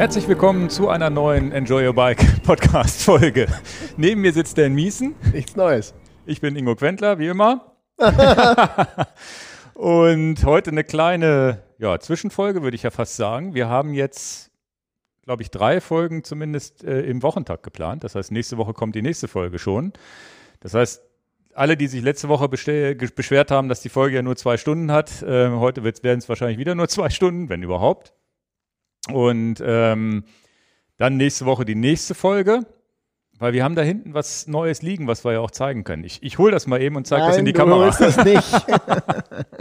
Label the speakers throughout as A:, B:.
A: Herzlich willkommen zu einer neuen Enjoy Your Bike Podcast Folge. Neben mir sitzt Dan Miesen.
B: Nichts Neues.
A: Ich bin Ingo Quentler, wie immer. Und heute eine kleine ja, Zwischenfolge, würde ich ja fast sagen. Wir haben jetzt, glaube ich, drei Folgen zumindest äh, im Wochentag geplant. Das heißt, nächste Woche kommt die nächste Folge schon. Das heißt, alle, die sich letzte Woche beschwert haben, dass die Folge ja nur zwei Stunden hat, äh, heute werden es wahrscheinlich wieder nur zwei Stunden, wenn überhaupt. Und ähm, dann nächste Woche die nächste Folge, weil wir haben da hinten was Neues liegen, was wir ja auch zeigen können. Ich, ich hole das mal eben und zeige das in die
B: du
A: Kamera.
B: Holst das nicht.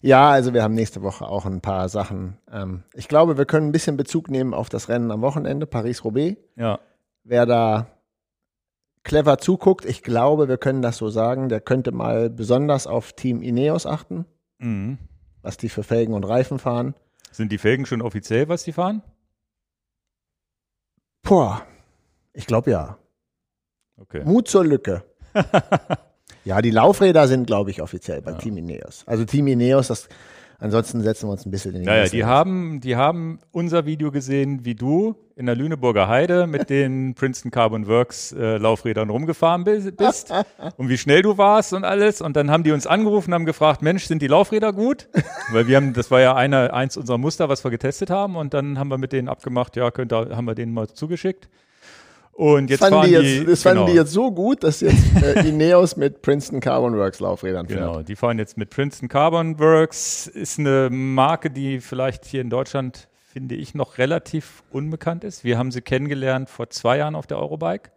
B: ja, also wir haben nächste Woche auch ein paar Sachen. Ähm, ich glaube, wir können ein bisschen Bezug nehmen auf das Rennen am Wochenende, Paris-Roubaix.
A: Ja.
B: Wer da clever zuguckt, ich glaube, wir können das so sagen, der könnte mal besonders auf Team Ineos achten,
A: Mhm.
B: was die für Felgen und Reifen fahren.
A: Sind die Felgen schon offiziell, was die fahren?
B: Boah, ich glaube ja.
A: Okay.
B: Mut zur Lücke. ja, die Laufräder sind, glaube ich, offiziell bei
A: Ja.
B: Team Ineos. Also Team Ineos, das, ansonsten setzen wir uns ein bisschen in die
A: Naja, die haben, die haben unser Video gesehen, wie du in der Lüneburger Heide mit den Princeton Carbon Works äh, Laufrädern rumgefahren bi- bist und wie schnell du warst und alles. Und dann haben die uns angerufen und haben gefragt, Mensch, sind die Laufräder gut? Weil wir haben, das war ja eine, eins unserer Muster, was wir getestet haben. Und dann haben wir mit denen abgemacht, ja, könnt haben wir denen mal zugeschickt. Und jetzt
B: fanden
A: fahren
B: die jetzt, das fanden
A: genau.
B: die jetzt so gut, dass jetzt äh, Ineos mit Princeton Carbon Works Laufrädern fährt.
A: Genau, die fahren jetzt mit Princeton Carbon Works. Ist eine Marke, die vielleicht hier in Deutschland, finde ich, noch relativ unbekannt ist. Wir haben sie kennengelernt vor zwei Jahren auf der Eurobike.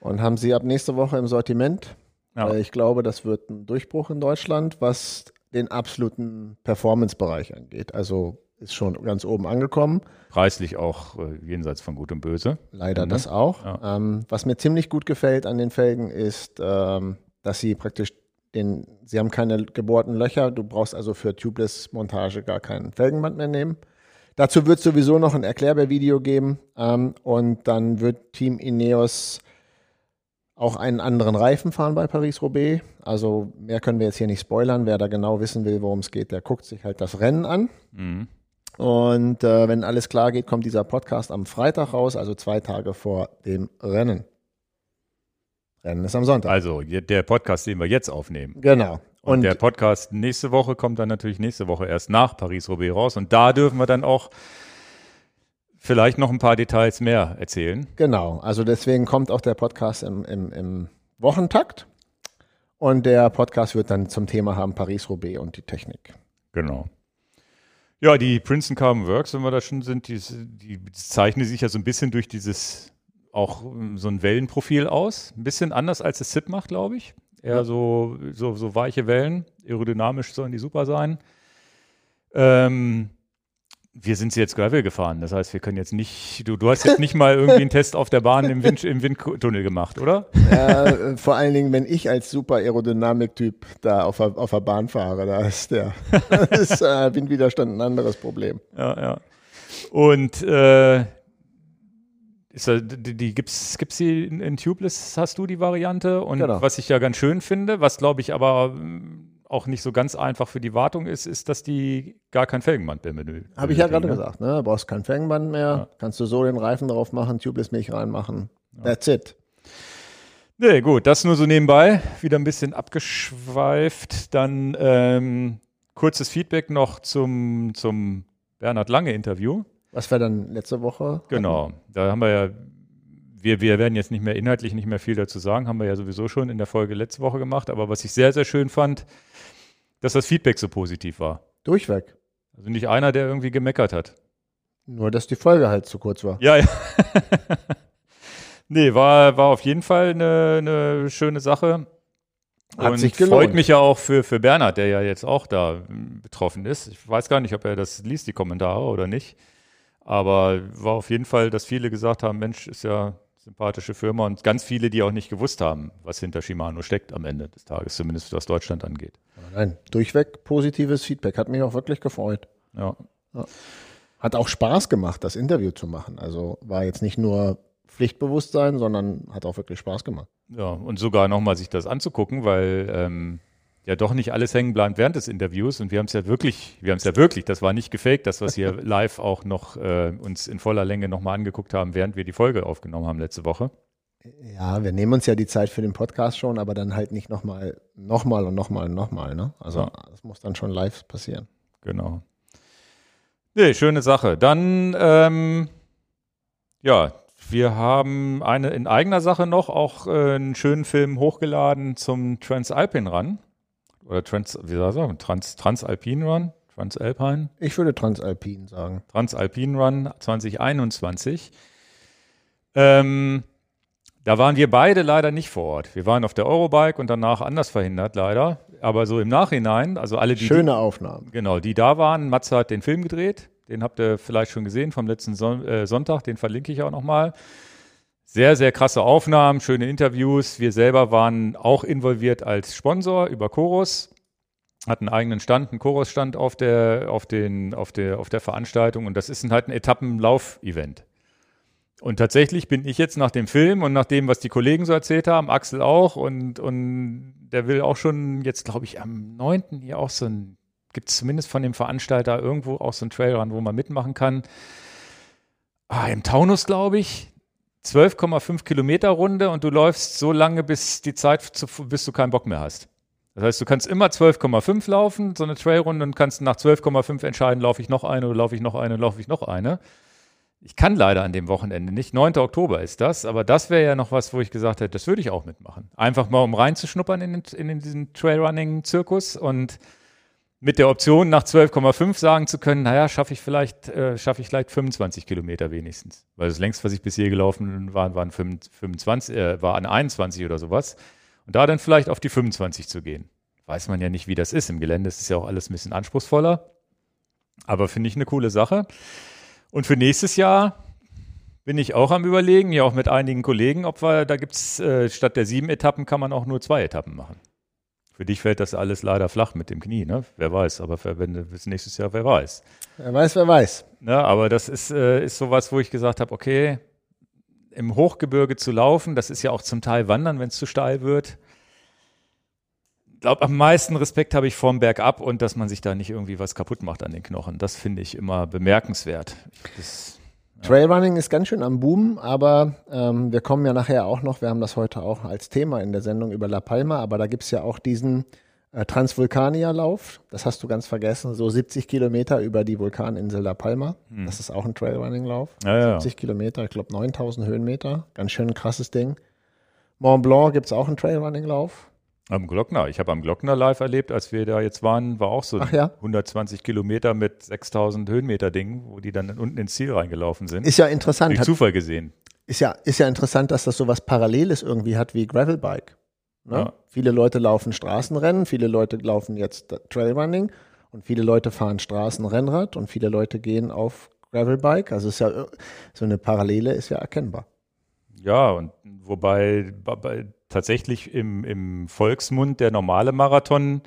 B: Und haben sie ab nächste Woche im Sortiment.
A: Ja.
B: Weil ich glaube, das wird ein Durchbruch in Deutschland, was den absoluten Performance-Bereich angeht. Also ist schon ganz oben angekommen.
A: Preislich auch äh, jenseits von Gut und Böse.
B: Leider
A: Mhm.
B: das auch.
A: Ja.
B: Ähm, was mir ziemlich gut gefällt an den Felgen ist, ähm, dass sie praktisch den, sie haben keine gebohrten Löcher. Du brauchst also für Tubeless-Montage gar kein Felgenband mehr nehmen. Dazu wird sowieso noch ein Erklärbär-Video geben ähm, und dann wird Team Ineos auch einen anderen Reifen fahren bei Paris-Roubaix. Also mehr können wir jetzt hier nicht spoilern. Wer da genau wissen will, worum es geht, der guckt sich halt das Rennen an.
A: Mhm.
B: Und äh, wenn alles klar geht, kommt dieser Podcast am Freitag raus, also zwei Tage vor dem Rennen. Rennen ist am Sonntag.
A: Also der Podcast, den wir jetzt aufnehmen.
B: genau.
A: Und,
B: Und
A: der Podcast nächste Woche kommt dann natürlich nächste Woche erst nach Paris-Roubaix raus. Und da dürfen wir dann auch vielleicht noch ein paar Details mehr erzählen.
B: genau, also deswegen kommt auch der Podcast im, im, im Wochentakt. Und der Podcast wird dann zum Thema haben Paris-Roubaix und die Technik.
A: Genau. Ja, die Princeton Carbon Works, wenn wir da schon sind, die, die zeichnen sich ja so ein bisschen durch dieses auch ähm, so ein Wellenprofil aus. Ein bisschen anders als es SIP macht, glaube ich. Eher
B: Ja.
A: so, so, so weiche Wellen. Aerodynamisch sollen die super sein. Ähm, wir sind sie jetzt Gravel gefahren. Das heißt, wir können jetzt nicht, du, du hast jetzt nicht mal irgendwie einen Test auf der Bahn im, Wind, im Windtunnel gemacht, oder?
B: äh, vor allen Dingen, wenn ich als super Aerodynamik-Typ da auf der, auf der Bahn fahre, da ist der ist, äh, Windwiderstand ein anderes Problem.
A: Ja, ja. Und äh, ist da, die, die gibt's gibt's die in, in Tubeless hast du die Variante und
B: Genau.
A: was ich ja ganz schön finde, was glaube ich aber auch nicht so ganz einfach für die Wartung ist, ist, dass die gar kein Felgenband mehr benötigen.
B: Habe ich ja gerade
A: ne?
B: gesagt, ne? Du brauchst kein Felgenband mehr,
A: Ja.
B: kannst du so den Reifen drauf machen, Tubeless-Milch reinmachen. That's it.
A: Nee, gut, das nur so nebenbei, wieder ein bisschen abgeschweift. Dann ähm, kurzes Feedback noch zum, zum Bernhard Lange Interview.
B: Was wir dann letzte Woche.
A: Genau, da haben wir ja, wir, wir werden jetzt nicht mehr inhaltlich nicht mehr viel dazu sagen, haben wir ja sowieso schon in der Folge letzte Woche gemacht, aber was ich sehr, sehr schön fand, dass das Feedback so positiv war.
B: Durchweg.
A: Also nicht einer, der irgendwie gemeckert hat.
B: Nur, dass die Folge halt zu kurz war.
A: Ja, ja. nee, war, war auf jeden Fall eine, eine schöne Sache.
B: Hat
A: und
B: sich gelohnt.
A: freut mich ja auch für, für Bernhard, der ja jetzt auch da mm, betroffen ist. Ich weiß gar nicht, ob er das liest, die Kommentare oder nicht. Aber war auf jeden Fall, dass viele gesagt haben, Mensch, ist ja sympathische Firma und ganz viele, die auch nicht gewusst haben, was hinter Shimano steckt am Ende des Tages, zumindest was Deutschland angeht.
B: Nein, durchweg positives Feedback. Hat mich auch wirklich gefreut.
A: Ja,
B: Hat auch Spaß gemacht, das Interview zu machen. Also war jetzt nicht nur Pflichtbewusstsein, sondern hat auch wirklich Spaß gemacht.
A: ja und sogar nochmal sich das anzugucken, weil ähm, ja doch nicht alles hängen bleibt während des Interviews. Und wir haben es ja wirklich, wir haben es ja wirklich, das war nicht gefaked, dass wir es hier live auch noch äh, uns in voller Länge nochmal angeguckt haben, während wir die Folge aufgenommen haben letzte Woche.
B: Ja, wir nehmen uns ja die Zeit für den Podcast schon, aber dann halt nicht nochmal, nochmal und nochmal und nochmal. Ne? Also ja. das muss dann schon live passieren.
A: Genau. Nee, schöne Sache. Dann, ähm, ja, wir haben eine in eigener Sache noch auch äh, einen schönen Film hochgeladen zum Transalpine Run. Oder Trans, wie soll ich sagen? Trans, Transalpine Run? Transalpine?
B: Ich würde Transalpine sagen.
A: Transalpine Run 2021. Ähm, da waren wir beide leider nicht vor Ort. Wir waren auf der Eurobike und danach anders verhindert, leider. Aber so im Nachhinein, also alle, die.
B: Schöne Aufnahmen.
A: Genau, die da waren. Matze hat den Film gedreht. Den habt ihr vielleicht schon gesehen vom letzten Son äh, Sonntag. Den verlinke ich auch nochmal. Sehr, sehr krasse Aufnahmen, schöne Interviews. Wir selber waren auch involviert als Sponsor über Chorus, hatten einen eigenen Stand, einen Chorus-Stand auf der, auf, den, auf, der, auf der Veranstaltung und das ist halt ein Etappenlauf-Event. Und tatsächlich bin ich jetzt nach dem Film und nach dem, was die Kollegen so erzählt haben, Axel auch und, und der will auch schon jetzt, glaube ich, am 9. hier auch so ein, gibt es zumindest von dem Veranstalter irgendwo auch so ein Trailrun, wo man mitmachen kann. Ah, Im Taunus, glaube ich. 12,5 Kilometer Runde und du läufst so lange, bis die Zeit, zu, bis du keinen Bock mehr hast. Das heißt, du kannst immer 12,5 laufen, so eine Trailrunde, und kannst nach 12,5 entscheiden, laufe ich noch eine oder laufe ich noch eine, laufe ich noch eine. Ich kann leider an dem Wochenende nicht. 9. Oktober ist das, aber das wäre ja noch was, wo ich gesagt hätte, das würde ich auch mitmachen. Einfach mal, um reinzuschnuppern in, in, in diesen Trailrunning-Zirkus und mit der Option nach 12,5 sagen zu können, naja, schaffe ich vielleicht, äh, schaffe ich vielleicht 25 Kilometer wenigstens. Weil das längst, was ich bisher gelaufen war, waren 25, äh, war an 21 oder sowas. Und da dann vielleicht auf die 25 zu gehen. Weiß man ja nicht, wie das ist. Im Gelände ist es ja auch alles ein bisschen anspruchsvoller. Aber finde ich eine coole Sache. Und für nächstes Jahr bin ich auch am überlegen, ja auch mit einigen Kollegen, ob wir, da gibt es äh, statt der sieben Etappen kann man auch nur zwei Etappen machen. Für dich fällt das alles leider flach mit dem Knie, ne? Wer weiß, aber für, wenn bis nächstes Jahr, wer weiß.
B: Wer weiß, wer weiß.
A: Ne, aber das ist, äh, ist sowas, wo ich gesagt habe, okay, im Hochgebirge zu laufen, das ist ja auch zum Teil Wandern, wenn es zu steil wird. Ich glaube, am meisten Respekt habe ich vorm Bergab und dass man sich da nicht irgendwie was kaputt macht an den Knochen. Das finde ich immer bemerkenswert. Das,
B: Trailrunning ist ganz schön am Boom, aber ähm, wir kommen ja nachher auch noch, wir haben das heute auch als Thema in der Sendung über La Palma, aber da gibt es ja auch diesen äh, Transvulkanier-Lauf, das hast du ganz vergessen, so 70 Kilometer über die Vulkaninsel La Palma. Hm. Das ist auch ein Trailrunning-Lauf.
A: Ja, ja.
B: 70 Kilometer, ich glaube 9000 Höhenmeter, ganz schön ein krasses Ding. Mont Blanc gibt es auch einen Trailrunning-Lauf.
A: Am Glockner. Ich habe am Glockner live erlebt, als wir da jetzt waren, war auch so
B: ja?
A: 120 Kilometer mit 6000 Höhenmeter Ding, wo die dann unten ins Ziel reingelaufen sind.
B: Ist ja interessant.
A: Durch Zufall gesehen.
B: Ist ja, ist ja interessant, dass das so was Paralleles irgendwie hat wie Gravelbike. Ne? Ja. Viele Leute laufen Straßenrennen, viele Leute laufen jetzt Trailrunning und viele Leute fahren Straßenrennrad und viele Leute gehen auf Gravelbike. Also ist ja so eine Parallele ist ja erkennbar.
A: Ja, und wobei bei, tatsächlich im, im Volksmund der normale Marathon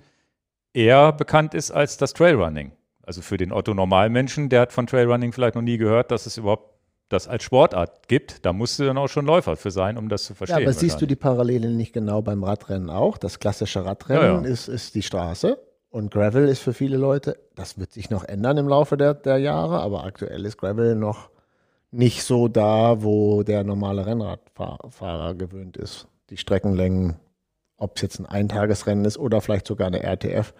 A: eher bekannt ist als das Trailrunning. Also für den Otto Normalmenschen, der hat von Trailrunning vielleicht noch nie gehört, dass es überhaupt das als Sportart gibt. Da musst du dann auch schon Läufer für sein, um das zu verstehen. Ja,
B: aber siehst du die Parallelen nicht genau beim Radrennen auch? Das klassische Radrennen ja, ja. Ist, ist die Straße und Gravel ist für viele Leute, das wird sich noch ändern im Laufe der, der Jahre, aber aktuell ist Gravel noch nicht so da, wo der normale Rennradfahrer gewöhnt ist die Streckenlängen, ob es jetzt ein Eintagesrennen ist oder vielleicht sogar eine RTF.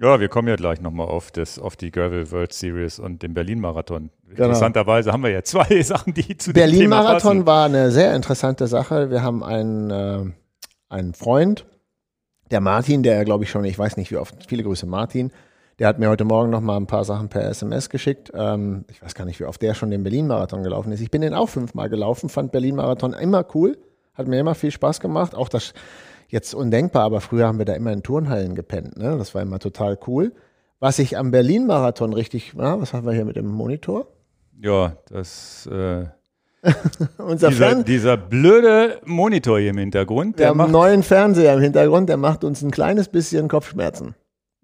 A: Ja, wir kommen ja gleich nochmal auf, auf die Gravel World Series und den Berlin-Marathon. Genau. Interessanterweise haben wir ja zwei Sachen, die zu
B: Berlin-Marathon war eine sehr interessante Sache. Wir haben einen, äh, einen Freund, der Martin, der glaube ich schon, ich weiß nicht wie oft, viele Grüße Martin, der hat mir heute Morgen noch mal ein paar Sachen per SMS geschickt. Ähm, ich weiß gar nicht, wie oft der schon den Berlin-Marathon gelaufen ist. Ich bin den auch fünfmal gelaufen, fand Berlin-Marathon immer cool. Hat mir immer viel Spaß gemacht. Auch das jetzt undenkbar, aber früher haben wir da immer in Turnhallen gepennt. Ne? Das war immer total cool. Was ich am Berlin-Marathon richtig, na, was haben wir hier mit dem Monitor?
A: Ja, das. Äh,
B: Unser
A: dieser, dieser, blöde Monitor hier im Hintergrund.
B: Der, der neuen Fernseher im Hintergrund, der macht uns ein kleines bisschen Kopfschmerzen.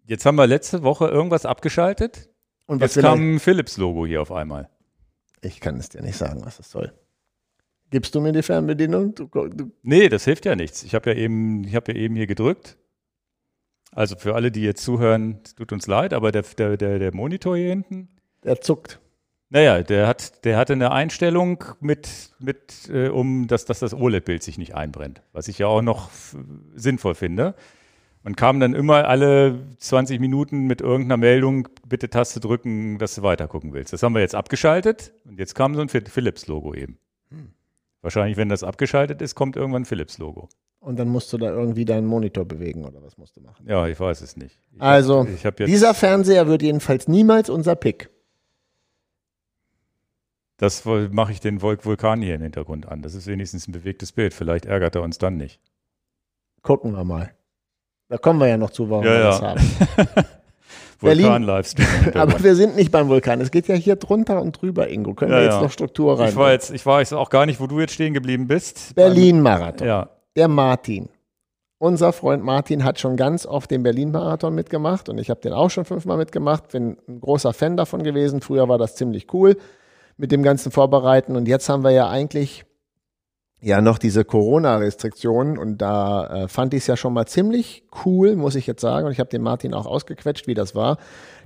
A: Jetzt haben wir letzte Woche irgendwas abgeschaltet. Und was jetzt kam ein Philips-Logo hier auf einmal.
B: Ich kann es dir nicht sagen, was das soll. Gibst du mir die Fernbedienung? Du,
A: du nee, das hilft ja nichts. Ich habe ja eben, ich habe ja eben hier gedrückt. Also für alle, die jetzt zuhören, tut uns leid, aber der, der, der, der Monitor hier hinten,
B: Der zuckt.
A: naja, der hat, der hatte eine Einstellung mit, mit äh, um, dass, dass das OLED-Bild sich nicht einbrennt, was ich ja auch noch sinnvoll finde. Man kam dann immer alle 20 Minuten mit irgendeiner Meldung, bitte Taste drücken, dass du weitergucken willst. Das haben wir jetzt abgeschaltet und jetzt kam so ein Phil- Philips-Logo eben. Wahrscheinlich, wenn das abgeschaltet ist, kommt irgendwann ein Philips-Logo.
B: Und dann musst du da irgendwie deinen Monitor bewegen oder was musst du machen?
A: Ja, ich weiß es nicht. Ich
B: Also,
A: hab, ich hab
B: Dieser Fernseher wird jedenfalls niemals unser Pick.
A: das mache ich den Vul- Vulkan hier im Hintergrund an. Das ist wenigstens ein bewegtes Bild. Vielleicht ärgert er uns dann nicht.
B: Gucken wir mal. Da kommen wir ja noch zu, warum
A: Ja,
B: wir
A: ja.
B: das haben.
A: Vulkan-Livestream.
B: Aber wir sind nicht beim Vulkan. Es geht ja hier drunter und drüber, Ingo. Können
A: Ja,
B: wir jetzt
A: ja.
B: noch Struktur rein?
A: Ich war jetzt, ich war jetzt auch gar nicht, wo du jetzt stehen geblieben bist.
B: Berlin-Marathon.
A: Ja,
B: Der Martin. Unser Freund Martin hat schon ganz oft den Berlin-Marathon mitgemacht und ich habe den auch schon fünfmal mitgemacht. Bin ein großer Fan davon gewesen. Früher war das ziemlich cool mit dem ganzen Vorbereiten und jetzt haben wir ja eigentlich ja noch diese Corona-Restriktionen und da äh, fand ich es ja schon mal ziemlich cool, muss ich jetzt sagen. Und ich habe den Martin auch ausgequetscht, wie das war,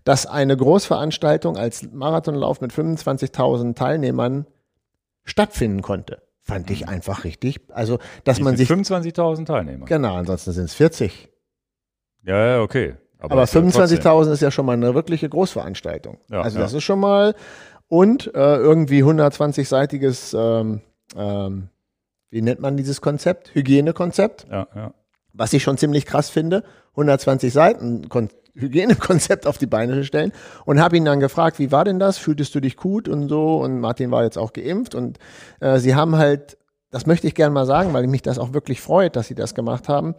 B: dass eine Großveranstaltung als Marathonlauf mit 25.000 Teilnehmern stattfinden konnte. Fand ich einfach richtig. Also, dass
A: Die
B: man sich
A: 25.000 Teilnehmer.
B: Genau, ansonsten sind es 40.
A: Ja, ja, okay.
B: Aber
A: trotzdem.
B: 25.000 ist ja schon mal eine wirkliche Großveranstaltung.
A: Ja,
B: also
A: ja.
B: das ist schon mal und äh, irgendwie 120-seitiges, ähm, ähm, wie nennt man dieses Konzept? Hygienekonzept,
A: Ja, ja.
B: was ich schon ziemlich krass finde. 120 Seiten Kon Hygienekonzept auf die Beine zu stellen und habe ihn dann gefragt, wie war denn das? Fühltest du dich gut und so? Und Martin war jetzt auch geimpft und äh, sie haben halt, das möchte ich gerne mal sagen, weil mich das auch wirklich freut, dass sie das gemacht haben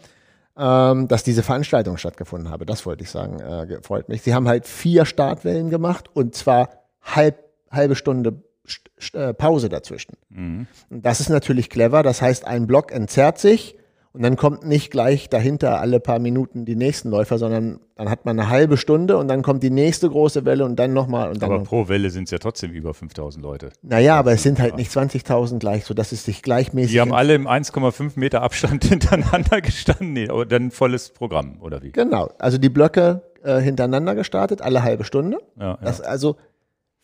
B: ähm, dass diese Veranstaltung stattgefunden habe. Das wollte ich sagen, äh, freut mich. Sie haben halt vier Startwellen gemacht und zwar halb, halbe Stunde St- St- Pause dazwischen.
A: Mhm.
B: Das ist natürlich clever. Das heißt, ein Block entzerrt sich und dann kommt nicht gleich dahinter alle paar Minuten die nächsten Läufer, sondern dann hat man eine halbe Stunde und dann kommt die nächste große Welle und dann nochmal und dann
A: Aber pro Welle sind es ja trotzdem über 5000 Leute.
B: Naja, aber es sind halt nicht 20.000 gleich, so dass es sich gleichmäßig.
A: Die haben alle im 1,5 Meter Abstand hintereinander gestanden. Nee, aber dann volles Programm, oder wie?
B: Genau, also die Blöcke äh, hintereinander gestartet, alle halbe Stunde.
A: Ja, ja.
B: Das also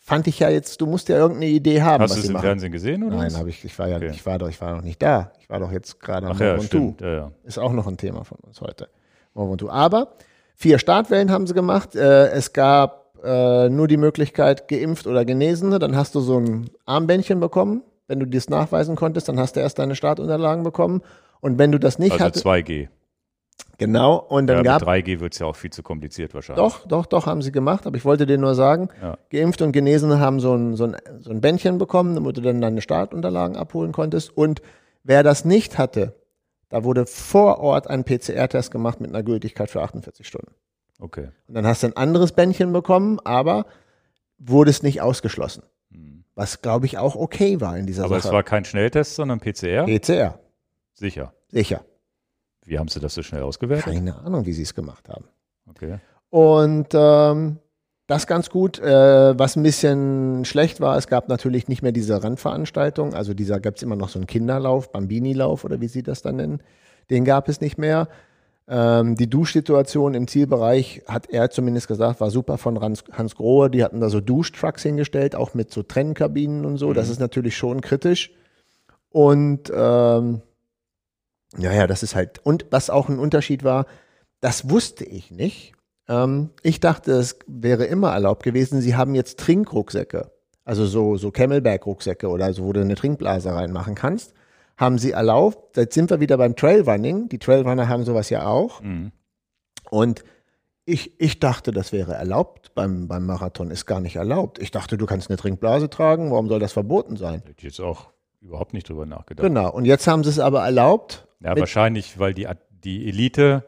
B: fand ich ja jetzt, du musst ja irgendeine Idee haben,
A: Hast du es im
B: machen.
A: Fernsehen gesehen, oder?
B: Nein, habe ich, ich war ja,
A: Okay.
B: ich war doch, ich war noch nicht da. Ich war doch jetzt gerade am
A: Ach ja, stimmt. Ja, ja.
B: Ist auch noch ein Thema von uns heute. Ventoux. Aber vier Startwellen haben sie gemacht. Äh, es gab äh, nur die Möglichkeit, geimpft oder Genesene. Dann hast du so ein Armbändchen bekommen. Wenn du das nachweisen konntest, dann hast du erst deine Startunterlagen bekommen. Und wenn du das nicht
A: Also
B: hattest,
A: 2G.
B: Genau, und dann
A: Ja,
B: gab
A: mit 3G wird es ja auch viel zu kompliziert wahrscheinlich.
B: Doch, doch, doch, haben sie gemacht. Aber ich wollte dir nur sagen,
A: Ja.
B: Geimpft und Genesene haben so ein, so, ein, so ein Bändchen bekommen, damit du dann deine Startunterlagen abholen konntest. Und wer das nicht hatte, da wurde vor Ort ein PCR-Test gemacht mit einer Gültigkeit für 48 Stunden.
A: Okay.
B: Und dann hast du ein anderes Bändchen bekommen, aber wurde es nicht ausgeschlossen.
A: Hm.
B: Was, glaube ich, auch okay war in dieser
A: Aber es
B: Sache.
A: war kein Schnelltest, sondern PCR?
B: PCR,
A: Sicher.
B: sicher.
A: Wie haben sie das so schnell ausgewertet?
B: Keine Ahnung, wie sie es gemacht haben.
A: Okay.
B: Und ähm, das ganz gut. Äh, was ein bisschen schlecht war, es gab natürlich nicht mehr diese Randveranstaltung. Also dieser gab es immer noch so einen Kinderlauf, Bambini-Lauf oder wie sie das dann nennen. Den gab es nicht mehr. Ähm, die Duschsituation im Zielbereich, hat er zumindest gesagt, war super von Hans, Hans Grohe. Die hatten da so Duschtrucks hingestellt, auch mit so Trennkabinen und so. Das ist natürlich schon kritisch. Und ähm, ja, ja, das ist halt. Und was auch ein Unterschied war, das wusste ich nicht. Ähm, ich dachte, es wäre immer erlaubt gewesen. Sie haben jetzt Trinkrucksäcke, also so, so Camelback-Rucksäcke oder so, wo du eine Trinkblase reinmachen kannst. Haben sie erlaubt. Jetzt sind wir wieder beim Trailrunning. Die Trailrunner haben sowas ja auch.
A: Mhm.
B: Und ich, ich dachte, das wäre erlaubt beim, beim Marathon. Ist gar nicht erlaubt. Ich dachte, du kannst eine Trinkblase tragen. Warum soll das verboten sein?
A: Hätte ich jetzt auch überhaupt nicht drüber nachgedacht.
B: Genau. Und jetzt haben sie es aber erlaubt.
A: Ja,
B: Mit-
A: wahrscheinlich, weil die, die Elite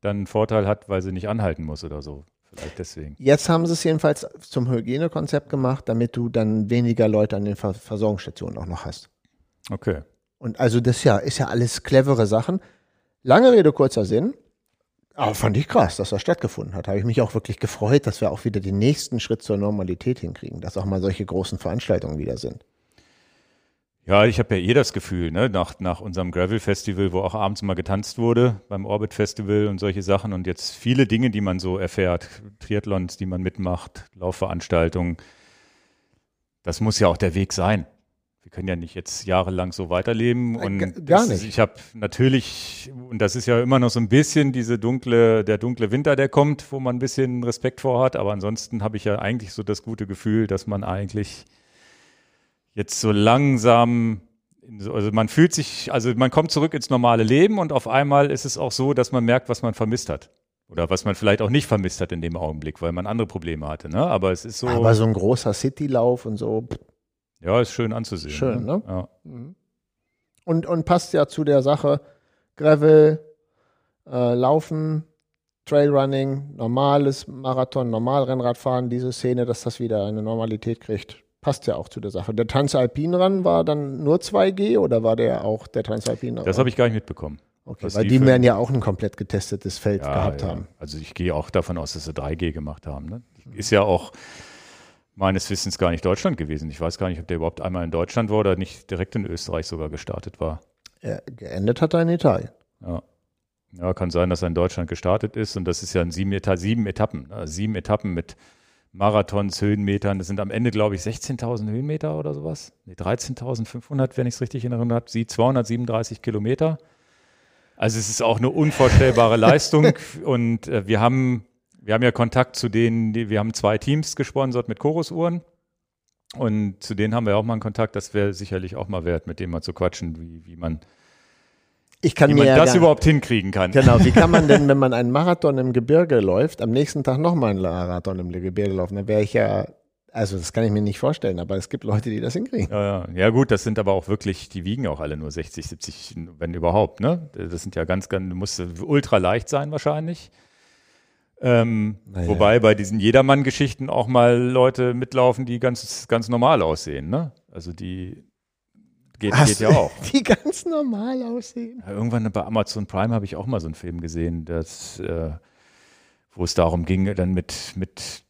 A: dann einen Vorteil hat, weil sie nicht anhalten muss oder so. Vielleicht deswegen.
B: Jetzt haben sie es jedenfalls zum Hygienekonzept gemacht, damit du dann weniger Leute an den Ver Versorgungsstationen auch noch hast.
A: Okay.
B: Und also das ja, ist ja alles clevere Sachen. Lange Rede, kurzer Sinn. Aber fand ich krass, dass das stattgefunden hat. Habe ich mich auch wirklich gefreut, dass wir auch wieder den nächsten Schritt zur Normalität hinkriegen, dass auch mal solche großen Veranstaltungen wieder sind.
A: Ja, ich habe ja eh das Gefühl, ne, nach, nach unserem Gravel-Festival, wo auch abends mal getanzt wurde, beim Orbit-Festival und solche Sachen und jetzt viele Dinge, die man so erfährt, Triathlons, die man mitmacht, Laufveranstaltungen, das muss ja auch der Weg sein. Wir können ja nicht jetzt jahrelang so weiterleben
B: Äh,
A: und
B: g- gar
A: das,
B: nicht.
A: ich habe natürlich, und das ist ja immer noch so ein bisschen diese dunkle, der dunkle Winter, der kommt, wo man ein bisschen Respekt vor hat, aber ansonsten habe ich ja eigentlich so das gute Gefühl, dass man eigentlich jetzt so langsam, also man fühlt sich, also man kommt zurück ins normale Leben und auf einmal ist es auch so, dass man merkt, was man vermisst hat. Oder was man vielleicht auch nicht vermisst hat in dem Augenblick, weil man andere Probleme hatte. Ne? Aber es ist so,
B: Aber so ein großer Citylauf und so.
A: ja, ist schön anzusehen.
B: Schön, ne?
A: Ja.
B: Und, und passt ja zu der Sache Gravel, äh, Laufen, Trailrunning, normales Marathon, Normalrennradfahren, diese Szene, dass das wieder eine Normalität kriegt. Passt ja auch zu der Sache. Der Transalpinrun war dann nur 2G oder war der auch der Transalpinrun?
A: Das habe ich gar nicht mitbekommen.
B: Okay, weil
A: die
B: werden ja auch ein komplett getestetes Feld
A: Ja,
B: gehabt
A: ja.
B: haben.
A: Also ich gehe auch davon aus, dass sie 3G gemacht haben. Ne? Ist ja auch meines Wissens gar nicht Deutschland gewesen. Ich weiß gar nicht, ob der überhaupt einmal in Deutschland war oder nicht direkt in Österreich sogar gestartet war.
B: Er, geendet hat er in Italien.
A: Ja. ja, kann sein, dass er in Deutschland gestartet ist und das ist ja in sieben, Eta sieben Etappen. Also sieben Etappen mit Marathons, Höhenmetern. Das sind am Ende, glaube ich, 16.000 Höhenmeter oder sowas. Nee, 13.500, wenn ich es richtig in Erinnerung habe. Sie 237 Kilometer. Also es ist auch eine unvorstellbare Leistung und äh, wir haben wir haben ja Kontakt zu denen, die, wir haben zwei Teams gesponsert mit Chorusuhren und zu denen haben wir auch mal einen Kontakt. Das wäre sicherlich auch mal wert, mit denen mal zu quatschen, wie, wie man,
B: Ich kann
A: wie
B: mir
A: man
B: ja
A: das
B: gar-
A: überhaupt hinkriegen kann.
B: Genau, wie kann man denn, wenn man einen Marathon im Gebirge läuft, am nächsten Tag nochmal einen Marathon im Gebirge laufen? Dann wäre ich ja, also das kann ich mir nicht vorstellen, aber es gibt Leute, die das hinkriegen.
A: Ja, ja. ja gut, das sind aber auch wirklich, die wiegen auch alle nur 60, 70, wenn überhaupt, ne? Das sind ja ganz, ganz, muss ultra leicht sein wahrscheinlich. Ähm,
B: Naja.
A: Wobei bei diesen Jedermann-Geschichten auch mal Leute mitlaufen, die ganz, ganz normal aussehen, ne? Also die geht, geht ja auch.
B: Die ganz normal aussehen.
A: Ja, Irgendwann bei Amazon Prime habe ich auch mal so einen Film gesehen, das, äh, wo es darum ging, dann mit, mit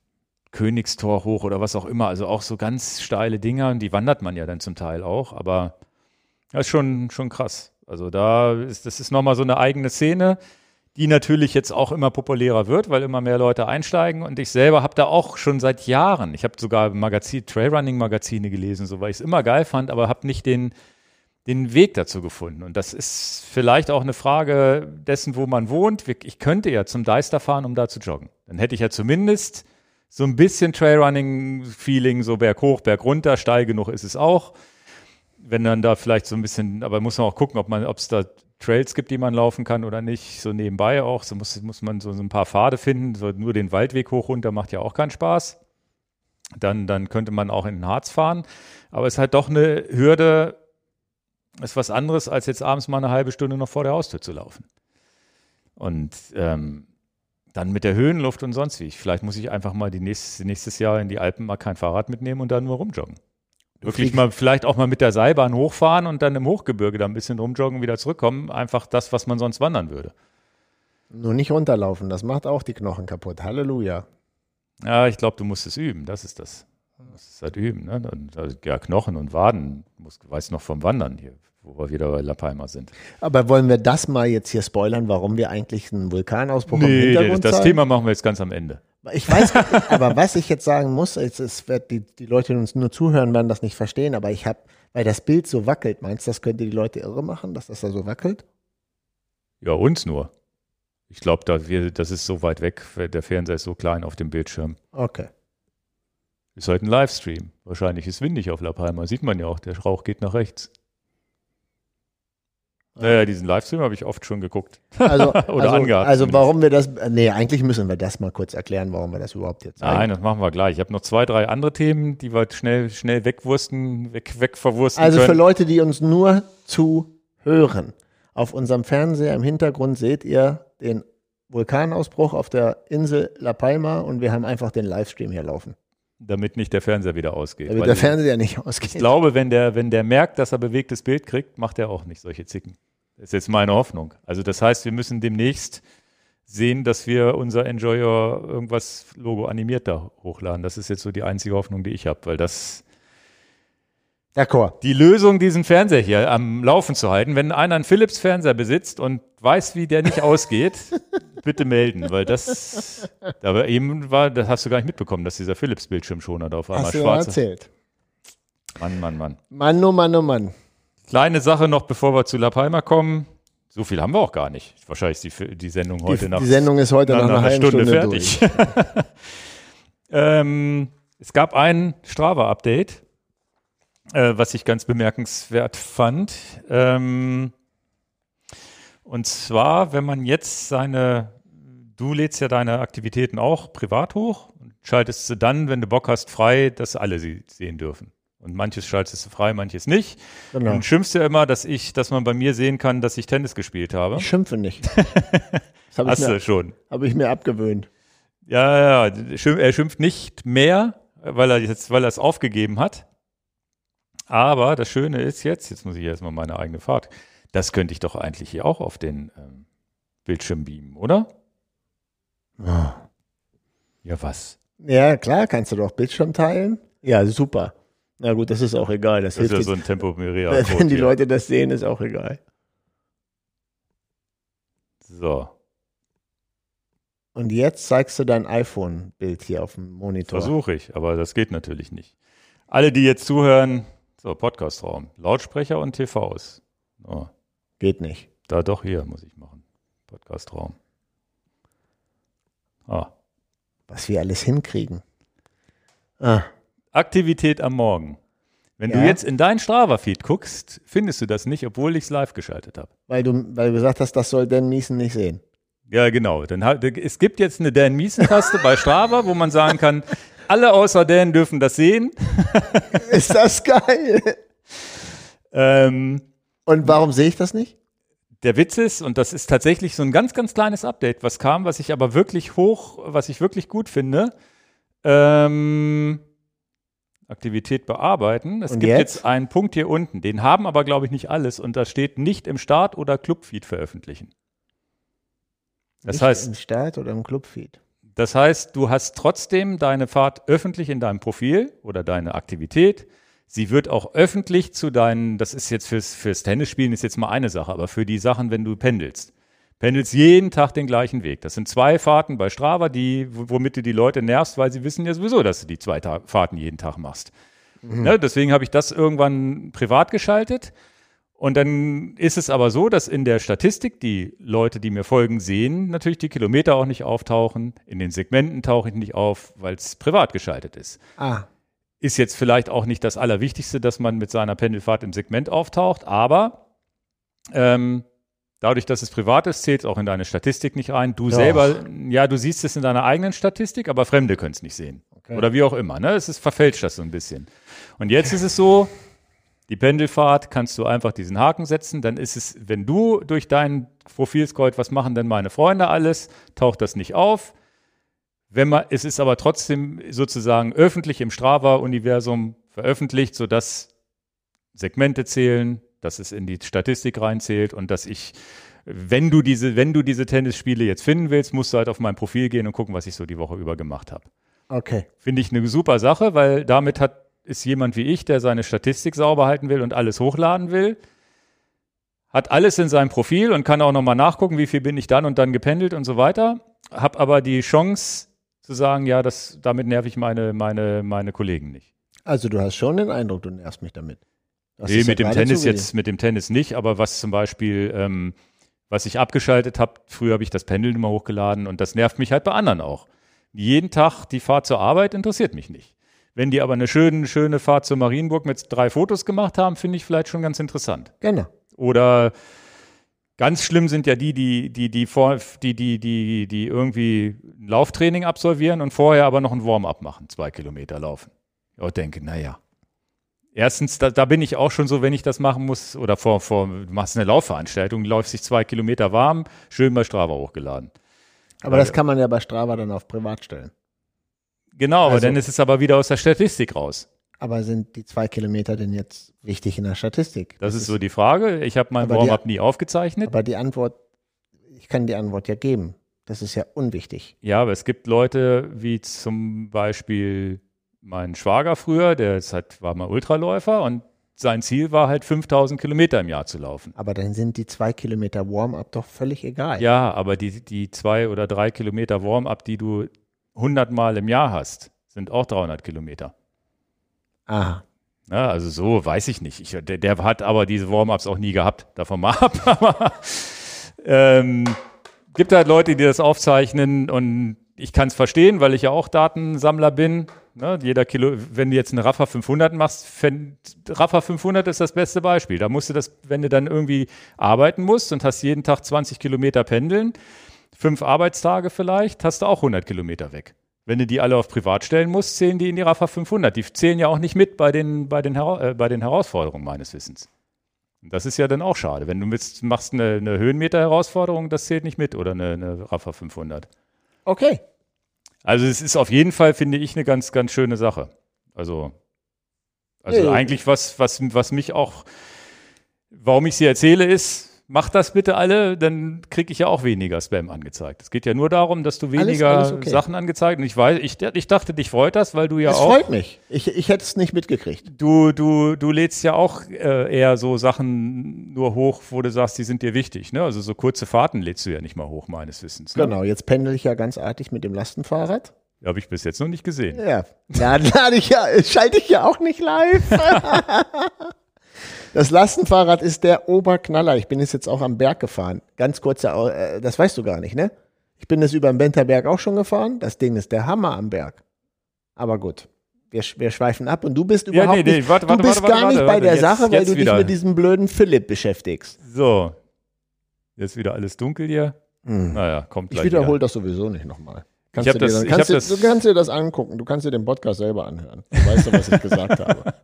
A: Königstor hoch oder was auch immer. Also auch so ganz steile Dinger, und die wandert man ja dann zum Teil auch, aber das ist schon, schon krass. Also da ist, das ist nochmal so eine eigene Szene, die natürlich jetzt auch immer populärer wird, weil immer mehr Leute einsteigen. Und ich selber habe da auch schon seit Jahren, ich habe sogar Magazin, Trailrunning-Magazine gelesen, so weil ich es immer geil fand, aber habe nicht den, den Weg dazu gefunden. Und das ist vielleicht auch eine Frage dessen, wo man wohnt. Ich könnte ja zum Deister fahren, um da zu joggen. Dann hätte ich ja zumindest so ein bisschen Trailrunning-Feeling, so Berg hoch, Berg runter, steil genug ist es auch. Wenn dann da vielleicht so ein bisschen, aber muss man auch gucken, ob man, ob es da Trails gibt, die man laufen kann oder nicht. So nebenbei auch. So muss, muss man so, so ein paar Pfade finden. So nur den Waldweg hoch runter macht ja auch keinen Spaß. Dann, dann könnte man auch in den Harz fahren. Aber es ist halt doch eine Hürde, ist was anderes, als jetzt abends mal eine halbe Stunde noch vor der Haustür zu laufen. Und ähm, dann mit der Höhenluft und sonst wie. Vielleicht muss ich einfach mal die nächstes, nächstes Jahr in die Alpen mal kein Fahrrad mitnehmen und dann nur rumjoggen. Wirklich mal, vielleicht auch mal mit der Seilbahn hochfahren und dann im Hochgebirge da ein bisschen rumjoggen, wieder zurückkommen. Einfach das, was man sonst wandern würde.
B: Nur nicht runterlaufen, das macht auch die Knochen kaputt. Halleluja.
A: Ja, ich glaube, du musst es üben. Das ist das. Du musst es halt üben. Ne? Also, ja, Knochen und Waden. Muss, weiß noch vom Wandern hier, wo wir wieder bei La Palma sind.
B: Aber wollen wir das mal jetzt hier spoilern, warum wir eigentlich einen Vulkanausbruch im
A: Nee, das,
B: Hintergrund
A: das
B: zeigen?
A: Thema machen wir jetzt ganz am Ende.
B: Ich weiß, aber was ich jetzt sagen muss, es, es wird die, die Leute, die uns nur zuhören, werden das nicht verstehen, aber ich habe, weil das Bild so wackelt, meinst du, das könnte die Leute irre machen, dass das da so wackelt?
A: Ja, uns nur. Ich glaube, da wir, das ist so weit weg, der Fernseher ist so klein auf dem Bildschirm.
B: Okay.
A: Ist halt ein Livestream. Wahrscheinlich ist windig auf La Palma. Sieht man ja auch, der Rauch geht nach rechts. Naja, diesen Livestream habe ich oft schon geguckt.
B: Also,
A: Oder
B: also,
A: angehabt
B: also
A: zumindest.
B: warum wir das, nee, eigentlich müssen wir das mal kurz erklären, warum wir das überhaupt jetzt
A: Nein, das machen wir gleich. Ich habe noch zwei, drei andere Themen, die wir schnell, schnell wegwursten, weg, wegverwursten
B: Also für
A: können.
B: Leute, die uns nur zuhören, auf unserem Fernseher im Hintergrund seht ihr den Vulkanausbruch auf der Insel La Palma und wir haben einfach den Livestream hier laufen,
A: damit nicht der Fernseher wieder ausgeht.
B: damit der Fernseher nicht ausgeht.
A: ich glaube, wenn der, wenn der merkt, dass er bewegtes Bild kriegt, macht er auch nicht solche Zicken. Das ist jetzt meine Hoffnung. Also das heißt, wir müssen demnächst sehen, dass wir unser Enjoyer irgendwas Logo animiert da hochladen. Das ist jetzt so die einzige Hoffnung, die ich habe, weil das
B: D'accord.
A: die Lösung, diesen Fernseher hier am Laufen zu halten. Wenn einer einen Philips-Fernseher besitzt und weiß, wie der nicht ausgeht, bitte melden, weil das, aber eben war, das hast du gar nicht mitbekommen, dass dieser Philips-Bildschirmschoner da auf einmal
B: Hast
A: schwarz ist.
B: erzählt.
A: Mann, Mann, Mann.
B: Mann, oh Mann, oh Mann.
A: Kleine Sache noch, bevor wir zu La Palma kommen. So viel haben wir auch gar nicht. Wahrscheinlich ist die, die Sendung heute
B: Die,
A: nach,
B: die Sendung ist heute nach,
A: nach
B: einer
A: einer
B: halben
A: Stunde,
B: Stunde,
A: fertig. ähm, es gab ein Strava-Update, äh, was ich ganz bemerkenswert fand. Ähm, und zwar, wenn man jetzt seine, du lädst ja deine Aktivitäten auch privat hoch und schaltest sie dann, wenn du Bock hast, frei, dass alle sie sehen dürfen. Und manches schaltest du frei, manches nicht.
B: Genau.
A: Und schimpfst ja immer, dass ich, dass man bei mir sehen kann, dass ich Tennis gespielt habe.
B: Ich schimpfe nicht. Das habe ich,
A: Hast du
B: mir-
A: schon.
B: hab ich mir abgewöhnt.
A: Ja, ja, er schimpft nicht mehr, weil er jetzt, weil er es aufgegeben hat. Aber das Schöne ist jetzt, jetzt muss ich erstmal meine eigene Fahrt. Das könnte ich doch eigentlich hier auch auf den ähm, Bildschirm beamen, oder? Ja, was?
B: Ja, klar, kannst du doch Bildschirm teilen. Ja, super. Na gut, das ist auch egal. Das,
A: Das ist ja so ein Tempomeria.
B: Wenn die Leute das sehen, ist auch egal.
A: So,
B: Und jetzt zeigst du dein iPhone-Bild hier auf dem Monitor.
A: versuche ich, aber das geht natürlich nicht. Alle, die jetzt zuhören, so, Podcastraum, Lautsprecher und TVs. Oh,
B: Geht nicht.
A: da doch hier muss ich machen. Podcastraum. Ah.
B: Was wir alles hinkriegen. Ah,
A: Aktivität am Morgen. Wenn
B: Ja.
A: du jetzt in dein Strava-Feed guckst, findest du das nicht, obwohl ich es live geschaltet habe.
B: weil, du, weil du gesagt hast, das soll Dan Miesen nicht sehen.
A: Ja, genau. Dann es gibt jetzt eine Dan Miesen-Taste bei Strava, wo man sagen kann, alle außer Dan dürfen das sehen.
B: Ist das geil?
A: Ähm,
B: Und warum sehe ich das nicht?
A: der Witz ist, und das ist tatsächlich so ein ganz, ganz kleines Update, was kam, was ich aber wirklich hoch, was ich wirklich gut finde. Ähm, Aktivität bearbeiten. Es
B: Und
A: gibt
B: jetzt?
A: jetzt? einen Punkt hier unten, den haben aber, glaube ich, nicht alles und da steht nicht im Start- oder Clubfeed veröffentlichen. Das
B: nicht
A: heißt,
B: Im Start oder im Clubfeed?
A: Das heißt, du hast trotzdem deine Fahrt öffentlich in deinem Profil oder deine Aktivität. Sie wird auch öffentlich zu deinen, das ist jetzt fürs, fürs Tennisspielen ist jetzt mal eine Sache, aber für die Sachen, wenn du pendelst. Pendelst jeden Tag den gleichen Weg. Das sind zwei Fahrten bei Strava, die, womit du die Leute nervst, weil sie wissen ja sowieso, dass du die zwei Ta Fahrten jeden Tag machst. Ne, deswegen habe ich das irgendwann privat geschaltet. Und dann ist es aber so, dass in der Statistik die Leute, die mir folgen, sehen natürlich die Kilometer auch nicht auftauchen. In den Segmenten tauche ich nicht auf, weil es privat geschaltet ist.
B: Ah,
A: Ist jetzt vielleicht auch nicht das Allerwichtigste, dass man mit seiner Pendelfahrt im Segment auftaucht, aber ähm, dadurch, dass es privat ist, zählt es auch in deine Statistik nicht rein. Du
B: Doch.
A: selber, ja, du siehst es in deiner eigenen Statistik, aber Fremde können es nicht sehen.
B: Okay.
A: Oder wie auch immer. Ne? Es ist verfälscht das so ein bisschen. Und jetzt ist es so, die Pendelfahrt kannst du einfach diesen Haken setzen, dann ist es, wenn du durch dein Profil scrollt, was machen denn meine Freunde alles, taucht das nicht auf. Wenn man, es ist aber trotzdem sozusagen öffentlich im Strava-Universum veröffentlicht, sodass Segmente zählen, dass es in die Statistik reinzählt und dass ich, wenn du diese, wenn du diese Tennisspiele jetzt finden willst, musst du halt auf mein Profil gehen und gucken, was ich so die Woche über gemacht habe.
B: okay.
A: Finde ich eine super Sache, weil damit hat, ist jemand wie ich, der seine Statistik sauber halten will und alles hochladen will, hat alles in seinem Profil und kann auch nochmal nachgucken, wie viel bin ich dann und dann gependelt und so weiter. Hab aber die Chance zu sagen, ja, das, damit nerv ich meine, meine, meine Kollegen nicht.
B: Also du hast schon den Eindruck, du nervst mich damit. Du hast
A: Nee,
B: es ja
A: mit dem Tennis
B: zugegeben.
A: jetzt, mit dem Tennis nicht, aber was zum Beispiel, ähm, was ich abgeschaltet habe, früher habe ich das Pendeln immer hochgeladen und das nervt mich halt bei anderen auch. Jeden Tag die Fahrt zur Arbeit interessiert mich nicht. Wenn die aber eine schöne, schöne Fahrt zur Marienburg mit drei Fotos gemacht haben, finde ich vielleicht schon ganz interessant.
B: Genau.
A: Oder ganz schlimm sind ja die, die, die, die, vor, die, die, die, die irgendwie ein Lauftraining absolvieren und vorher aber noch ein Warm-up machen, zwei Kilometer laufen. Ja, denke, naja. Erstens, da, da bin ich auch schon so, wenn ich das machen muss, oder vor, vor, du machst eine Laufveranstaltung, läufst dich zwei Kilometer warm, schön bei Strava hochgeladen.
B: Aber das kann man ja bei Strava dann auf privat stellen.
A: Genau, aber
B: Also-
A: dann ist es aber wieder aus der Statistik raus.
B: Aber sind die zwei Kilometer denn jetzt wichtig in der Statistik?
A: Das, ist so die Frage. Ich habe mein
B: Aber
A: Warm-up nie aufgezeichnet.
B: Aber die Antwort, ich kann die Antwort ja geben. Das ist ja unwichtig.
A: Ja, aber es gibt Leute wie zum Beispiel mein Schwager früher, der ist halt, war mal Ultraläufer und sein Ziel war halt 5000 Kilometer im Jahr zu laufen.
B: Aber dann sind die zwei Kilometer Warm-up doch völlig egal.
A: Ja, aber die, die zwei oder drei Kilometer Warm-up, die du 100 Mal im Jahr hast, sind auch 300 Kilometer.
B: Aha.
A: Ja, also so weiß ich nicht. Ich, der, der hat aber diese Warm-ups auch nie gehabt, davon mal ab. Aber ähm, gibt halt Leute, die das aufzeichnen und ich kann es verstehen, weil ich ja auch Datensammler bin. Ne, jeder Kilo, wenn du jetzt eine Rafa 500 machst, fänd, Rafa 500 ist das beste Beispiel. Da musst du das, wenn du dann irgendwie arbeiten musst und hast jeden Tag 20 Kilometer pendeln, fünf Arbeitstage vielleicht, hast du auch 100 Kilometer weg. Wenn du die alle auf Privat stellen musst, zählen die in die Rafa 500. Die zählen ja auch nicht mit bei den, bei den, äh, bei den Herausforderungen meines Wissens. Das ist ja dann auch schade. Wenn du mit, machst eine, eine Höhenmeter-Herausforderung, das zählt nicht mit oder eine, eine Rafa 500.
B: Okay.
A: Also es ist auf jeden Fall, finde ich, eine ganz, ganz schöne Sache. Also, also
B: Nee.
A: eigentlich was, was, was mich auch, warum ich sie erzähle, ist, macht das bitte alle, dann kriege ich ja auch weniger Spam angezeigt. Es geht ja nur darum, dass du weniger
B: alles okay.
A: Sachen angezeigt. Und ich weiß, ich, ich dachte, dich freut das, weil du ja
B: Es
A: auch.
B: freut mich. Ich, ich hätte es nicht mitgekriegt.
A: Du, du, du lädst ja auch äh, eher so Sachen nur hoch, wo du sagst, die sind dir wichtig. Ne? Also so kurze Fahrten lädst du ja nicht mal hoch, meines Wissens. Ne?
B: Genau, jetzt pendel ich ja ganz artig mit dem Lastenfahrrad.
A: Habe ich bis jetzt noch nicht gesehen.
B: Ja, ja lade ich ja, schalte ich ja auch nicht live. Das Lastenfahrrad ist der Oberknaller. Ich bin es jetzt auch am Berg gefahren. Ganz kurze, Au- äh, das weißt du gar nicht, ne? Ich bin es über den Benterberg auch schon gefahren. Das Ding ist der Hammer am Berg. Aber gut, wir, wir schweifen ab und du bist
A: Ja,
B: überhaupt
A: nee, nee,
B: nicht,
A: warte, warte,
B: du bist
A: warte,
B: gar nicht bei der
A: jetzt-
B: Sache, weil du dich
A: wieder.
B: mit diesem blöden Philipp beschäftigst.
A: So. Jetzt wieder alles dunkel hier.
B: Hm.
A: Naja, kommt
B: Ich
A: gleich
B: wiederhole
A: wieder.
B: das sowieso nicht nochmal. Kannst
A: Ich
B: du, dir
A: das-
B: dann-
A: ich
B: kannst du,
A: das-
B: du kannst dir das angucken. Du kannst dir den Podcast selber anhören. Du weißt ja, was ich gesagt habe.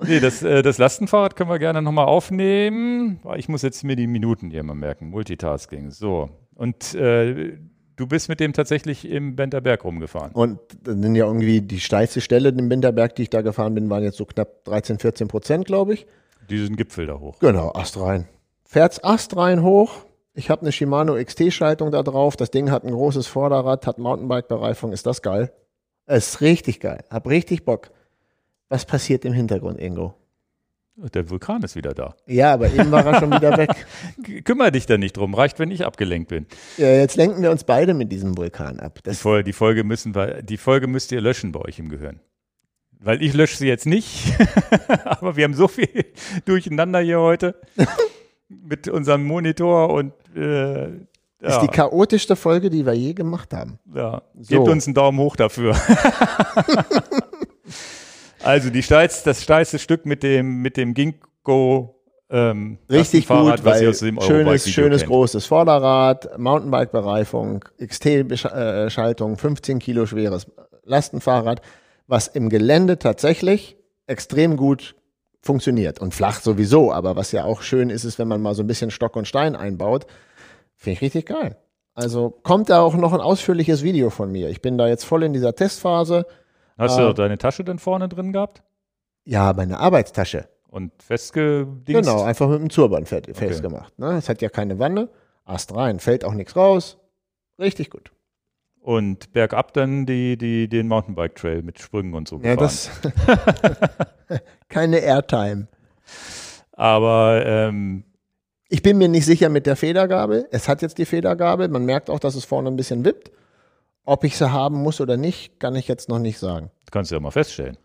A: Nee, das, äh, das Lastenfahrrad können wir gerne nochmal aufnehmen. Ich muss jetzt mir die Minuten hier mal merken. Multitasking. So. Und äh, du bist mit dem tatsächlich im Benterberg rumgefahren.
B: Und dann sind ja irgendwie die steilste Stelle im Winterberg, die ich da gefahren bin, waren jetzt so knapp 13, 14 Prozent, glaube ich.
A: Diesen Gipfel da hoch.
B: Genau, Ast rein. Fährt's Ast rein hoch. Ich habe eine Shimano XT-Schaltung da drauf. Das Ding hat ein großes Vorderrad, hat Mountainbike-Bereifung. Ist das geil? Es ist richtig geil. Hab richtig Bock. Was passiert im Hintergrund, Ingo?
A: Der Vulkan ist wieder da.
B: Ja, aber eben war er schon wieder weg.
A: Kümmer dich da nicht drum. Reicht, wenn ich abgelenkt bin.
B: Ja, jetzt lenken wir uns beide mit diesem Vulkan ab.
A: Die,
B: Das,
A: Folge, die, Folge müssen wir, die Folge müsst ihr löschen bei euch im Gehirn. Weil ich lösche sie jetzt nicht. Aber wir haben so viel durcheinander hier heute. mit unserem Monitor und äh,
B: ist
A: ja,
B: die chaotischste Folge, die wir je gemacht haben.
A: ja.
B: So.
A: Gebt uns einen Daumen hoch dafür. Also die steilste, das steilste Stück mit dem, mit dem Ginkgo ähm,
B: Richtig
A: Lastenfahrrad,
B: gut, weil
A: aus dem
B: schönes, schönes
A: kennt.
B: großes Vorderrad, Mountainbike-Bereifung, XT-Schaltung, 15 Kilo schweres Lastenfahrrad, was im Gelände tatsächlich extrem gut funktioniert und flach sowieso, aber was ja auch schön ist, ist, wenn man mal so ein bisschen Stock und Stein einbaut, finde ich richtig geil. Also kommt da auch noch ein ausführliches Video von mir. Ich bin da jetzt voll in dieser Testphase.
A: Hast
B: äh,
A: du deine Tasche denn vorne drin gehabt?
B: Ja, meine Arbeitstasche.
A: Und festgedingst?
B: Genau, einfach mit dem Turban fest, festgemacht. Ne? Es hat ja keine Wanne, Ast rein, fällt auch nichts raus. Richtig gut.
A: Und bergab dann die, die, den Mountainbike-Trail mit Sprüngen und so
B: Ja,
A: gefahren.
B: das keine Airtime.
A: Aber ähm,
B: Ich bin mir nicht sicher mit der Federgabel. Es hat jetzt die Federgabel. Man merkt auch, dass es vorne ein bisschen wippt. Ob ich sie haben muss oder nicht, kann ich jetzt noch nicht sagen.
A: das kannst du ja mal feststellen.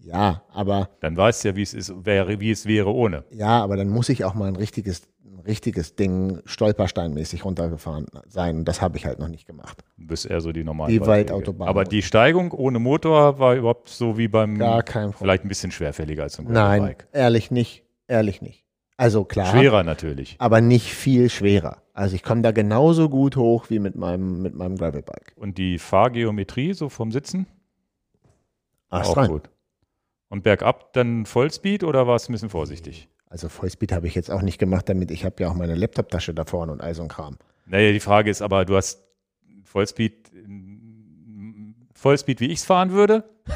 B: Ja, aber
A: Dann weißt du ja, wie es ist, wäre, wie es wäre ohne.
B: ja, aber dann muss ich auch mal ein richtiges, ein richtiges Ding stolpersteinmäßig runtergefahren sein. Das habe ich halt noch nicht gemacht.
A: Du bist eher so die normalen
B: Die
A: Beiträge.
B: Waldautobahn.
A: Aber die Steigung ohne Motor war überhaupt so wie beim,
B: Gar kein Problem.
A: vielleicht ein bisschen schwerfälliger als ein
B: Nein,
A: Gravelbike.
B: ehrlich nicht. Ehrlich nicht. Also klar.
A: Schwerer natürlich.
B: aber nicht viel schwerer. Also ich komme da genauso gut hoch wie mit meinem, mit meinem Gravelbike.
A: Und die Fahrgeometrie so vom Sitzen?
B: Ast
A: auch
B: rein.
A: gut. Und bergab dann Vollspeed oder war es ein bisschen vorsichtig?
B: Also Vollspeed habe ich jetzt auch nicht gemacht, damit ich habe ja auch meine Laptoptasche da vorne und all so ein Kram.
A: Naja, die Frage ist aber, du hast Vollspeed, Vollspeed, wie ich es fahren würde?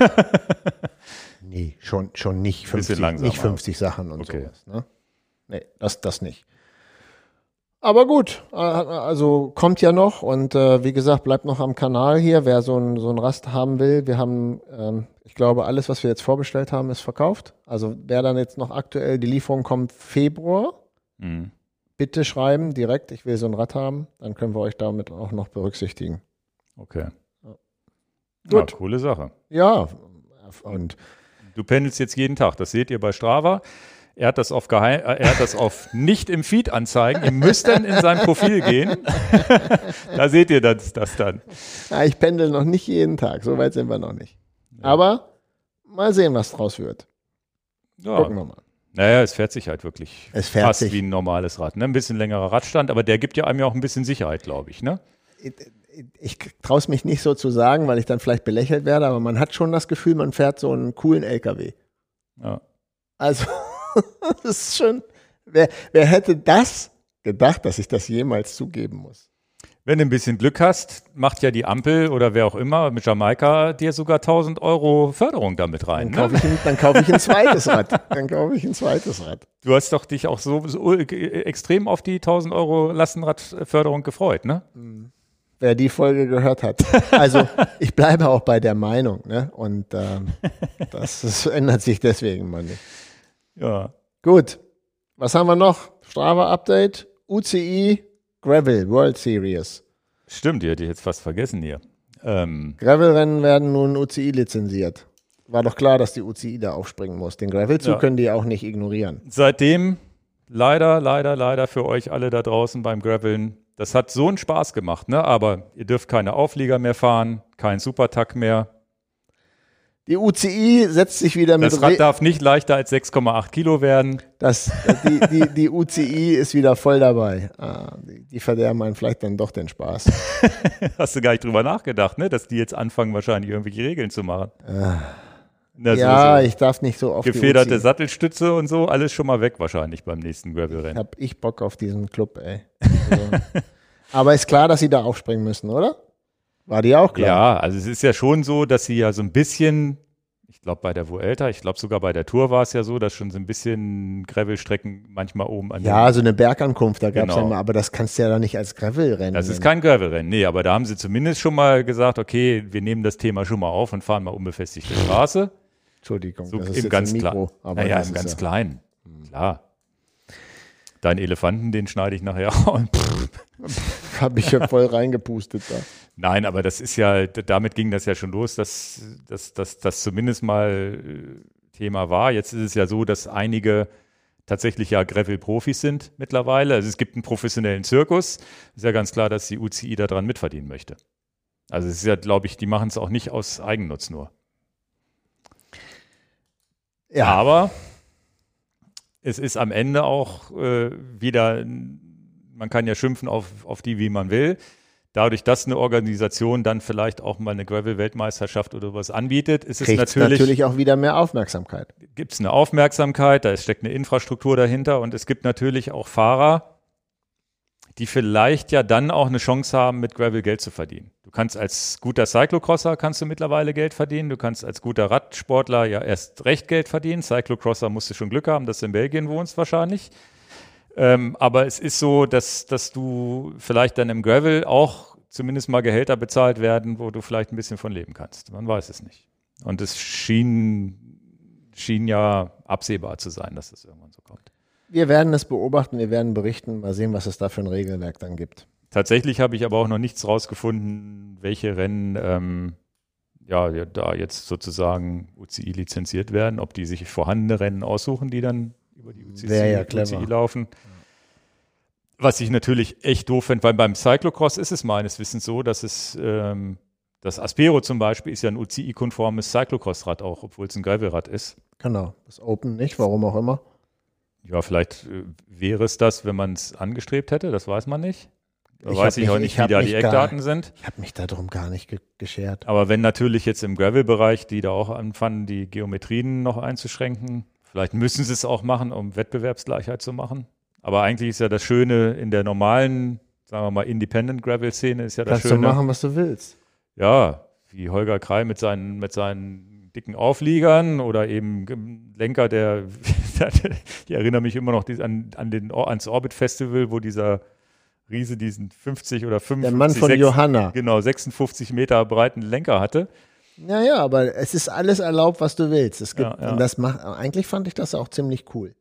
B: Nee, schon, schon nicht
A: Bisschen
B: 50,
A: langsamer.
B: nicht 50 Sachen und
A: Okay.
B: sowas. Ne? Nee, das, das nicht. Aber gut, äh, also kommt ja noch und äh, wie gesagt, bleibt noch am Kanal hier, wer so ein, so ein Rast haben will. Wir haben, ähm, ich glaube, alles, was wir jetzt vorbestellt haben, ist verkauft. Also wer dann jetzt noch aktuell, die Lieferung kommt Februar,
A: Mhm.
B: bitte schreiben direkt, ich will so ein Rad haben, dann können wir euch damit auch noch berücksichtigen.
A: Okay.
B: Gut.
A: Ja, coole Sache.
B: Ja, und
A: Du pendelst jetzt jeden Tag, das seht ihr bei Strava. Er hat das auf geheim, äh, er hat das auf nicht im Feed anzeigen. Ihr müsst dann in sein Profil gehen. da seht ihr das, das dann.
B: ja, ich pendel noch nicht jeden Tag, so weit sind wir noch nicht. Aber mal sehen, was draus wird.
A: Ja.
B: Gucken wir mal.
A: Naja, es fährt sich halt wirklich
B: Es fährt
A: fast
B: sich.
A: wie ein normales Rad. Ne? Ein bisschen längerer Radstand, aber der gibt ja einem ja auch ein bisschen Sicherheit, glaube ich. Ne?
B: Ich traue es mich nicht so zu sagen, weil ich dann vielleicht belächelt werde, aber man hat schon das Gefühl, man fährt so einen coolen LKW.
A: Ja.
B: Also, das ist schon. Wer, wer hätte das gedacht, dass ich das jemals zugeben muss?
A: Wenn du ein bisschen Glück hast, macht ja die Ampel oder wer auch immer mit Jamaika dir sogar 1000 Euro Förderung damit rein.
B: Dann
A: Ne?
B: kaufe ich, ein- dann kaufe ich ein zweites Rad. Dann kaufe ich ein zweites Rad.
A: Du hast doch dich auch so, so äh, extrem auf die 1000 Euro Lastenradförderung gefreut, ne?
B: Wer die Folge gehört hat. Also, ich bleibe auch bei der Meinung. Ne? Und ähm, das, das ändert sich deswegen mal nicht.
A: Ja.
B: Gut. Was haben wir noch? Strava-Update. UCI Gravel World Series.
A: Stimmt, die hätte ich jetzt fast vergessen hier. Ähm,
B: Gravel-Rennen werden nun UCI lizenziert. War doch klar, dass die UCI da aufspringen muss. Den Gravelzug
A: Ja.
B: können die auch nicht ignorieren.
A: seitdem leider, leider, leider für euch alle da draußen beim Graveln. Das hat so einen Spaß gemacht, ne? Aber ihr dürft keine Auflieger mehr fahren, kein Supertack mehr.
B: Die UCI setzt sich wieder mit
A: Das
B: Re
A: Rad darf nicht leichter als 6,8 Kilo werden.
B: das, die, die, die UCI ist wieder voll dabei. Ah, die, die verderben einen vielleicht dann doch den Spaß.
A: Hast du gar nicht drüber nachgedacht, ne? Dass die jetzt anfangen, wahrscheinlich irgendwelche Regeln zu machen. Na, so-
B: ja,
A: so
B: ich darf nicht so oft
A: gefederte. Sattelstütze und so, alles schon mal weg wahrscheinlich beim nächsten Gravelrennen.
B: Hab ich Bock auf diesen Club, ey. Also. Aber ist klar, dass sie da aufspringen müssen, oder? War dir auch klar?
A: Ja, also es ist ja schon so, dass sie ja so ein bisschen, ich glaube bei der Vuelta, ich glaube sogar bei der Tour war es ja so, dass schon so ein bisschen Gravelstrecken manchmal oben an
B: Ja, so eine Bergankunft, da gab es
A: Genau.
B: ja immer, aber das kannst du ja doch nicht als Gravelrennen.
A: Das ist kein Gravelrennen, nee, aber da haben sie zumindest schon mal gesagt, okay, wir nehmen das Thema schon mal auf und fahren mal unbefestigte Straße.
B: Entschuldigung,
A: So
B: das ist
A: im ganz
B: Mikro.
A: kleinen.
B: Aber
A: Naja, im ganz
B: ja,
A: kleinen. Klar. Deinen Elefanten, den schneide ich nachher und
B: Habe ich ja voll reingepustet da.
A: Nein, aber das ist ja, damit ging das ja schon los, dass das zumindest mal äh, Thema war. Jetzt ist es ja so, dass einige tatsächlich ja Gravel-Profis sind mittlerweile. Also es gibt einen professionellen Zirkus. Ist ja ganz klar, dass die UCI daran mitverdienen möchte. Also es ist ja, glaube ich, die machen es auch nicht aus Eigennutz nur.
B: Ja,
A: Aber es ist am Ende auch äh, wieder, man kann ja schimpfen auf, auf die, wie man will. Dadurch, dass eine Organisation dann vielleicht auch mal eine Gravel-Weltmeisterschaft oder was anbietet, ist es natürlich,
B: natürlich, auch wieder mehr Aufmerksamkeit.
A: gibt es eine Aufmerksamkeit, da steckt eine Infrastruktur dahinter und es gibt natürlich auch Fahrer, die vielleicht ja dann auch eine Chance haben, mit Gravel Geld zu verdienen. Du kannst als guter Cyclocrosser kannst du mittlerweile Geld verdienen, du kannst als guter Radsportler ja erst recht Geld verdienen. Cyclocrosser musst du schon Glück haben, dass du in Belgien wohnst wahrscheinlich. Ähm, aber es ist so, dass, dass du vielleicht dann im Gravel auch zumindest mal Gehälter bezahlt werden, wo du vielleicht ein bisschen von leben kannst. Man weiß es nicht. Und es schien, schien ja absehbar zu sein, dass das irgendwann so kommt.
B: Wir werden es beobachten, wir werden berichten, mal sehen, was es da für ein Regelwerk dann gibt.
A: Tatsächlich habe ich aber auch noch nichts rausgefunden, welche Rennen ähm, ja, ja, da jetzt sozusagen UCI lizenziert werden, ob die sich vorhandene Rennen aussuchen, die dann über die UCI,
B: Wär ja.
A: UCI laufen. Was ich natürlich echt doof finde, weil beim Cyclocross ist es meines Wissens so, dass es ähm, das Aspero zum Beispiel ist ja ein UCI-konformes Cyclocross-Rad auch, obwohl es ein Gravelrad ist.
B: Genau. Das Open nicht, warum auch immer.
A: Ja, vielleicht äh, wäre es das, wenn man es angestrebt hätte, das weiß man nicht. Da
B: Ich
A: weiß ich auch nicht,
B: ich
A: wie da die
B: gar-
A: Eckdaten sind.
B: Ich habe mich darum gar nicht ge geschert.
A: Aber wenn natürlich jetzt im Gravel-Bereich die da auch anfangen, die Geometrien noch einzuschränken, vielleicht müssen sie es auch machen, um Wettbewerbsgleichheit zu machen. Aber eigentlich ist ja das Schöne in der normalen, sagen wir mal, Independent Gravel-Szene ist ja das
B: Kannst du
A: Schöne.
B: machen, was du willst.
A: Ja, wie Holger Krei mit seinen, mit seinen dicken Aufliegern oder eben Lenker, der, ich erinnere mich immer noch an, an den, ans Orbit Festival, wo dieser Riese diesen 50 oder 55
B: Der Mann von
A: 6,
B: Johanna.
A: Genau, 56 Meter breiten Lenker hatte.
B: Ja, ja, aber es ist alles erlaubt, was du willst. Es gibt,
A: Ja, ja.
B: Und das macht, eigentlich fand ich das auch ziemlich cool.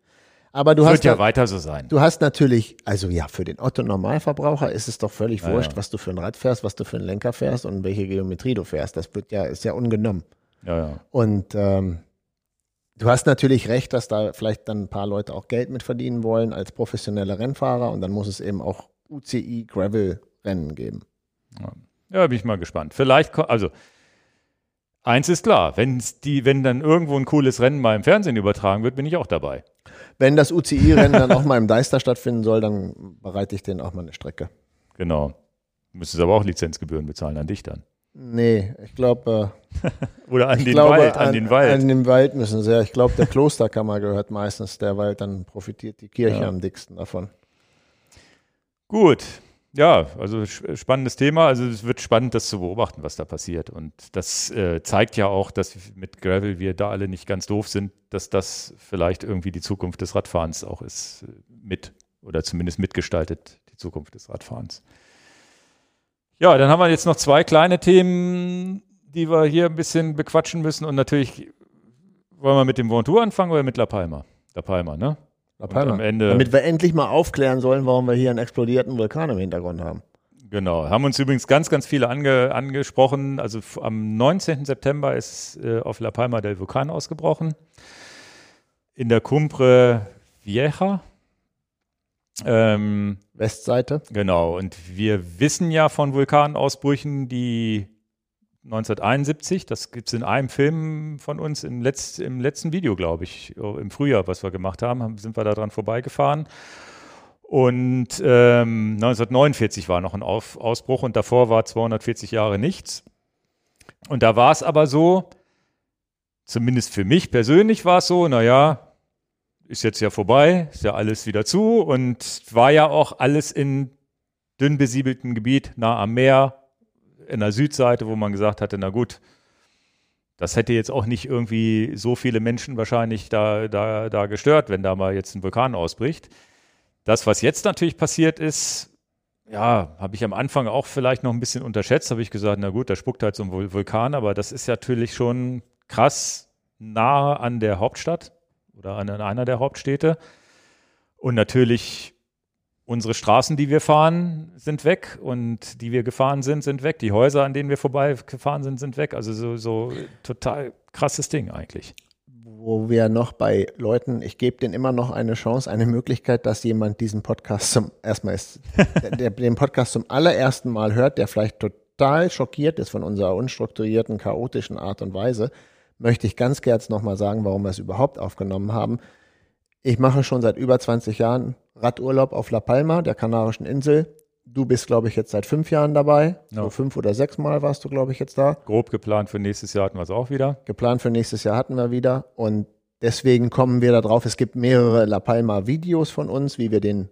B: Aber du
A: Wird
B: hast
A: ja
B: ja,
A: weiter so sein.
B: du hast natürlich, also ja, für den Otto Normalverbraucher ist es doch völlig
A: Ja,
B: wurscht,
A: ja.
B: was du für ein Rad fährst, was du für einen Lenker fährst und welche Geometrie du fährst. Das wird ja, ist ja ungenommen.
A: Ja, ja.
B: Und ähm, du hast natürlich recht, dass da vielleicht dann ein paar Leute auch Geld mit verdienen wollen als professionelle Rennfahrer und dann muss es eben auch UCI Gravel Rennen geben.
A: Ja, bin ich mal gespannt. Vielleicht, also eins ist klar, wenn's die, wenn dann irgendwo ein cooles Rennen mal im Fernsehen übertragen wird, bin ich auch dabei.
B: Wenn das UCI-Rennen dann auch mal im Deister stattfinden soll, dann bereite ich denen auch mal eine Strecke.
A: Genau. Müsstest aber auch Lizenzgebühren bezahlen an dich dann.
B: Nee, ich glaube,
A: Oder an den
B: glaube
A: Wald, an, den Wald.
B: An den Wald müssen sie. ja. Ich glaube, der Klosterkammer gehört meistens der Wald, dann profitiert die Kirche
A: Ja.
B: am dicksten davon.
A: Gut. Ja, also sp- spannendes Thema. Also es wird spannend, das zu beobachten, was da passiert. Und das äh, zeigt ja auch, dass mit Gravel wir da alle nicht ganz doof sind, dass das vielleicht irgendwie die Zukunft des Radfahrens auch ist, äh, mit oder zumindest mitgestaltet die Zukunft des Radfahrens. Ja, dann haben wir jetzt noch zwei kleine Themen, die wir hier ein bisschen bequatschen müssen. Und natürlich wollen wir mit dem Ventoux anfangen oder mit La Palma? La Palma, ne? Am Ende-
B: Damit wir endlich mal aufklären sollen, warum wir hier einen explodierten Vulkan im Hintergrund haben.
A: Genau, haben uns übrigens ganz, ganz viele ange, angesprochen. Also am 19. September ist äh, auf La Palma del Vulkan ausgebrochen. In der Cumbre Vieja. Ähm,
B: Westseite.
A: genau, und wir wissen ja von Vulkanausbrüchen, die 1971, das gibt es in einem Film von uns im, letzt, im letzten Video, glaube ich, oh, im Frühjahr, was wir gemacht haben, sind wir da dran vorbeigefahren. Und ähm, 1949 war noch ein Auf Ausbruch und davor war 240 Jahre nichts. Und da war es aber so, zumindest für mich persönlich war es so, naja, ist jetzt ja vorbei, ist ja alles wieder zu und war ja auch alles in dünn besiedeltem Gebiet, nah am Meer, in der Südseite, wo man gesagt hatte, na gut, das hätte jetzt auch nicht irgendwie so viele Menschen wahrscheinlich da, da, da gestört, wenn da mal jetzt ein Vulkan ausbricht. Das, was jetzt natürlich passiert ist, ja, habe ich am Anfang auch vielleicht noch ein bisschen unterschätzt, habe ich gesagt, na gut, da spuckt halt so ein Vul- Vulkan, aber das ist natürlich schon krass nahe an der Hauptstadt oder an einer der Hauptstädte. Und natürlich unsere Straßen, die wir fahren, sind weg und die wir gefahren sind, sind weg. Die Häuser, an denen wir vorbeigefahren sind, sind weg. Also so, so total krasses Ding eigentlich.
B: Wo wir noch bei Leuten, ich gebe denen immer noch eine Chance, eine Möglichkeit, dass jemand diesen Podcast zum erstmal ist, der, den Podcast zum allerersten Mal hört, der vielleicht total schockiert ist von unserer unstrukturierten, chaotischen Art und Weise, möchte ich ganz kurz nochmal sagen, warum wir es überhaupt aufgenommen haben. Ich mache schon seit über 20 Jahren Radurlaub auf La Palma, der Kanarischen Insel. Du bist, glaube ich, jetzt seit fünf Jahren dabei.
A: Ja.
B: So fünf oder sechs Mal warst du, glaube ich, jetzt da.
A: Grob geplant für nächstes Jahr hatten wir es auch wieder.
B: Geplant für nächstes Jahr hatten wir wieder. Und deswegen kommen wir da drauf. Es gibt mehrere La Palma-Videos von uns, wie wir den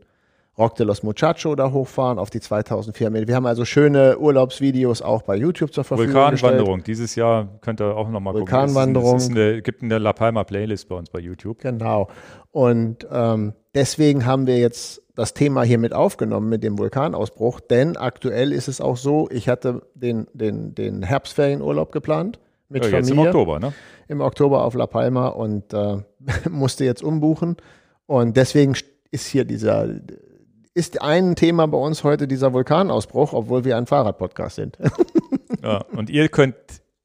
B: Rock de los Muchachos da hochfahren auf die 2004 Meter. Wir haben also schöne Urlaubsvideos auch bei YouTube zur Verfügung gestellt.
A: Vulkanwanderung. Dieses Jahr könnt ihr auch nochmal gucken.
B: Vulkanwanderung.
A: Es ist eine, gibt eine La Palma Playlist bei uns bei YouTube.
B: Genau. Und ähm, deswegen haben wir jetzt das Thema hier mit aufgenommen mit dem Vulkanausbruch, denn aktuell ist es auch so, ich hatte den, den, den Herbstferienurlaub geplant mit
A: Ja, jetzt im
B: Familie.
A: Oktober, ne?
B: im Oktober auf La Palma und äh, musste jetzt umbuchen. Und deswegen ist hier dieser, ist ein Thema bei uns heute dieser Vulkanausbruch, obwohl wir ein Fahrradpodcast sind.
A: Ja. Und ihr könnt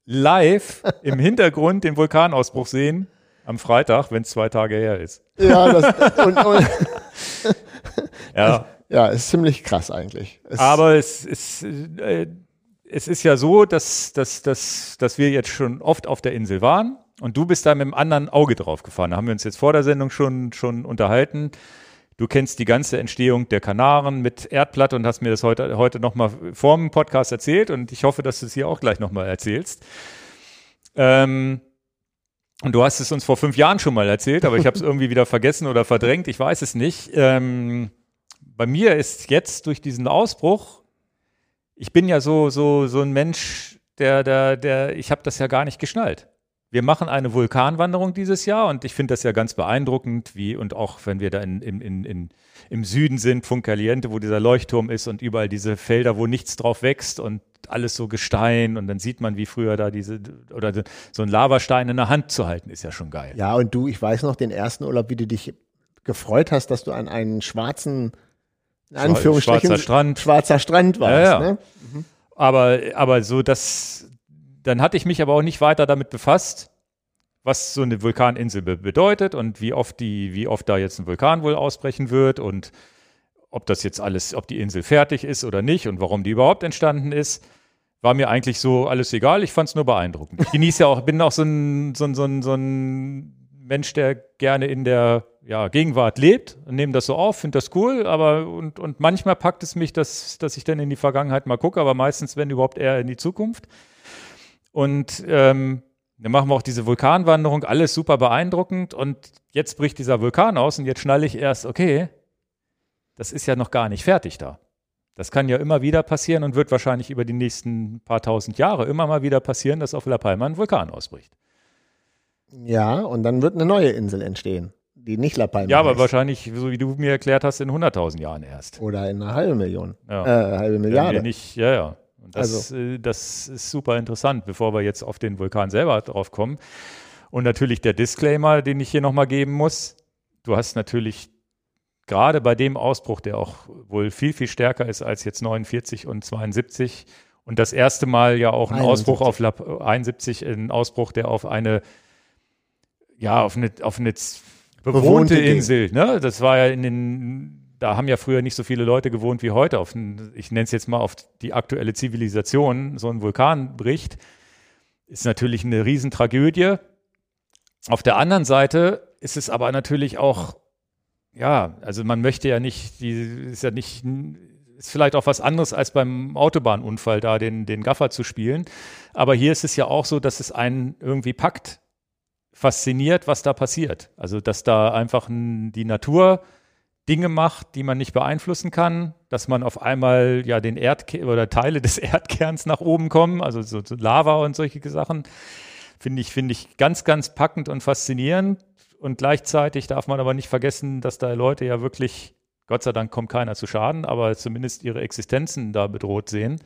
A: live im Hintergrund den Vulkanausbruch sehen am Freitag, wenn es zwei Tage her ist.
B: ja, das, und, und,
A: Ja.
B: ja, ist ziemlich krass eigentlich. Es,
A: Aber es ist, äh, es ist ja so, dass, dass, dass, dass wir jetzt schon oft auf der Insel waren und du bist da mit einem anderen Auge drauf gefahren. Da haben wir uns jetzt vor der Sendung schon, schon unterhalten. Du kennst die ganze Entstehung der Kanaren mit Erdplatte und hast mir das heute, heute nochmal vor dem Podcast erzählt und ich hoffe, dass du es hier auch gleich nochmal erzählst. Ähm, und du hast es uns vor fünf Jahren schon mal erzählt, aber ich habe es irgendwie wieder vergessen oder verdrängt, ich weiß es nicht. Ähm, bei mir ist jetzt durch diesen Ausbruch, ich bin ja so, so, so ein Mensch, der, der, der, ich habe das ja gar nicht geschnallt. Wir machen eine Vulkanwanderung dieses Jahr und ich finde das ja ganz beeindruckend, wie und auch wenn wir da in, in, in, im Süden sind, Funkaliente, wo dieser Leuchtturm ist und überall diese Felder, wo nichts drauf wächst und alles so Gestein und dann sieht man, wie früher da diese oder so ein Lavastein in der Hand zu halten, ist ja schon geil.
B: Ja, und du, ich weiß noch den ersten Urlaub, wie du dich gefreut hast, dass du an einen schwarzen, in Anführungsstrichen,
A: schwarzer Strand,
B: schwarzer Strand warst. Ja, ja. Ne?
A: Mhm. Aber, aber so das, dann hatte ich mich aber auch nicht weiter damit befasst, was so eine Vulkaninsel be bedeutet und wie oft die, wie oft da jetzt ein Vulkan wohl ausbrechen wird und ob das jetzt alles, ob die Insel fertig ist oder nicht und warum die überhaupt entstanden ist, war mir eigentlich so alles egal. Ich fand es nur beeindruckend. Ich genieße ja auch, bin auch so ein, so ein, so ein, so ein Mensch, der gerne in der ja, Gegenwart lebt und nehme das so auf, finde das cool, aber und, und manchmal packt es mich, dass, dass ich dann in die Vergangenheit mal gucke, aber meistens, wenn überhaupt eher in die Zukunft. Und ähm, dann machen wir auch diese Vulkanwanderung, alles super beeindruckend. Und jetzt bricht dieser Vulkan aus und jetzt schnalle ich erst, okay, das ist ja noch gar nicht fertig da. Das kann ja immer wieder passieren und wird wahrscheinlich über die nächsten paar tausend Jahre immer mal wieder passieren, dass auf La Palma ein Vulkan ausbricht.
B: Ja, und dann wird eine neue Insel entstehen, die nicht La Palma
A: Ja, aber heißt. wahrscheinlich, so wie du mir erklärt hast, in 100.000 Jahren erst.
B: Oder in einer halben Million.
A: Ja.
B: Äh, halbe Milliarde.
A: Nicht, ja, ja. Und das, also. äh, das ist super interessant, bevor wir jetzt auf den Vulkan selber drauf kommen. Und natürlich der Disclaimer, den ich hier nochmal geben muss. Du hast natürlich gerade bei dem Ausbruch, der auch wohl viel, viel stärker ist als jetzt 49 und 72 und das erste Mal ja auch ein 71. Ausbruch auf Lab 71, ein Ausbruch, der auf eine, ja, auf eine, auf eine bewohnte, bewohnte Insel, ne? Das war ja in den da haben ja früher nicht so viele Leute gewohnt wie heute. Auf, ich nenne es jetzt mal auf die aktuelle Zivilisation. So ein Vulkan bricht, ist natürlich eine Riesentragödie. Auf der anderen Seite ist es aber natürlich auch, ja, also man möchte ja nicht, die ist ja nicht, ist vielleicht auch was anderes als beim Autobahnunfall da den, den Gaffer zu spielen. Aber hier ist es ja auch so, dass es einen irgendwie packt, fasziniert, was da passiert. Also, dass da einfach die Natur Dinge macht, die man nicht beeinflussen kann, dass man auf einmal ja den Erdkern oder Teile des Erdkerns nach oben kommen, also so, Lava und solche Sachen, finde ich, finde ich ganz, ganz packend und faszinierend. Und gleichzeitig darf man aber nicht vergessen, dass da Leute ja wirklich, Gott sei Dank kommt keiner zu Schaden, aber zumindest ihre Existenzen da bedroht sehen.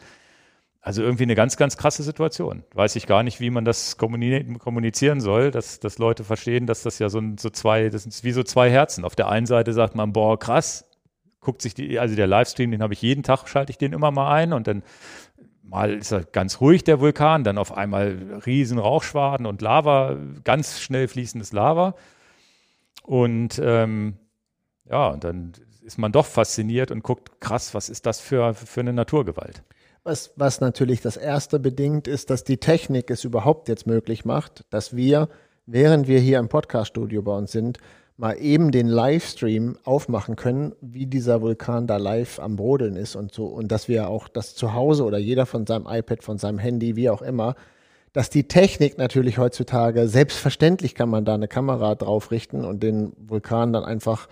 A: Also irgendwie eine ganz, ganz krasse Situation. Weiß ich gar nicht, wie man das kommunizieren soll, dass, dass Leute verstehen, dass das ja so, so zwei, das sind wie so zwei Herzen. Auf der einen Seite sagt man, boah, krass, guckt sich die, also der Livestream, den habe ich jeden Tag, schalte ich den immer mal ein und dann mal ist er ganz ruhig, der Vulkan, dann auf einmal riesen Rauchschwaden und Lava, ganz schnell fließendes Lava. Und ähm, ja, und dann ist man doch fasziniert und guckt, krass, was ist das für, für eine Naturgewalt?
B: Was, was natürlich das erste bedingt, ist, dass die Technik es überhaupt jetzt möglich macht, dass wir, während wir hier im Podcaststudio bei uns sind, mal eben den Livestream aufmachen können, wie dieser Vulkan da live am Brodeln ist und so. Und dass wir auch das zu Hause oder jeder von seinem iPad, von seinem Handy, wie auch immer, dass die Technik natürlich heutzutage, selbstverständlich kann man da eine Kamera drauf richten und den Vulkan dann einfach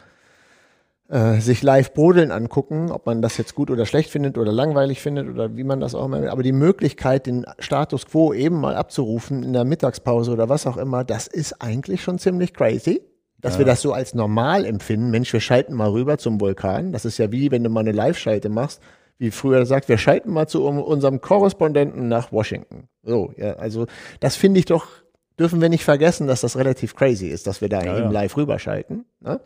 B: äh, sich live brodeln angucken, ob man das jetzt gut oder schlecht findet oder langweilig findet oder wie man das auch immer will. Aber die Möglichkeit, den Status quo eben mal abzurufen in der Mittagspause oder was auch immer, das ist eigentlich schon ziemlich crazy. Dass ja. wir das so als normal empfinden. Mensch, wir schalten mal rüber zum Vulkan. Das ist ja wie, wenn du mal eine Live-Schalte machst, wie früher sagt, wir schalten mal zu unserem Korrespondenten nach Washington. So, ja, also das finde ich doch, dürfen wir nicht vergessen, dass das relativ crazy ist, dass wir da ja, eben ja. live rüberschalten. Ne?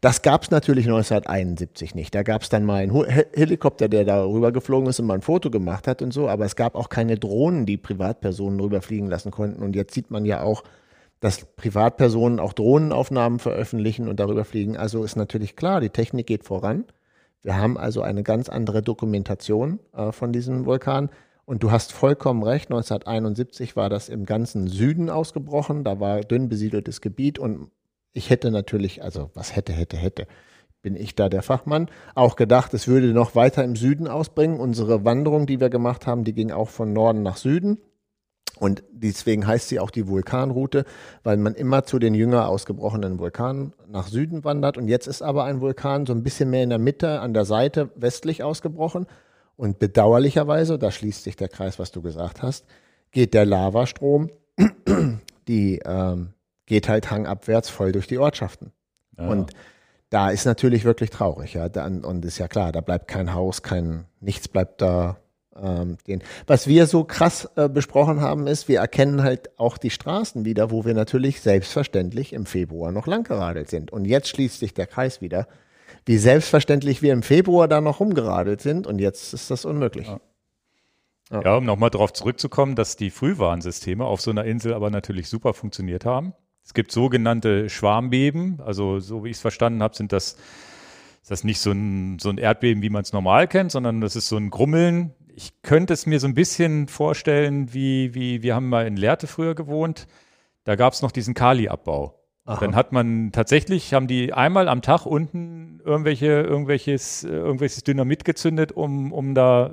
B: Das gab es natürlich 1971 nicht. Da gab es dann mal einen Helikopter, der da rüber geflogen ist und mal ein Foto gemacht hat und so, aber es gab auch keine Drohnen, die Privatpersonen rüberfliegen lassen konnten. Und jetzt sieht man ja auch, dass Privatpersonen auch Drohnenaufnahmen veröffentlichen und darüber fliegen. Also ist natürlich klar, die Technik geht voran. Wir haben also eine ganz andere Dokumentation äh, von diesem Vulkan. Und du hast vollkommen recht, 1971 war das im ganzen Süden ausgebrochen. Da war dünn besiedeltes Gebiet und ich hätte natürlich, also was hätte, hätte, hätte, bin ich da der Fachmann, auch gedacht, es würde noch weiter im Süden ausbringen. Unsere Wanderung, die wir gemacht haben, die ging auch von Norden nach Süden. Und deswegen heißt sie auch die Vulkanroute, weil man immer zu den jünger ausgebrochenen Vulkanen nach Süden wandert. Und jetzt ist aber ein Vulkan so ein bisschen mehr in der Mitte, an der Seite westlich ausgebrochen. Und bedauerlicherweise, da schließt sich der Kreis, was du gesagt hast, geht der Lavastrom die ähm, geht halt hangabwärts voll durch die Ortschaften.
A: Ja.
B: Und da ist natürlich wirklich traurig, ja. Dann, und ist ja klar, da bleibt kein Haus, kein, nichts bleibt da ähm, den. Was wir so krass äh, besprochen haben, ist, wir erkennen halt auch die Straßen wieder, wo wir natürlich selbstverständlich im Februar noch langgeradelt sind. Und jetzt schließt sich der Kreis wieder, wie selbstverständlich wir im Februar da noch rumgeradelt sind und jetzt ist das unmöglich.
A: Ja. Ja. ja, um nochmal darauf zurückzukommen, dass die Frühwarnsysteme auf so einer Insel aber natürlich super funktioniert haben. Es gibt sogenannte Schwarmbeben, also so wie ich es verstanden habe, sind das, ist das nicht so ein, so ein Erdbeben, wie man es normal kennt, sondern das ist so ein Grummeln. Ich könnte es mir so ein bisschen vorstellen, wie, wie wir haben mal in Lehrte früher gewohnt. Da gab es noch diesen Kali-Abbau. Dann hat man tatsächlich, haben die einmal am Tag unten irgendwelche, irgendwelches, irgendwelches Dynamit gezündet, um, um da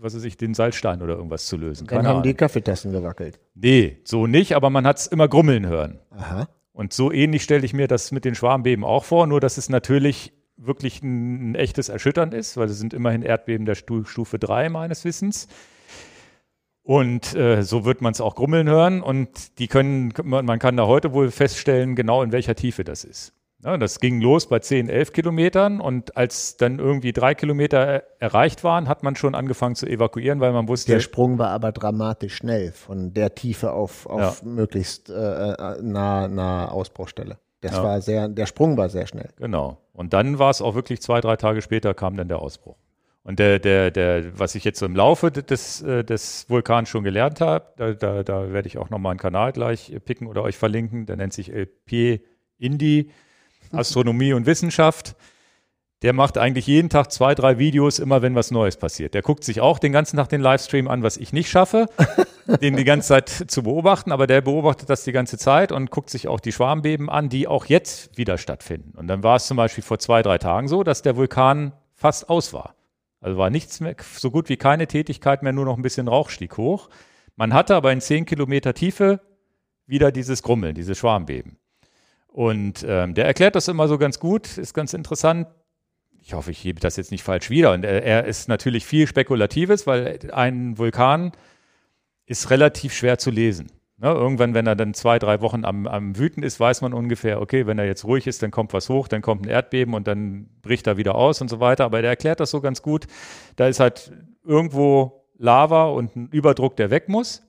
A: was weiß ich, den Salzstein oder irgendwas zu lösen.
B: Dann
A: Keine
B: haben die
A: Ahnung.
B: Kaffeetassen gewackelt.
A: Nee, so nicht, aber man hat es immer grummeln hören.
B: Aha.
A: Und so ähnlich stelle ich mir das mit den Schwarmbeben auch vor, nur dass es natürlich wirklich ein, ein echtes Erschüttern ist, weil es sind immerhin Erdbeben der Stu Stufe 3 meines Wissens. Und äh, so wird man es auch grummeln hören und die können, man kann da heute wohl feststellen, genau in welcher Tiefe das ist. Ja, das ging los bei 10, 11 Kilometern und als dann irgendwie drei Kilometer er erreicht waren, hat man schon angefangen zu evakuieren, weil man wusste.
B: Der Sprung war aber dramatisch schnell von der Tiefe auf, auf ja. möglichst äh, nah, nah Ausbruchstelle. Das ja. war sehr, der Sprung war sehr schnell.
A: Genau. Und dann war es auch wirklich zwei, drei Tage später kam dann der Ausbruch. Und der, der, der, was ich jetzt im Laufe des, äh, des Vulkans schon gelernt habe, da, da, da werde ich auch nochmal einen Kanal gleich picken oder euch verlinken. Der nennt sich LP Indie. Astronomie und Wissenschaft. Der macht eigentlich jeden Tag zwei, drei Videos, immer wenn was Neues passiert. Der guckt sich auch den ganzen Tag den Livestream an, was ich nicht schaffe, den die ganze Zeit zu beobachten, aber der beobachtet das die ganze Zeit und guckt sich auch die Schwarmbeben an, die auch jetzt wieder stattfinden. Und dann war es zum Beispiel vor zwei, drei Tagen so, dass der Vulkan fast aus war. Also war nichts mehr, so gut wie keine Tätigkeit mehr, nur noch ein bisschen Rauch stieg hoch. Man hatte aber in zehn Kilometer Tiefe wieder dieses Grummeln, diese Schwarmbeben. Und ähm, der erklärt das immer so ganz gut, ist ganz interessant. Ich hoffe, ich hebe das jetzt nicht falsch wieder. Und er, er ist natürlich viel Spekulatives, weil ein Vulkan ist relativ schwer zu lesen. Ne, irgendwann, wenn er dann zwei, drei Wochen am, am Wüten ist, weiß man ungefähr, okay, wenn er jetzt ruhig ist, dann kommt was hoch, dann kommt ein Erdbeben und dann bricht er wieder aus und so weiter. Aber der erklärt das so ganz gut. Da ist halt irgendwo Lava und ein Überdruck, der weg muss.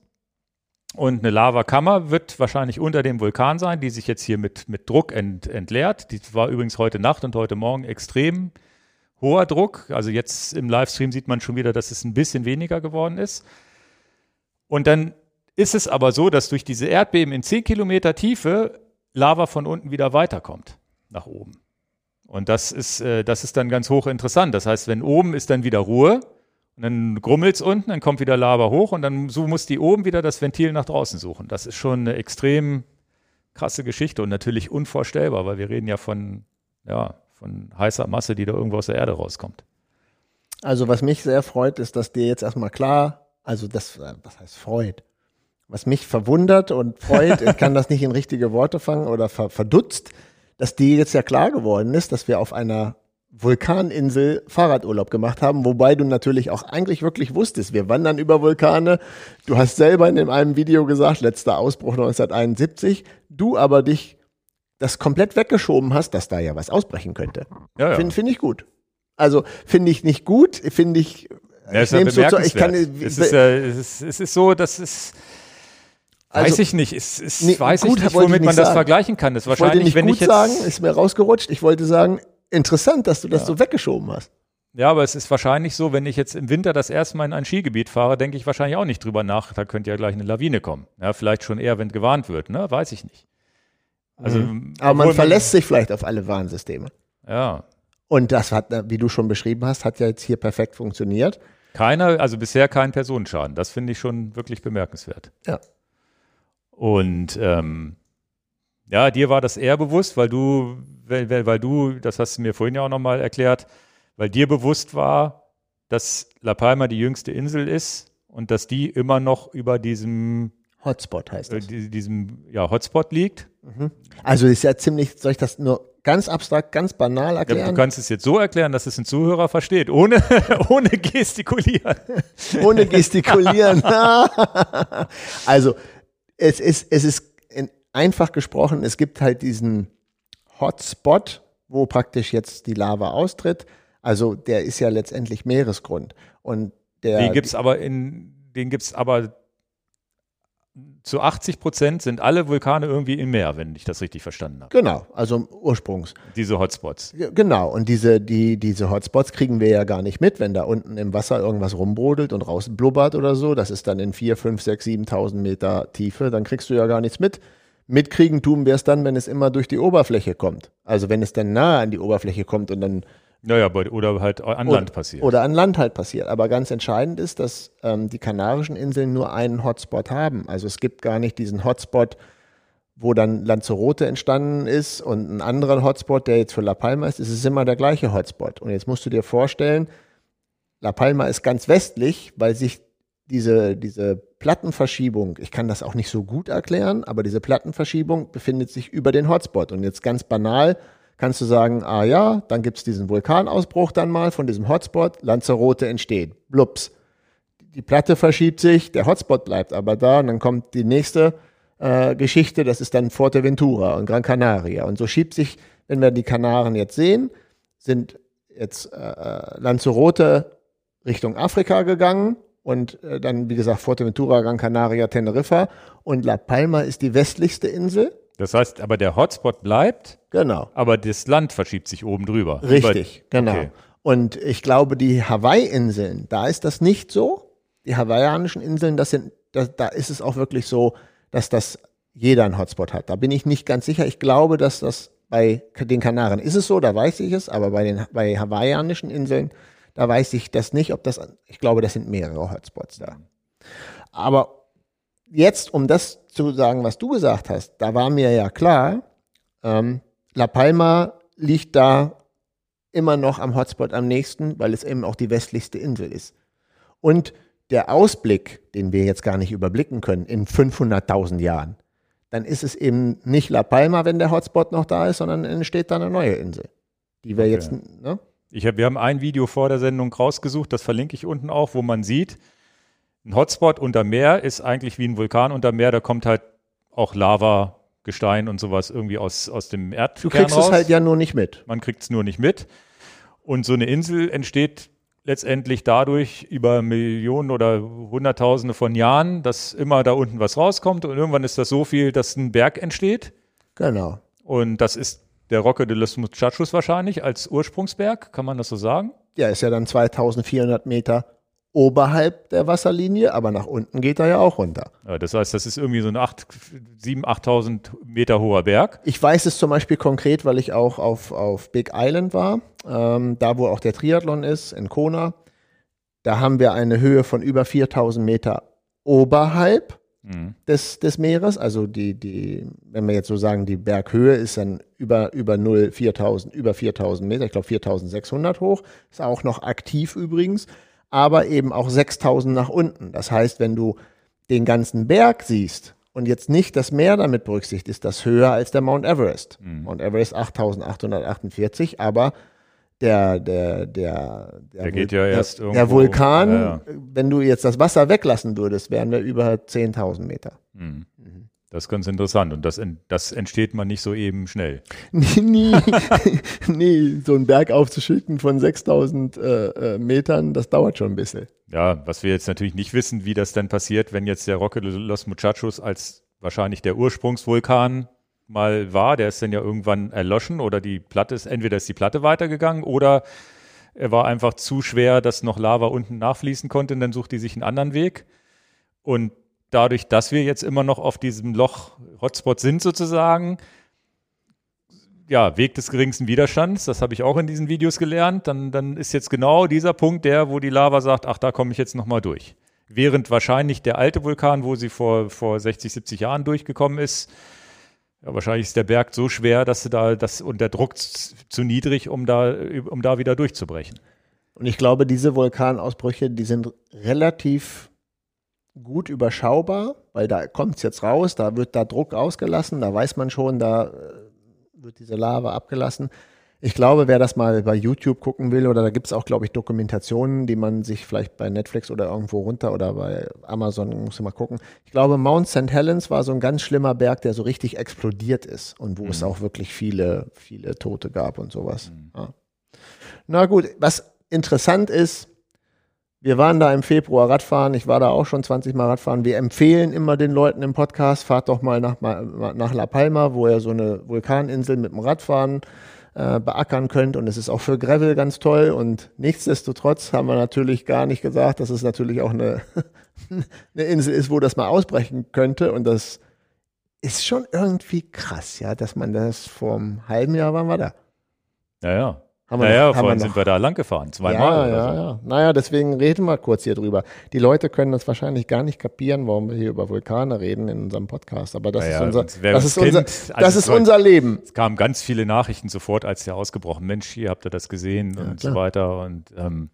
A: Und eine Lavakammer wird wahrscheinlich unter dem Vulkan sein, die sich jetzt hier mit, mit Druck ent, entleert. Die war übrigens heute Nacht und heute Morgen extrem hoher Druck. Also jetzt im Livestream sieht man schon wieder, dass es ein bisschen weniger geworden ist. Und dann ist es aber so, dass durch diese Erdbeben in 10 Kilometer Tiefe Lava von unten wieder weiterkommt nach oben. Und das ist, äh, das ist dann ganz hochinteressant. Das heißt, wenn oben ist dann wieder Ruhe, und dann grummelt es unten, dann kommt wieder Lava hoch und dann so muss die oben wieder das Ventil nach draußen suchen. Das ist schon eine extrem krasse Geschichte und natürlich unvorstellbar, weil wir reden ja von, ja, von heißer Masse, die da irgendwo aus der Erde rauskommt.
B: Also was mich sehr freut, ist, dass dir jetzt erstmal klar, also das, was heißt freut? Was mich verwundert und freut, ich kann das nicht in richtige Worte fangen oder verdutzt, dass dir jetzt ja klar geworden ist, dass wir auf einer Vulkaninsel Fahrradurlaub gemacht haben, wobei du natürlich auch eigentlich wirklich wusstest, wir wandern über Vulkane. Du hast selber in einem Video gesagt, letzter Ausbruch 1971, du aber dich das komplett weggeschoben hast, dass da ja was ausbrechen könnte. Ja, ja. Finde find ich gut. Also finde ich nicht gut, finde ich.
A: Ja, ich nehme so ich kann, es, ist, ja, es, ist, es ist so, dass es. Also, weiß ich nicht. Es, es nee, weiß gut, ich nicht, womit man sagen. das vergleichen kann. Das
B: wahrscheinlich, ich wollte nicht wenn gut ich jetzt sagen, ist mir rausgerutscht. Ich wollte sagen, interessant, dass du das ja. so weggeschoben hast.
A: Ja, aber es ist wahrscheinlich so, wenn ich jetzt im Winter das erste Mal in ein Skigebiet fahre, denke ich wahrscheinlich auch nicht drüber nach, da könnte ja gleich eine Lawine kommen. Ja, vielleicht schon eher, wenn gewarnt wird, ne? Weiß ich nicht.
B: Also, mhm. Aber man verlässt sich vielleicht auf alle Warnsysteme.
A: Ja.
B: Und das hat, wie du schon beschrieben hast, hat ja jetzt hier perfekt funktioniert.
A: Keiner, also bisher kein Personenschaden. Das finde ich schon wirklich bemerkenswert.
B: Ja.
A: Und ähm, ja, dir war das eher bewusst, weil du, weil, weil du, das hast du mir vorhin ja auch nochmal erklärt, weil dir bewusst war, dass La Palma die jüngste Insel ist und dass die immer noch über diesem
B: Hotspot heißt das.
A: Äh, diesem ja, Hotspot liegt.
B: Mhm. Also ist ja ziemlich, soll ich das nur ganz abstrakt, ganz banal erklären? Ja,
A: du kannst es jetzt so erklären, dass es ein Zuhörer versteht, ohne, ohne gestikulieren.
B: ohne gestikulieren. also es ist, es ist einfach gesprochen, es gibt halt diesen Hotspot, wo praktisch jetzt die Lava austritt. Also der ist ja letztendlich Meeresgrund. Und der,
A: Den gibt's aber in, den gibt's aber zu 80 Prozent sind alle Vulkane irgendwie im Meer, wenn ich das richtig verstanden habe.
B: Genau, also ursprungs.
A: Diese Hotspots.
B: Genau, und diese, die, diese Hotspots kriegen wir ja gar nicht mit, wenn da unten im Wasser irgendwas rumbrodelt und rausblubbert oder so. Das ist dann in 4, 5, 6, 7.000 Meter Tiefe. Dann kriegst du ja gar nichts mit. Mitkriegen tun wir es dann, wenn es immer durch die Oberfläche kommt. Also wenn es dann nahe an die Oberfläche kommt und dann
A: naja, oder halt an Land passiert.
B: Oder an Land halt passiert. Aber ganz entscheidend ist, dass ähm, die Kanarischen Inseln nur einen Hotspot haben. Also es gibt gar nicht diesen Hotspot, wo dann Lanzarote entstanden ist und einen anderen Hotspot, der jetzt für La Palma ist. Es ist immer der gleiche Hotspot. Und jetzt musst du dir vorstellen, La Palma ist ganz westlich, weil sich diese, diese Plattenverschiebung, ich kann das auch nicht so gut erklären, aber diese Plattenverschiebung befindet sich über den Hotspot. Und jetzt ganz banal, kannst du sagen, ah ja, dann gibt es diesen Vulkanausbruch dann mal von diesem Hotspot, Lanzarote entsteht, blups. Die Platte verschiebt sich, der Hotspot bleibt aber da und dann kommt die nächste äh, Geschichte, das ist dann Fuerteventura und Gran Canaria. Und so schiebt sich, wenn wir die Kanaren jetzt sehen, sind jetzt äh, Lanzarote Richtung Afrika gegangen und äh, dann, wie gesagt, Fuerteventura, Gran Canaria, Teneriffa und La Palma ist die westlichste Insel
A: das heißt, aber der Hotspot bleibt.
B: Genau.
A: Aber das Land verschiebt sich oben drüber.
B: Richtig, Über, genau. Okay. Und ich glaube, die Hawaii-Inseln, da ist das nicht so. Die hawaiianischen Inseln, das sind, da, da ist es auch wirklich so, dass das jeder einen Hotspot hat. Da bin ich nicht ganz sicher. Ich glaube, dass das bei den Kanaren ist es so, da weiß ich es, aber bei den bei hawaiianischen Inseln, da weiß ich das nicht, ob das, ich glaube, das sind mehrere Hotspots da. Aber jetzt, um das zu sagen, was du gesagt hast, da war mir ja klar, ähm, La Palma liegt da immer noch am Hotspot am nächsten, weil es eben auch die westlichste Insel ist. Und der Ausblick, den wir jetzt gar nicht überblicken können, in 500.000 Jahren, dann ist es eben nicht La Palma, wenn der Hotspot noch da ist, sondern entsteht da eine neue Insel, die wir okay. jetzt, ne?
A: Ich hab, wir haben ein Video vor der Sendung rausgesucht, das verlinke ich unten auch, wo man sieht, ein Hotspot unter Meer ist eigentlich wie ein Vulkan unter Meer, da kommt halt auch Lava, Gestein und sowas irgendwie aus, aus dem Erdkern
B: Du kriegst
A: raus.
B: es halt ja nur nicht mit.
A: Man kriegt es nur nicht mit. Und so eine Insel entsteht letztendlich dadurch über Millionen oder Hunderttausende von Jahren, dass immer da unten was rauskommt und irgendwann ist das so viel, dass ein Berg entsteht.
B: Genau.
A: Und das ist der Rocke de los Muchachos wahrscheinlich als Ursprungsberg, kann man das so sagen?
B: Ja, ist ja dann 2400 Meter oberhalb der Wasserlinie, aber nach unten geht er ja auch runter.
A: Ja, das heißt, das ist irgendwie so ein 7.000, 8.000 Meter hoher Berg.
B: Ich weiß es zum Beispiel konkret, weil ich auch auf, auf Big Island war, ähm, da wo auch der Triathlon ist, in Kona. Da haben wir eine Höhe von über 4.000 Meter oberhalb mhm. des, des Meeres. Also die, die, wenn wir jetzt so sagen, die Berghöhe ist dann über, über 0, 4.000, über 4.000 Meter, ich glaube 4.600 hoch. Ist auch noch aktiv übrigens aber eben auch 6000 nach unten. Das heißt, wenn du den ganzen Berg siehst und jetzt nicht das Meer damit berücksichtigt, ist das höher als der Mount Everest. Mhm. Mount Everest 8848, aber der, der, der,
A: der, der geht ja erst
B: der, der Vulkan, ja, ja. wenn du jetzt das Wasser weglassen würdest, wären wir über 10.000 Meter.
A: Mhm. Mhm. Das ist ganz interessant und das, das entsteht man nicht so eben schnell.
B: nie, nee, so einen Berg aufzuschicken von 6000 äh, äh, Metern, das dauert schon ein bisschen.
A: Ja, was wir jetzt natürlich nicht wissen, wie das denn passiert, wenn jetzt der Roque de los Muchachos als wahrscheinlich der Ursprungsvulkan mal war, der ist dann ja irgendwann erloschen oder die Platte ist, entweder ist die Platte weitergegangen oder er war einfach zu schwer, dass noch Lava unten nachfließen konnte und dann sucht die sich einen anderen Weg. Und dadurch, dass wir jetzt immer noch auf diesem Loch Hotspot sind sozusagen, ja, Weg des geringsten Widerstands, das habe ich auch in diesen Videos gelernt, dann, dann ist jetzt genau dieser Punkt der, wo die Lava sagt, ach, da komme ich jetzt nochmal durch. Während wahrscheinlich der alte Vulkan, wo sie vor, vor 60, 70 Jahren durchgekommen ist, ja, wahrscheinlich ist der Berg so schwer, dass sie da, das, und der Druck zu niedrig, um da, um da wieder durchzubrechen.
B: Und ich glaube, diese Vulkanausbrüche, die sind relativ gut überschaubar, weil da kommt es jetzt raus, da wird da Druck ausgelassen, da weiß man schon, da äh, wird diese Lava abgelassen. Ich glaube, wer das mal bei YouTube gucken will, oder da gibt es auch, glaube ich, Dokumentationen, die man sich vielleicht bei Netflix oder irgendwo runter oder bei Amazon, muss ich mal gucken. Ich glaube, Mount St. Helens war so ein ganz schlimmer Berg, der so richtig explodiert ist und wo mhm. es auch wirklich viele, viele Tote gab und sowas. Mhm. Ja. Na gut, was interessant ist, wir waren da im Februar Radfahren. Ich war da auch schon 20 Mal Radfahren. Wir empfehlen immer den Leuten im Podcast, fahrt doch mal nach, nach La Palma, wo ihr so eine Vulkaninsel mit dem Radfahren äh, beackern könnt. Und es ist auch für Gravel ganz toll. Und nichtsdestotrotz haben wir natürlich gar nicht gesagt, dass es natürlich auch eine, eine Insel ist, wo das mal ausbrechen könnte. Und das ist schon irgendwie krass, ja, dass man das vor einem halben Jahr waren wir da.
A: Ja, ja. Haben wir naja, noch, vorhin wir sind wir da lang gefahren, zweimal.
B: Ja, ja, so. ja. Naja, deswegen reden wir kurz hier drüber. Die Leute können das wahrscheinlich gar nicht kapieren, warum wir hier über Vulkane reden in unserem Podcast. Aber das naja, ist unser, das ist unser, kennt, also das ist unser Leben.
A: Es kamen ganz viele Nachrichten sofort, als der ausgebrochen. Mensch, hier habt ihr das gesehen ja, und klar. so weiter. Und ähm,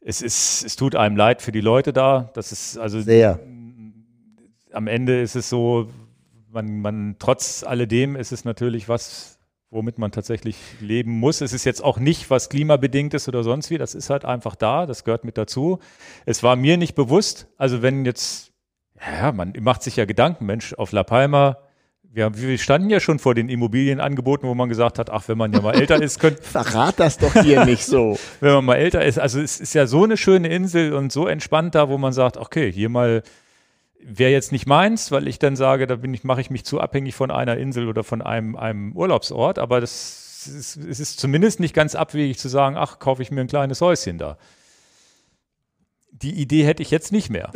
A: es ist, es tut einem leid für die Leute da. Das ist also
B: sehr.
A: Am Ende ist es so, man, man trotz alledem ist es natürlich was womit man tatsächlich leben muss. Es ist jetzt auch nicht was klimabedingt ist oder sonst wie, das ist halt einfach da, das gehört mit dazu. Es war mir nicht bewusst, also wenn jetzt, ja, man macht sich ja Gedanken, Mensch, auf La Palma, wir, wir standen ja schon vor den Immobilienangeboten, wo man gesagt hat, ach, wenn man ja mal älter ist, könnte.
B: Verrat das doch hier nicht so.
A: wenn man mal älter ist, also es ist ja so eine schöne Insel und so entspannt da, wo man sagt, okay, hier mal wäre jetzt nicht meins, weil ich dann sage, da bin ich, mache ich mich zu abhängig von einer Insel oder von einem, einem Urlaubsort, aber das ist, es ist zumindest nicht ganz abwegig zu sagen, ach, kaufe ich mir ein kleines Häuschen da. Die Idee hätte ich jetzt nicht mehr.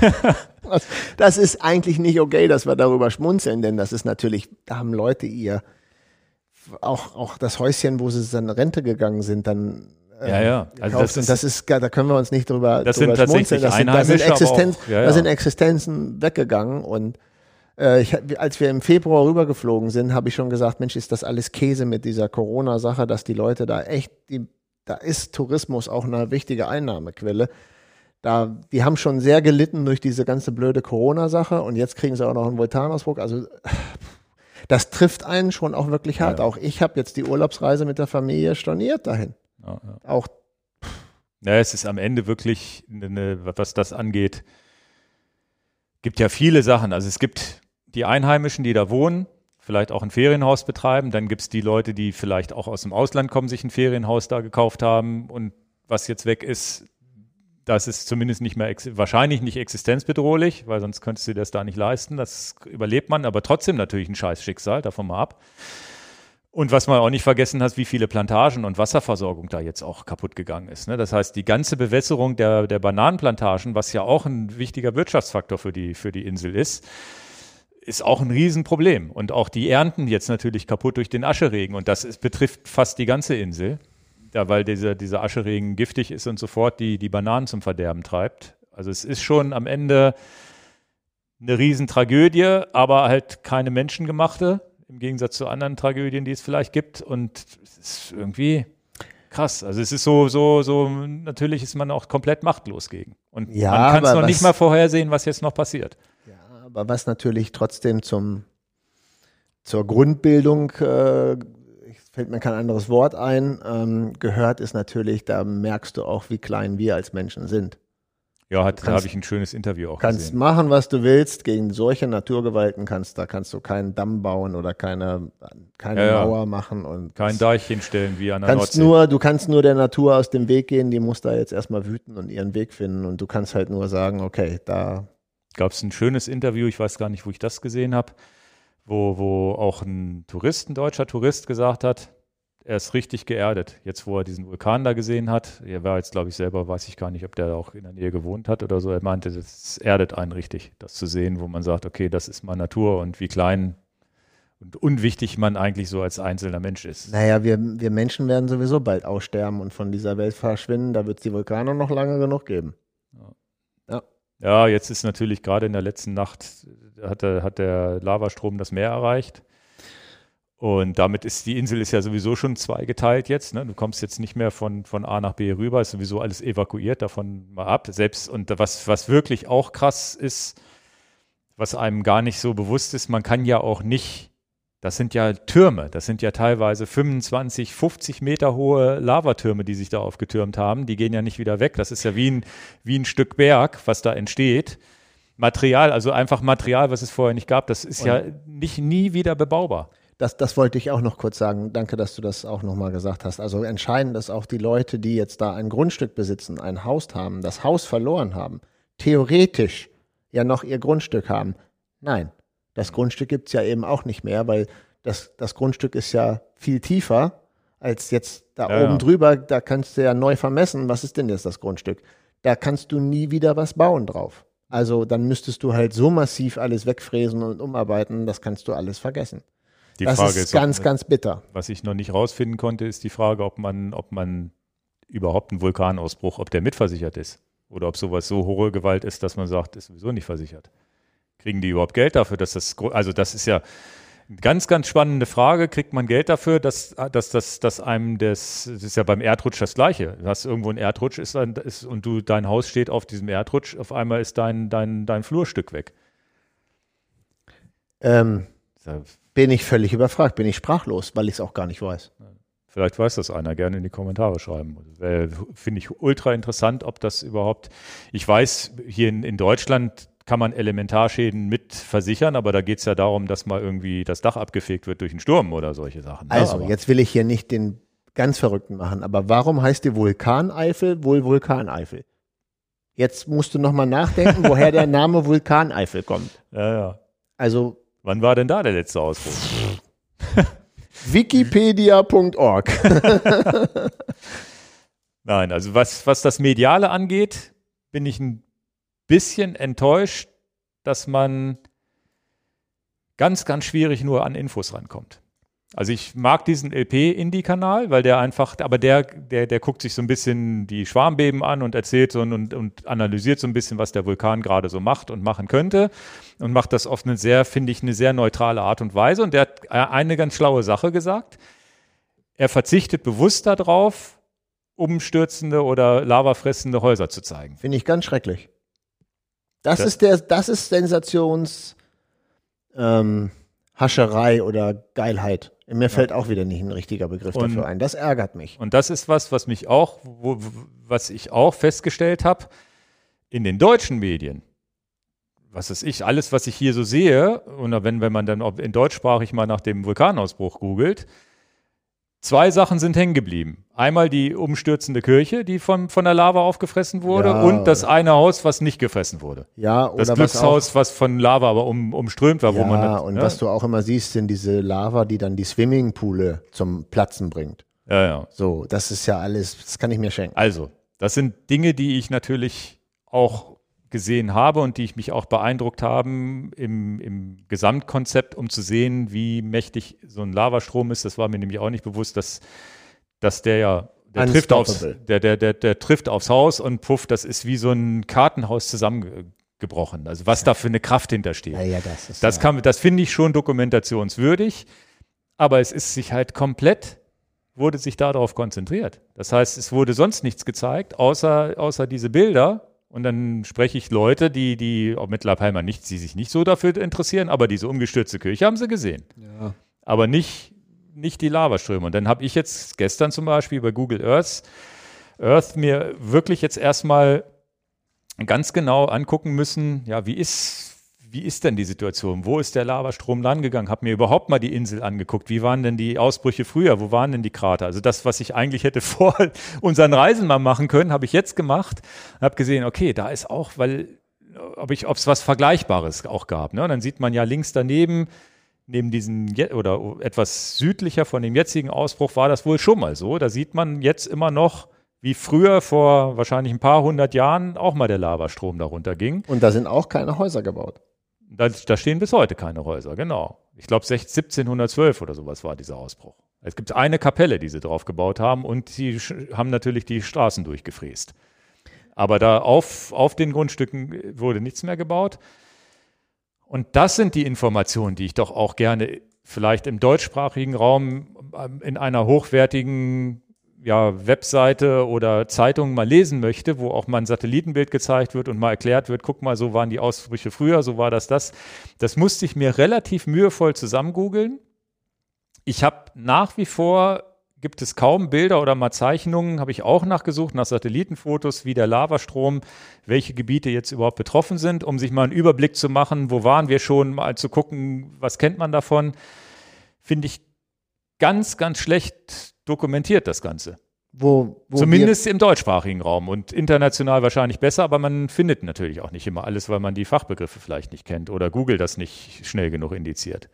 B: das ist eigentlich nicht okay, dass wir darüber schmunzeln, denn das ist natürlich, da haben Leute ihr auch, auch das Häuschen, wo sie dann Rente gegangen sind, dann
A: ja, ja.
B: Also das ist, das ist, da können wir uns nicht drüber,
A: das drüber sind tatsächlich
B: das sind, da sind, auch, ja, ja. da sind Existenzen weggegangen und äh, ich, als wir im Februar rübergeflogen sind, habe ich schon gesagt, Mensch, ist das alles Käse mit dieser Corona-Sache, dass die Leute da echt, die, da ist Tourismus auch eine wichtige Einnahmequelle. Da, die haben schon sehr gelitten durch diese ganze blöde Corona-Sache und jetzt kriegen sie auch noch einen Vulkanausbruch. Also das trifft einen schon auch wirklich hart. Ja. Auch ich habe jetzt die Urlaubsreise mit der Familie storniert dahin. Ja, ja. Auch.
A: Ja, es ist am Ende wirklich, eine, was das angeht, gibt ja viele Sachen. Also es gibt die Einheimischen, die da wohnen, vielleicht auch ein Ferienhaus betreiben. Dann gibt es die Leute, die vielleicht auch aus dem Ausland kommen, sich ein Ferienhaus da gekauft haben und was jetzt weg ist, das ist zumindest nicht mehr, wahrscheinlich nicht existenzbedrohlich, weil sonst könntest du dir das da nicht leisten. Das überlebt man, aber trotzdem natürlich ein Scheißschicksal, davon mal ab. Und was man auch nicht vergessen hat, wie viele Plantagen und Wasserversorgung da jetzt auch kaputt gegangen ist. Ne? Das heißt, die ganze Bewässerung der, der Bananenplantagen, was ja auch ein wichtiger Wirtschaftsfaktor für die, für die Insel ist, ist auch ein Riesenproblem. Und auch die Ernten jetzt natürlich kaputt durch den Ascheregen. Und das ist, betrifft fast die ganze Insel, da, weil dieser, dieser Ascheregen giftig ist und sofort die, die Bananen zum Verderben treibt. Also es ist schon am Ende eine Riesentragödie, aber halt keine menschengemachte im Gegensatz zu anderen Tragödien, die es vielleicht gibt. Und es ist irgendwie krass. Also es ist so, so, so, natürlich ist man auch komplett machtlos gegen. Und ja, man kann es noch was, nicht mal vorhersehen, was jetzt noch passiert.
B: Ja, aber was natürlich trotzdem zum, zur Grundbildung, äh, fällt mir kein anderes Wort ein, ähm, gehört, ist natürlich, da merkst du auch, wie klein wir als Menschen sind.
A: Ja, hat, da habe ich ein schönes Interview auch
B: kannst
A: gesehen.
B: machen, was du willst. Gegen solche Naturgewalten kannst, da kannst du keinen Damm bauen oder keine, keine ja, Mauer machen und
A: kein Deich hinstellen wie an
B: der kannst Nordsee. Nur, du kannst nur der Natur aus dem Weg gehen. Die muss da jetzt erstmal wüten und ihren Weg finden. Und du kannst halt nur sagen, okay, da
A: gab es ein schönes Interview. Ich weiß gar nicht, wo ich das gesehen habe, wo, wo auch ein Tourist, ein deutscher Tourist gesagt hat, er ist richtig geerdet. Jetzt, wo er diesen Vulkan da gesehen hat, er war jetzt, glaube ich, selber, weiß ich gar nicht, ob der auch in der Nähe gewohnt hat oder so. Er meinte, das erdet einen richtig, das zu sehen, wo man sagt, okay, das ist mal Natur und wie klein und unwichtig man eigentlich so als einzelner Mensch ist.
B: Naja, wir, wir Menschen werden sowieso bald aussterben und von dieser Welt verschwinden. Da wird es die Vulkane noch lange genug geben.
A: Ja. ja. Ja, jetzt ist natürlich gerade in der letzten Nacht hat der, hat der Lavastrom das Meer erreicht. Und damit ist die Insel ist ja sowieso schon zweigeteilt jetzt. Ne? Du kommst jetzt nicht mehr von, von A nach B rüber, ist sowieso alles evakuiert, davon mal ab. Selbst und was, was wirklich auch krass ist, was einem gar nicht so bewusst ist, man kann ja auch nicht Das sind ja Türme, das sind ja teilweise 25, 50 Meter hohe Lavatürme, die sich da aufgetürmt haben. Die gehen ja nicht wieder weg. Das ist ja wie ein, wie ein Stück Berg, was da entsteht. Material, also einfach Material, was es vorher nicht gab, das ist Und ja nicht nie wieder bebaubar.
B: Das, das wollte ich auch noch kurz sagen. Danke, dass du das auch nochmal gesagt hast. Also entscheidend ist auch die Leute, die jetzt da ein Grundstück besitzen, ein Haus haben, das Haus verloren haben, theoretisch ja noch ihr Grundstück haben. Nein, das Grundstück gibt es ja eben auch nicht mehr, weil das, das Grundstück ist ja viel tiefer als jetzt da ja, oben ja. drüber. Da kannst du ja neu vermessen, was ist denn jetzt das Grundstück? Da kannst du nie wieder was bauen drauf. Also dann müsstest du halt so massiv alles wegfräsen und umarbeiten, das kannst du alles vergessen.
A: Die das Frage ist,
B: ist ganz, ob, ganz bitter.
A: Was ich noch nicht rausfinden konnte, ist die Frage, ob man, ob man überhaupt einen Vulkanausbruch, ob der mitversichert ist. Oder ob sowas so hohe Gewalt ist, dass man sagt, ist sowieso nicht versichert. Kriegen die überhaupt Geld dafür, dass das, also das ist ja eine ganz, ganz spannende Frage. Kriegt man Geld dafür, dass, dass, dass, dass einem das, das ist ja beim Erdrutsch das Gleiche. Du hast irgendwo einen Erdrutsch ist, ist, und du, dein Haus steht auf diesem Erdrutsch, auf einmal ist dein, dein, dein Flurstück weg.
B: Ähm, bin ich völlig überfragt, bin ich sprachlos, weil ich es auch gar nicht weiß.
A: Vielleicht weiß das einer, gerne in die Kommentare schreiben. Finde ich ultra interessant, ob das überhaupt, ich weiß, hier in, in Deutschland kann man Elementarschäden mit versichern, aber da geht es ja darum, dass mal irgendwie das Dach abgefegt wird durch einen Sturm oder solche Sachen.
B: Ne? Also, aber jetzt will ich hier nicht den ganz Verrückten machen, aber warum heißt die Vulkaneifel wohl Vulkaneifel? Jetzt musst du nochmal nachdenken, woher der Name Vulkaneifel kommt.
A: Ja, ja.
B: Also.
A: Wann war denn da der letzte Ausbruch?
B: Wikipedia.org.
A: Nein, also was, was das Mediale angeht, bin ich ein bisschen enttäuscht, dass man ganz, ganz schwierig nur an Infos rankommt. Also ich mag diesen LP-Indie-Kanal, weil der einfach, aber der, der, der guckt sich so ein bisschen die Schwarmbeben an und erzählt so und, und analysiert so ein bisschen, was der Vulkan gerade so macht und machen könnte und macht das auf eine sehr, finde ich, eine sehr neutrale Art und Weise. Und der hat eine ganz schlaue Sache gesagt. Er verzichtet bewusst darauf, umstürzende oder lavafressende Häuser zu zeigen.
B: Finde ich ganz schrecklich. Das, das ist der, das ist Sensations ähm, Hascherei oder Geilheit. Mir ja. fällt auch wieder nicht ein richtiger Begriff und, dafür ein. Das ärgert mich.
A: Und das ist was, was mich auch, wo, was ich auch festgestellt habe, in den deutschen Medien. Was ist ich, alles, was ich hier so sehe, und wenn, wenn man dann in deutschsprachig mal nach dem Vulkanausbruch googelt, Zwei Sachen sind hängen geblieben. Einmal die umstürzende Kirche, die von, von der Lava aufgefressen wurde, ja. und das eine Haus, was nicht gefressen wurde.
B: Ja,
A: oder das Glückshaus, was, was, von Lava aber um, umströmt war,
B: ja,
A: wo man.
B: Ja, und was du auch immer siehst, sind diese Lava, die dann die Swimmingpoole zum Platzen bringt.
A: Ja, ja.
B: So, das ist ja alles, das kann ich mir schenken.
A: Also, das sind Dinge, die ich natürlich auch gesehen habe und die ich mich auch beeindruckt haben im, im Gesamtkonzept, um zu sehen, wie mächtig so ein Lavastrom ist. Das war mir nämlich auch nicht bewusst, dass, dass der ja der trifft, aufs, der, der, der, der trifft aufs Haus und puff, das ist wie so ein Kartenhaus zusammengebrochen. Also was da für eine Kraft hintersteht.
B: Ja, ja, das ist
A: das,
B: ja.
A: kann, das finde ich schon dokumentationswürdig, aber es ist sich halt komplett, wurde sich darauf konzentriert. Das heißt, es wurde sonst nichts gezeigt, außer, außer diese Bilder und dann spreche ich Leute, die, die auch mit La Palma nicht, die sich nicht so dafür interessieren, aber diese umgestürzte Kirche haben sie gesehen. Ja. Aber nicht, nicht die Lavaströme. Und dann habe ich jetzt gestern zum Beispiel bei Google Earth, Earth mir wirklich jetzt erstmal ganz genau angucken müssen, ja, wie ist, wie ist denn die Situation? Wo ist der Lavastrom lang gegangen? Habe mir überhaupt mal die Insel angeguckt. Wie waren denn die Ausbrüche früher? Wo waren denn die Krater? Also das, was ich eigentlich hätte vor unseren Reisen mal machen können, habe ich jetzt gemacht. Habe gesehen, okay, da ist auch, weil ob ich, ob es was Vergleichbares auch gab. Ne? Und dann sieht man ja links daneben, neben diesen oder etwas südlicher von dem jetzigen Ausbruch war das wohl schon mal so. Da sieht man jetzt immer noch wie früher vor wahrscheinlich ein paar hundert Jahren auch mal der Lavastrom darunter ging.
B: Und da sind auch keine Häuser gebaut.
A: Da, da stehen bis heute keine Häuser, genau. Ich glaube 1712 oder sowas war dieser Ausbruch. Es gibt eine Kapelle, die sie drauf gebaut haben und sie haben natürlich die Straßen durchgefräst. Aber da auf, auf den Grundstücken wurde nichts mehr gebaut. Und das sind die Informationen, die ich doch auch gerne vielleicht im deutschsprachigen Raum ähm, in einer hochwertigen ja, Webseite oder Zeitung mal lesen möchte, wo auch mal ein Satellitenbild gezeigt wird und mal erklärt wird, guck mal, so waren die Ausbrüche früher, so war das das. Das musste ich mir relativ mühevoll zusammengoogeln, ich habe nach wie vor gibt es kaum Bilder oder mal Zeichnungen, habe ich auch nachgesucht, nach Satellitenfotos, wie der Lavastrom, welche Gebiete jetzt überhaupt betroffen sind, um sich mal einen Überblick zu machen, wo waren wir schon, mal zu gucken, was kennt man davon. Finde ich ganz, ganz schlecht dokumentiert, das Ganze.
B: Wo, wo
A: Zumindest im deutschsprachigen Raum und international wahrscheinlich besser, aber man findet natürlich auch nicht immer alles, weil man die Fachbegriffe vielleicht nicht kennt oder Google das nicht schnell genug indiziert.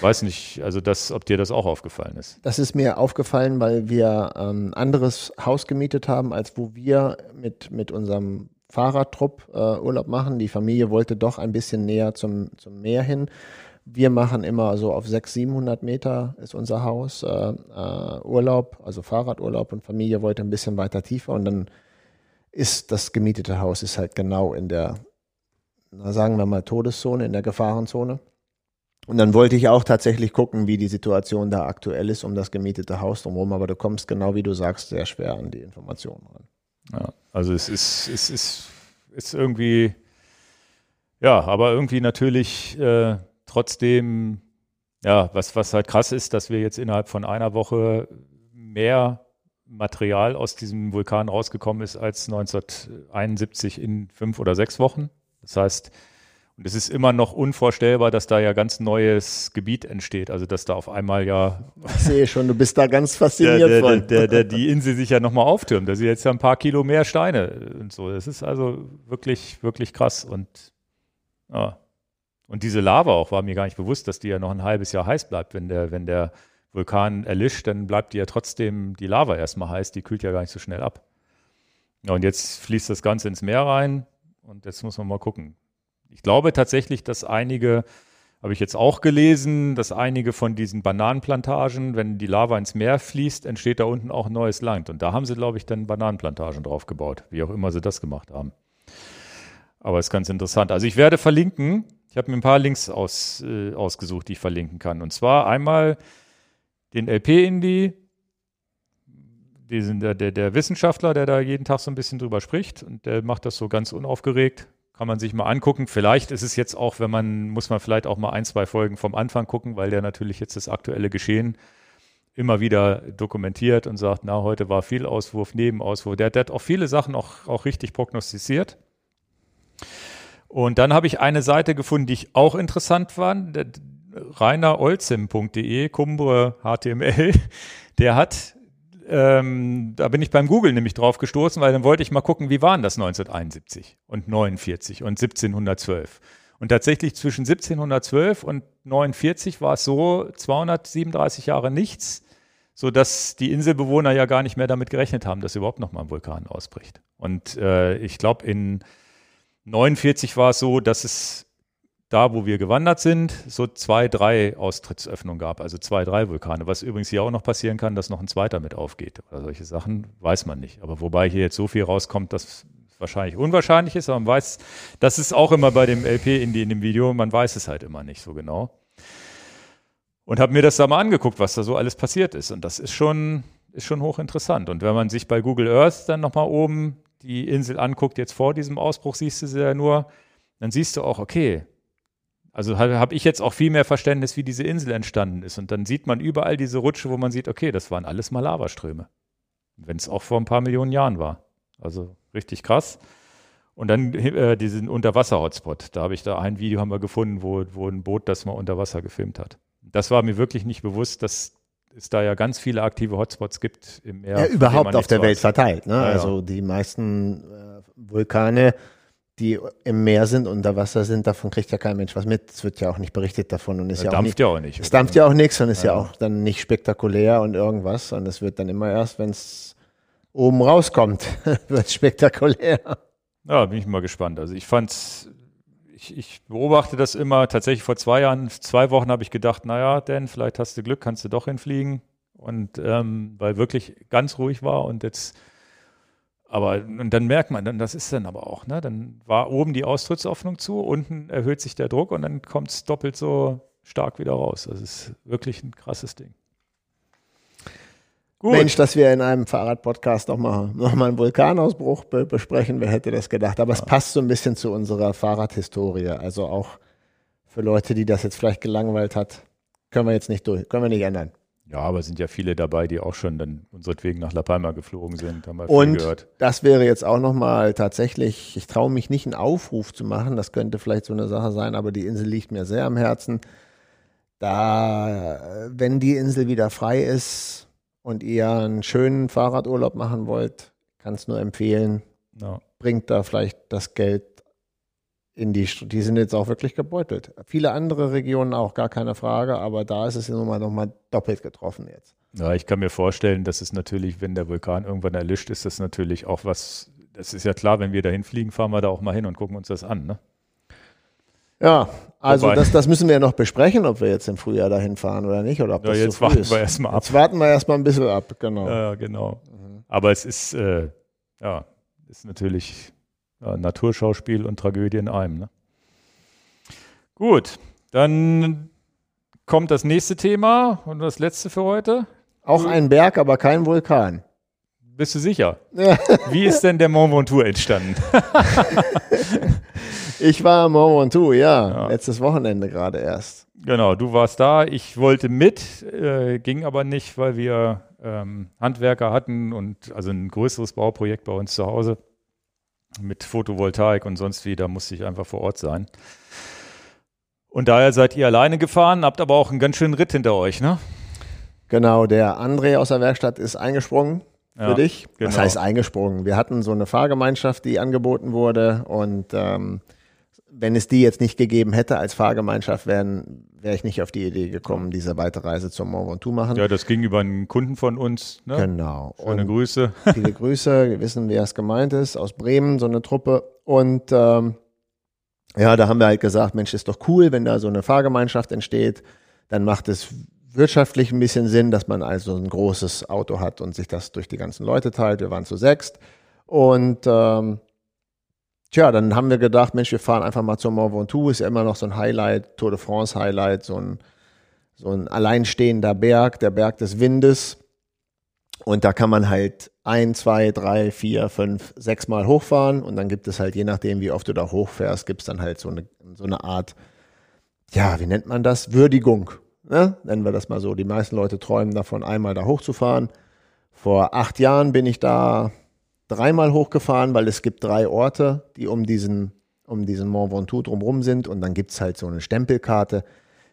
A: Weiß nicht, also das, ob dir das auch aufgefallen ist.
B: Das ist mir aufgefallen, weil wir ein ähm, anderes Haus gemietet haben, als wo wir mit, mit unserem Fahrradtrupp äh, Urlaub machen. Die Familie wollte doch ein bisschen näher zum, zum Meer hin. Wir machen immer so auf 600, 700 Meter ist unser Haus äh, äh, Urlaub, also Fahrradurlaub und Familie wollte ein bisschen weiter tiefer und dann ist das gemietete Haus ist halt genau in der, na, sagen wir mal, Todeszone, in der Gefahrenzone. Und dann wollte ich auch tatsächlich gucken, wie die Situation da aktuell ist um das gemietete Haus drumherum, aber du kommst genau wie du sagst sehr schwer an die Informationen ran.
A: Ja, also es ist, es ist, ist irgendwie, ja, aber irgendwie natürlich äh, trotzdem, ja, was, was halt krass ist, dass wir jetzt innerhalb von einer Woche mehr Material aus diesem Vulkan rausgekommen ist als 1971 in fünf oder sechs Wochen. Das heißt, und es ist immer noch unvorstellbar, dass da ja ganz neues Gebiet entsteht. Also dass da auf einmal ja.
B: Ich sehe schon, du bist da ganz fasziniert
A: der,
B: von.
A: Der, der, die Insel sich ja nochmal auftürmt. Da sind jetzt ja ein paar Kilo mehr Steine und so. Das ist also wirklich, wirklich krass. Und ja. Und diese Lava auch war mir gar nicht bewusst, dass die ja noch ein halbes Jahr heiß bleibt. Wenn der, wenn der Vulkan erlischt, dann bleibt die ja trotzdem die Lava erstmal heiß. Die kühlt ja gar nicht so schnell ab. Ja, und jetzt fließt das Ganze ins Meer rein. Und jetzt muss man mal gucken ich glaube tatsächlich, dass einige, habe ich jetzt auch gelesen, dass einige von diesen Bananenplantagen, wenn die Lava ins Meer fließt, entsteht da unten auch neues Land. Und da haben sie, glaube ich, dann Bananenplantagen drauf gebaut, wie auch immer sie das gemacht haben. Aber ist ganz interessant. Also ich werde verlinken. Ich habe mir ein paar Links aus, äh, ausgesucht, die ich verlinken kann. Und zwar einmal den LP-Indie, der, der, der Wissenschaftler, der da jeden Tag so ein bisschen drüber spricht. Und der macht das so ganz unaufgeregt kann man sich mal angucken. Vielleicht ist es jetzt auch, wenn man, muss man vielleicht auch mal ein, zwei Folgen vom Anfang gucken, weil der natürlich jetzt das aktuelle Geschehen immer wieder dokumentiert und sagt, na, heute war viel Auswurf, Nebenauswurf. Der, der hat auch viele Sachen auch, auch richtig prognostiziert. Und dann habe ich eine Seite gefunden, die ich auch interessant fand. reinerolzim.de, Cumbre HTML, der hat ähm, da bin ich beim Google nämlich drauf gestoßen, weil dann wollte ich mal gucken, wie waren das 1971 und 49 und 1712. Und tatsächlich zwischen 1712 und 49 war es so 237 Jahre nichts, so dass die Inselbewohner ja gar nicht mehr damit gerechnet haben, dass überhaupt noch mal ein Vulkan ausbricht. Und äh, ich glaube in 49 war es so, dass es da, wo wir gewandert sind, so zwei, drei Austrittsöffnungen gab, also zwei, drei Vulkane. Was übrigens hier auch noch passieren kann, dass noch ein zweiter mit aufgeht. Oder solche Sachen weiß man nicht. Aber wobei hier jetzt so viel rauskommt, dass wahrscheinlich unwahrscheinlich ist, aber man weiß, das ist auch immer bei dem LP in, die, in dem Video, man weiß es halt immer nicht so genau. Und habe mir das da mal angeguckt, was da so alles passiert ist. Und das ist schon, ist schon hochinteressant. Und wenn man sich bei Google Earth dann nochmal oben die Insel anguckt, jetzt vor diesem Ausbruch siehst du sie ja nur, dann siehst du auch, okay, also habe ich jetzt auch viel mehr Verständnis, wie diese Insel entstanden ist. Und dann sieht man überall diese Rutsche, wo man sieht, okay, das waren alles mal Lavaströme. Wenn es auch vor ein paar Millionen Jahren war. Also richtig krass. Und dann äh, diesen Unterwasser-Hotspot. Da habe ich da ein Video haben wir gefunden, wo, wo ein Boot das mal unter Wasser gefilmt hat. Das war mir wirklich nicht bewusst, dass es da ja ganz viele aktive Hotspots gibt im Meer.
B: Ja, überhaupt auf der Welt verteilt. Ne? Ja, also ja. die meisten äh, Vulkane die im Meer sind, unter Wasser sind, davon kriegt ja kein Mensch was mit. Es wird ja auch nicht berichtet davon und ist ja,
A: ja dampft
B: auch
A: nicht, ja auch nicht.
B: Es dampft ja auch nichts und ist ja. auch dann nicht spektakulär und irgendwas. Und es wird dann immer erst, wenn es oben rauskommt, wird spektakulär.
A: Ja, bin ich mal gespannt. Also ich fand's, ich, ich beobachte das immer tatsächlich vor zwei Jahren, zwei Wochen habe ich gedacht, naja, denn vielleicht hast du Glück, kannst du doch hinfliegen. Und ähm, weil wirklich ganz ruhig war und jetzt aber und dann merkt man, dann, das ist dann aber auch, ne? Dann war oben die Austrittsöffnung zu, unten erhöht sich der Druck und dann kommt es doppelt so stark wieder raus. Das ist wirklich ein krasses Ding.
B: Gut. Mensch, dass wir in einem Fahrradpodcast nochmal noch mal einen Vulkanausbruch be besprechen, wer hätte das gedacht? Aber ja. es passt so ein bisschen zu unserer Fahrradhistorie. Also auch für Leute, die das jetzt vielleicht gelangweilt hat, können wir jetzt nicht durch, können wir nicht ändern.
A: Ja, aber es sind ja viele dabei, die auch schon dann unseretwegen nach La Palma geflogen sind, haben wir
B: Und
A: gehört.
B: das wäre jetzt auch nochmal tatsächlich, ich traue mich nicht einen Aufruf zu machen, das könnte vielleicht so eine Sache sein, aber die Insel liegt mir sehr am Herzen. Da, wenn die Insel wieder frei ist und ihr einen schönen Fahrradurlaub machen wollt, kann es nur empfehlen,
A: Ja.
B: bringt da vielleicht das Geld in die, die sind jetzt auch wirklich gebeutelt. Viele andere Regionen auch, gar keine Frage, aber da ist es nun mal nochmal doppelt getroffen jetzt.
A: ja, ich kann mir vorstellen, dass es natürlich, wenn der Vulkan irgendwann erlischt, ist das natürlich auch was, das ist ja klar, wenn wir dahin fliegen, fahren wir da auch mal hin und gucken uns das an. Ne?
B: Ja, also das, das müssen wir ja noch besprechen, ob wir jetzt im Frühjahr dahin fahren oder nicht. Oder ob
A: Ja,
B: das
A: jetzt
B: früh
A: warten
B: ist.
A: wir erstmal ab.
B: Jetzt warten wir erstmal ein bisschen ab, genau.
A: Ja, genau. Aber es ist, äh, ja, ist natürlich ja, Naturschauspiel und Tragödie in einem. Ne? Gut, dann kommt das nächste Thema und das letzte für heute.
B: Auch ein Berg, aber kein Vulkan.
A: Bist du sicher?
B: Ja.
A: Wie ist denn der Mont Ventoux entstanden?
B: Ich war am Mont Ventoux, ja,
A: Ja.
B: letztes Wochenende gerade erst.
A: Genau, du warst da. Ich wollte mit, äh, ging aber nicht, weil wir ähm, Handwerker hatten und also ein größeres Bauprojekt bei uns zu Hause mit Photovoltaik und sonst wie. Da musste ich einfach vor Ort sein. Und daher seid ihr alleine gefahren, habt aber auch einen ganz schönen Ritt hinter euch, ne?
B: Genau, der André aus der Werkstatt ist eingesprungen für
A: Ja,
B: dich.
A: Genau.
B: heißt eingesprungen? Wir hatten so eine Fahrgemeinschaft, die angeboten wurde und ähm, wenn es die jetzt nicht gegeben hätte als Fahrgemeinschaft, wäre ich nicht auf die Idee gekommen, diese weite Reise zum Mont Ventoux machen.
A: Ja, das ging über einen Kunden von uns. Ne?
B: Genau.
A: Schöne
B: Und
A: Grüße.
B: viele Grüße, wir wissen, wer es gemeint ist, aus Bremen, so eine Truppe. Und ähm, ja, da haben wir halt gesagt, Mensch, ist doch cool, wenn da so eine Fahrgemeinschaft entsteht, dann macht es wirtschaftlich ein bisschen Sinn, dass man also ein großes Auto hat und sich das durch die ganzen Leute teilt. Wir waren zu sechst. Und ähm, tja, dann haben wir gedacht, Mensch, wir fahren einfach mal zum Mont Ventoux, ist ja immer noch so ein Highlight, Tour de France Highlight, so ein, so ein alleinstehender Berg, der Berg des Windes. Und da kann man halt ein, zwei, drei, vier, fünf, sechs Mal hochfahren. Und dann gibt es halt, je nachdem, wie oft du da hochfährst, gibt es dann halt so eine, so eine Art, ja, wie nennt man das? Würdigung. Ne? Nennen wir das mal so. Die meisten Leute träumen davon, einmal da hochzufahren. Vor acht Jahren bin ich da dreimal hochgefahren, weil es gibt drei Orte, die um diesen, um diesen Mont Ventoux drumherum sind. Und dann gibt es halt so eine Stempelkarte.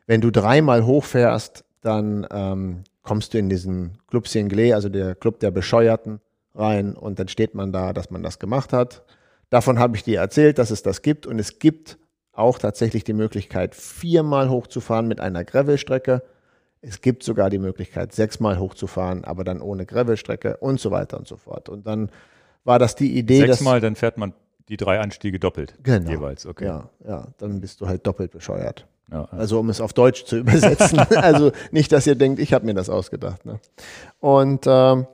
B: Wenn du dreimal hochfährst, dann ähm, kommst du in diesen Club Cinglé, also der Club der Bescheuerten, rein. Und dann steht man da, dass man das gemacht hat. Davon habe ich dir erzählt, dass es das gibt. Und es gibt auch tatsächlich die Möglichkeit, viermal hochzufahren mit einer Gravelstrecke. Es gibt sogar die Möglichkeit, sechsmal hochzufahren, aber dann ohne Gravelstrecke und so weiter und so fort. Und dann war das die Idee,
A: Sechsmal, dann fährt man die drei Anstiege doppelt.
B: Genau.
A: Jeweils, okay.
B: dass. Ja, ja, dann bist du halt doppelt bescheuert.
A: Ja, ja.
B: Also um es auf Deutsch zu übersetzen. also nicht, dass ihr denkt, ich habe mir das ausgedacht. Ne? Und ähm,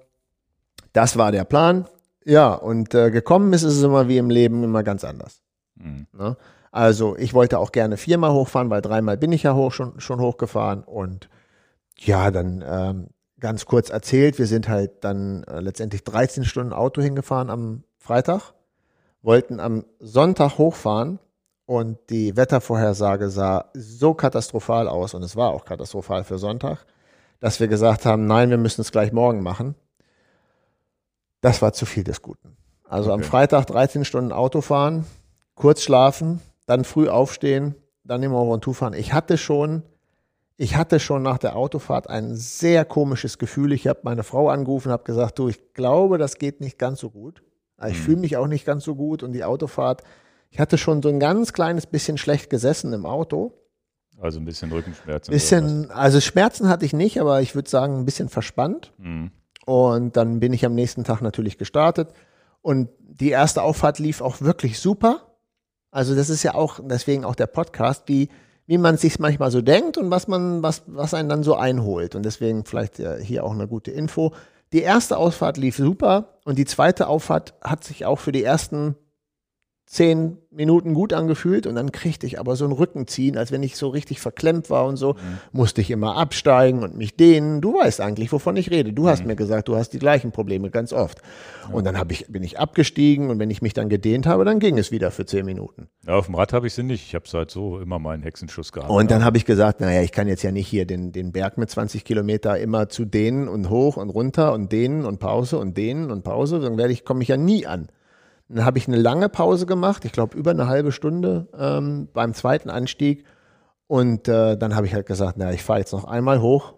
B: das war der Plan. Ja, und äh, gekommen ist es immer wie im Leben immer ganz anders.
A: Mhm.
B: Ne? Also ich wollte auch gerne viermal hochfahren, weil dreimal bin ich ja hoch, schon, schon hochgefahren. Und ja, dann ähm, ganz kurz erzählt, wir sind halt dann äh, letztendlich 13 Stunden Auto hingefahren am Freitag, wollten am Sonntag hochfahren und die Wettervorhersage sah so katastrophal aus und es war auch katastrophal für Sonntag, dass wir gesagt haben, nein, wir müssen es gleich morgen machen. Das war zu viel des Guten. Also am
A: Okay.
B: Freitag 13 Stunden Auto fahren, kurz schlafen, dann früh aufstehen, dann im Mont Ventoux fahren. Ich hatte schon, ich hatte schon nach der Autofahrt ein sehr komisches Gefühl. Ich habe meine Frau angerufen, habe gesagt, du, ich glaube, das geht nicht ganz so gut. Ich
A: Mhm.
B: fühle mich auch nicht ganz so gut und die Autofahrt. Ich hatte schon so ein ganz kleines bisschen schlecht gesessen im Auto.
A: Also ein bisschen Rückenschmerzen.
B: Bisschen, also Schmerzen hatte ich nicht, aber ich würde sagen, ein bisschen verspannt.
A: Mhm.
B: Und dann bin ich am nächsten Tag natürlich gestartet. Und die erste Auffahrt lief auch wirklich super. Also das ist ja auch, deswegen auch der Podcast, wie, wie man sich manchmal so denkt und was man, was, was einen dann so einholt. Und deswegen vielleicht äh, hier auch eine gute Info. Die erste Ausfahrt lief super und die zweite Auffahrt hat sich auch für die ersten zehn Minuten gut angefühlt und dann kriegte ich aber so ein Rückenziehen, als wenn ich so richtig verklemmt war und so, mhm. musste ich immer absteigen und mich dehnen. Du weißt eigentlich, wovon ich rede. Du hast mhm. mir gesagt, du hast die gleichen Probleme ganz oft. Ja. Und dann hab ich, bin ich abgestiegen und wenn ich mich dann gedehnt habe, dann ging es wieder für zehn Minuten.
A: Ja, auf dem Rad habe ich sie nicht. Ich habe halt so immer meinen Hexenschuss gehabt.
B: Und dann habe ich gesagt, naja, ich kann jetzt ja nicht hier den, den Berg mit 20 Kilometer immer zu dehnen und hoch und runter und dehnen und Pause und dehnen und Pause. Dann werde ich, komme ich ja nie an. Dann habe ich eine lange Pause gemacht, ich glaube über eine halbe Stunde ähm, beim zweiten Anstieg. Und äh, dann habe ich halt gesagt, na, ich fahre jetzt noch einmal hoch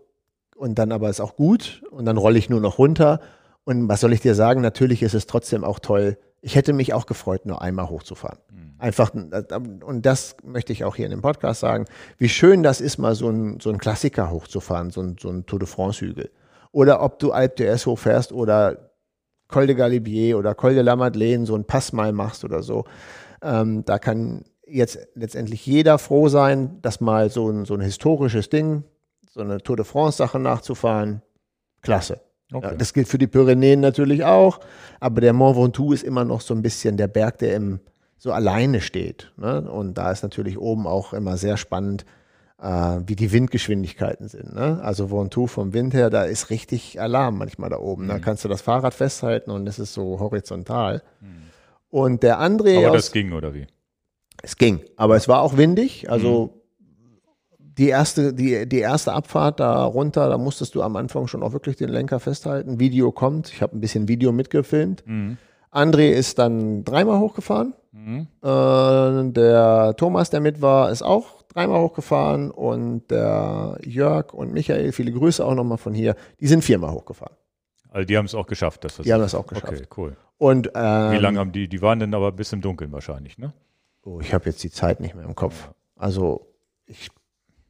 B: und dann aber ist auch gut und dann rolle ich nur noch runter. Und was soll ich dir sagen? Natürlich ist es trotzdem auch toll. Ich hätte mich auch gefreut, nur einmal hochzufahren. Mhm. Einfach, und das möchte ich auch hier in dem Podcast sagen, wie schön das ist, mal so ein, so ein Klassiker hochzufahren, so ein, so ein Tour de France-Hügel. Oder ob du Alp d'Huez hochfährst oder Col de Galibier oder Col de la Madeleine so einen Pass mal machst oder so. Ähm, da kann jetzt letztendlich jeder froh sein, dass mal so ein, so ein historisches Ding, so eine Tour de France-Sache nachzufahren. Klasse. Okay. Ja, das gilt für die Pyrenäen natürlich auch, aber der Mont Ventoux ist immer noch so ein bisschen der Berg, der im, so alleine steht. Ne? Und da ist natürlich oben auch immer sehr spannend, wie die Windgeschwindigkeiten sind. Ne? Also Ventoux vom Wind her, da ist richtig Alarm manchmal da oben. Mhm. Da kannst du das Fahrrad festhalten und es ist so horizontal. Mhm. Und der André.
A: Aber das ging, oder wie?
B: Es ging, aber es war auch windig. Also mhm. die, erste, die, die erste Abfahrt da runter, da musstest du am Anfang schon auch wirklich den Lenker festhalten. Video kommt. Ich habe ein bisschen Video mitgefilmt. Mhm. André ist dann dreimal hochgefahren. Mhm. Äh, der Thomas, der mit war, ist auch dreimal hochgefahren und der Jörg und Michael, viele Grüße auch nochmal von hier, die sind viermal hochgefahren.
A: Also die haben es auch geschafft.
B: Das die haben das auch geschafft. Okay,
A: cool.
B: Und,
A: ähm, Wie lange haben die, die waren denn aber bis im Dunkeln wahrscheinlich, ne?
B: Oh, ich habe jetzt die Zeit nicht mehr im Kopf. Also ich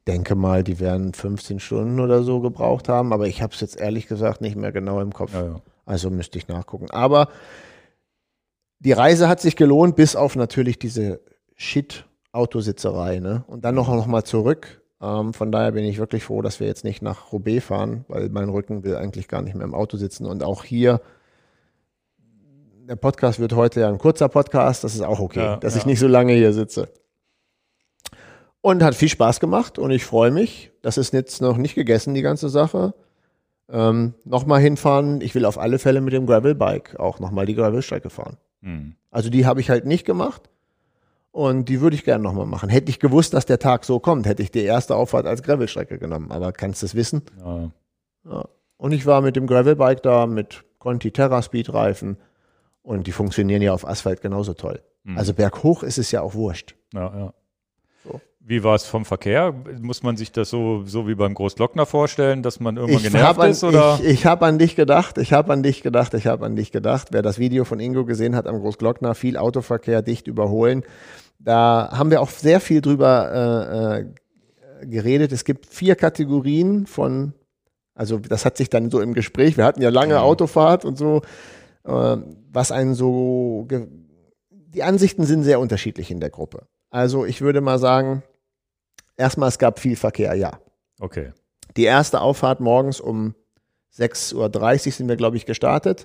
B: denke mal, die werden 15 Stunden oder so gebraucht haben, aber ich habe es jetzt ehrlich gesagt nicht mehr genau im Kopf. Ja, ja. Also müsste ich nachgucken. Aber die Reise hat sich gelohnt, bis auf natürlich diese Shit- Autositzerei. Ne? Und dann noch, noch mal zurück. Ähm, von daher bin ich wirklich froh, dass wir jetzt nicht nach Roubaix fahren, weil mein Rücken will eigentlich gar nicht mehr im Auto sitzen. Und auch hier, der Podcast wird heute ja ein kurzer Podcast, das ist auch okay, ja, dass ja. ich nicht so lange hier sitze. Und hat viel Spaß gemacht und ich freue mich. Das ist jetzt noch nicht gegessen, die ganze Sache. Ähm, nochmal hinfahren. Ich will auf alle Fälle mit dem Gravelbike auch nochmal die Gravelstrecke fahren. Mhm. Also die habe ich halt nicht gemacht. Und die würde ich gerne nochmal machen. Hätte ich gewusst, dass der Tag so kommt, hätte ich die erste Auffahrt als Gravelstrecke genommen. Aber kannst du es wissen? Ja. ja. Und ich war mit dem Gravelbike da, mit Conti Terra Speed Reifen. Und die funktionieren ja auf Asphalt genauso toll. Mhm. Also berghoch ist es ja auch wurscht.
A: Ja, ja. So. Wie war es vom Verkehr? Muss man sich das so, so wie beim Großglockner vorstellen, dass man irgendwann ich genervt
B: an,
A: ist? Oder?
B: Ich, ich habe an dich gedacht, ich habe an dich gedacht, ich habe an dich gedacht. Wer das Video von Ingo gesehen hat am Großglockner, viel Autoverkehr, dicht überholen. Da haben wir auch sehr viel drüber äh, äh, geredet. Es gibt vier Kategorien von, also das hat sich dann so im Gespräch, wir hatten ja lange mhm. Autofahrt und so, äh, was einen so, die Ansichten sind sehr unterschiedlich in der Gruppe. Also ich würde mal sagen, erstmal es gab viel Verkehr, ja.
A: Okay.
B: Die erste Auffahrt morgens um 6.30 Uhr sind wir, glaube ich, gestartet.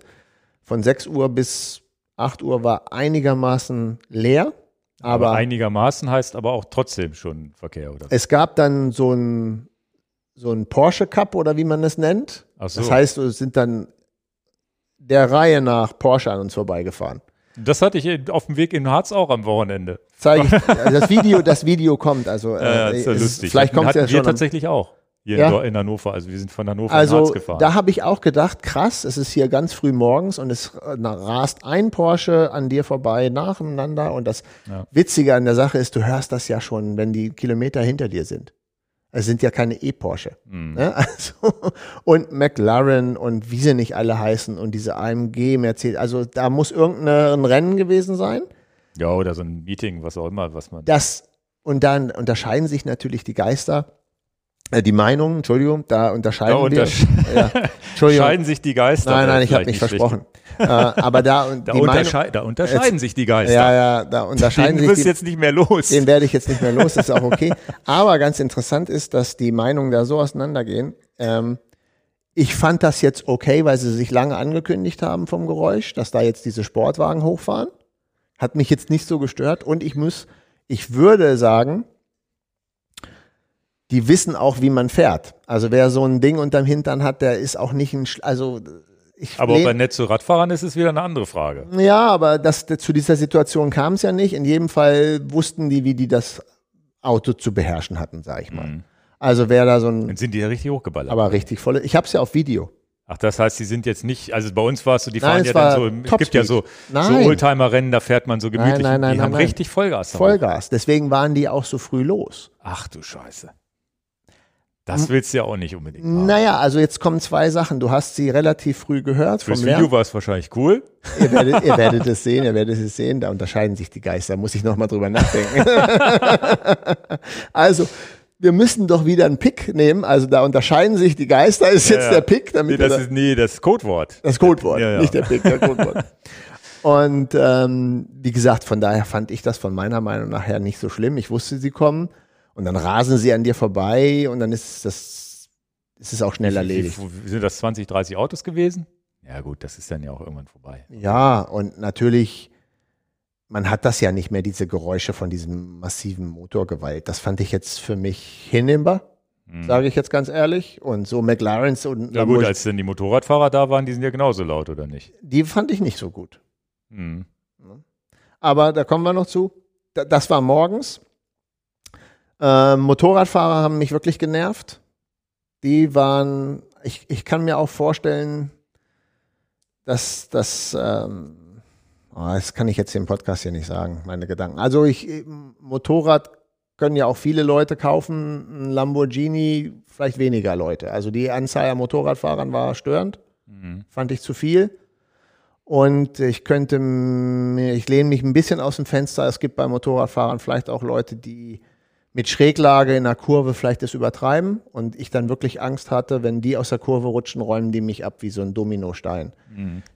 B: Von 6 Uhr bis 8 Uhr war einigermaßen leer. Aber,
A: aber, einigermaßen heißt aber auch trotzdem schon Verkehr, oder?
B: Es gab dann so ein, so ein Porsche Cup oder wie man das nennt. Ach so. Das heißt, es sind dann der Reihe nach Porsche an uns vorbeigefahren.
A: Das hatte ich auf dem Weg in Harz auch am Wochenende.
B: Zeige ich. Das Video, das Video kommt. Also,
A: ja, äh, ist ja lustig.
B: Vielleicht kommt es ja schon.
A: tatsächlich auch hier ja. in Hannover. Also wir sind von Hannover
B: also,
A: Harz gefahren.
B: Da habe ich auch gedacht, krass, es ist hier ganz früh morgens und es äh, rast ein Porsche an dir vorbei nacheinander. Und das ja. Witzige an der Sache ist, du hörst das ja schon, wenn die Kilometer hinter dir sind. Es sind ja keine E-Porsche. Mhm. Ne? Also, und McLaren und wie sie nicht alle heißen und diese AMG, Mercedes. Also da muss irgendein Rennen gewesen sein.
A: Ja, oder so ein Meeting, was auch immer, was man.
B: Das, und dann unterscheiden sich natürlich die Geister. Äh, die Meinungen, Entschuldigung, da unterscheiden da untersch
A: wir. Ja, Scheiden sich die Geister.
B: Nein, nein, ich habe mich versprochen. äh, aber da,
A: da, unterschei da unterscheiden jetzt, sich die Geister.
B: Ja, ja, da unterscheiden
A: den
B: sich.
A: Den jetzt nicht mehr los.
B: Den werde ich jetzt nicht mehr los, ist auch okay. aber ganz interessant ist, dass die Meinungen da so auseinandergehen. Ähm, ich fand das jetzt okay, weil sie sich lange angekündigt haben vom Geräusch, dass da jetzt diese Sportwagen hochfahren. Hat mich jetzt nicht so gestört und ich muss, ich würde sagen, die wissen auch, wie man fährt. Also wer so ein Ding unterm Hintern hat, der ist auch nicht ein, Sch- also ich
A: Aber ob
B: lehn-
A: er nett zu Radfahrern ist, ist wieder eine andere Frage.
B: ja, aber das, zu dieser Situation kam es ja nicht. In jedem Fall wussten die, wie die das Auto zu beherrschen hatten, sag ich mal.
A: Mhm.
B: Also wer da so ein,
A: Dann sind die ja richtig hochgeballert.
B: aber richtig volle, ich habe es ja auf Video.
A: Ach, das heißt, die sind jetzt nicht, also bei uns war es so, die
B: Nein,
A: fahren
B: es
A: ja dann so, es gibt ja so, so
B: Nein.
A: Oldtimer-Rennen, da fährt man so gemütlich.
B: nein, nein,
A: die
B: nein,
A: haben
B: nein.
A: richtig Vollgas.
B: Vollgas. Deswegen waren die auch so früh los.
A: Ach du Scheiße. Das willst du ja auch nicht unbedingt haben.
B: Naja, also jetzt kommen zwei Sachen. Du hast sie relativ früh gehört vom
A: Fürs. Video war es wahrscheinlich cool.
B: Ihr werdet, ihr werdet es sehen, ihr werdet es sehen. Da unterscheiden sich die Geister. Muss ich nochmal drüber nachdenken. also, wir müssen doch wieder einen Pick nehmen. Also da unterscheiden sich die Geister. Ist jetzt
A: Ja,
B: der Pick,
A: Nee,
B: damit
A: das
B: ihr da-
A: ist, nee, das Codewort.
B: Das Codewort,
A: ja.
B: nicht der Pick, der Codewort. Und ähm, wie gesagt, von daher fand ich das von meiner Meinung nach her nicht so schlimm. Ich wusste, sie kommen und dann rasen sie an dir vorbei und dann ist das ist es auch schnell erledigt.
A: Sind das 20, 30 Autos gewesen? Ja gut, das ist dann ja auch irgendwann vorbei.
B: Ja, und natürlich, man hat das ja nicht mehr, diese Geräusche von diesem massiven Motorgewalt. Das fand ich jetzt für mich hinnehmbar, sage ich jetzt ganz ehrlich. Und so McLarens und
A: Ja gut, als dann die Motorradfahrer da waren, die sind ja genauso laut, oder nicht?
B: die fand ich nicht so gut.
A: Hm.
B: Aber da kommen wir noch zu. Da- Das war morgens. Ähm, Motorradfahrer haben mich wirklich genervt. Die waren, ich, ich kann mir auch vorstellen, dass das, ähm, oh, das kann ich jetzt hier im Podcast hier nicht sagen, meine Gedanken. Also ich, ähm, Motorrad können ja auch viele Leute kaufen, ein Lamborghini vielleicht weniger Leute. Also die Anzahl an Motorradfahrern war störend,
A: Mhm.
B: fand ich zu viel. Und ich könnte ich lehne mich ein bisschen aus dem Fenster. Es gibt bei Motorradfahrern vielleicht auch Leute, die mit Schräglage in der Kurve vielleicht das übertreiben und ich dann wirklich Angst hatte, wenn die aus der Kurve rutschen, räumen die mich ab wie so ein Dominostein.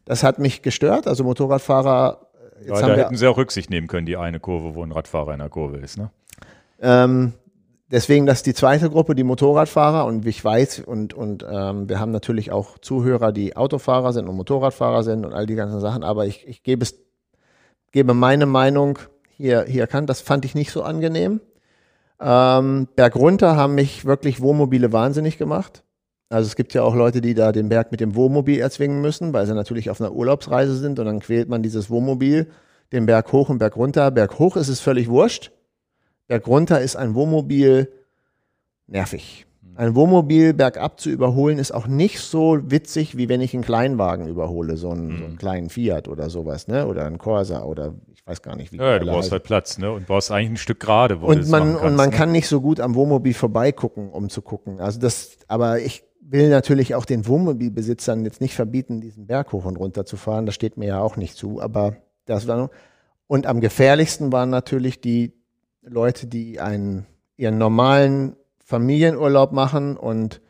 B: Das hat mich gestört. Also Motorradfahrer, äh,
A: Ja,
B: jetzt
A: da
B: haben wir,
A: hätten sie auch Rücksicht nehmen können, die eine Kurve, wo ein Radfahrer in der Kurve ist. Ne?
B: Ähm, deswegen, das ist die zweite Gruppe, die Motorradfahrer. Und ich weiß, und, und ähm, wir haben natürlich auch Zuhörer, die Autofahrer sind und Motorradfahrer sind und all die ganzen Sachen. Aber ich, ich gebe, es, gebe meine Meinung hier, hier kann. Das fand ich nicht so angenehm. Ähm, Bergunter haben mich wirklich Wohnmobile wahnsinnig gemacht. Also es gibt ja auch Leute, die da den Berg mit dem Wohnmobil erzwingen müssen, weil sie natürlich auf einer Urlaubsreise sind und dann quält man dieses Wohnmobil den Berg hoch und Berg runter. Berg hoch ist es völlig wurscht. Bergunter ist ein Wohnmobil nervig. Ein Wohnmobil bergab zu überholen ist auch nicht so witzig, wie wenn ich einen Kleinwagen überhole, so einen, so einen kleinen Fiat oder sowas, ne? Oder einen Corsa oder ich weiß gar nicht, wie
A: Ja, du brauchst halt Platz, ne? Und brauchst eigentlich ein Stück gerade, wo
B: Und man,
A: kannst,
B: und man
A: ne?
B: kann nicht so gut am Wohnmobil vorbeigucken, um zu gucken. Also das, aber ich will natürlich auch den Wohnmobilbesitzern jetzt nicht verbieten, diesen Berg hoch und runter zu fahren. Das steht mir ja auch nicht zu. Aber das war, und am gefährlichsten waren natürlich die Leute, die einen, ihren normalen Familienurlaub machen und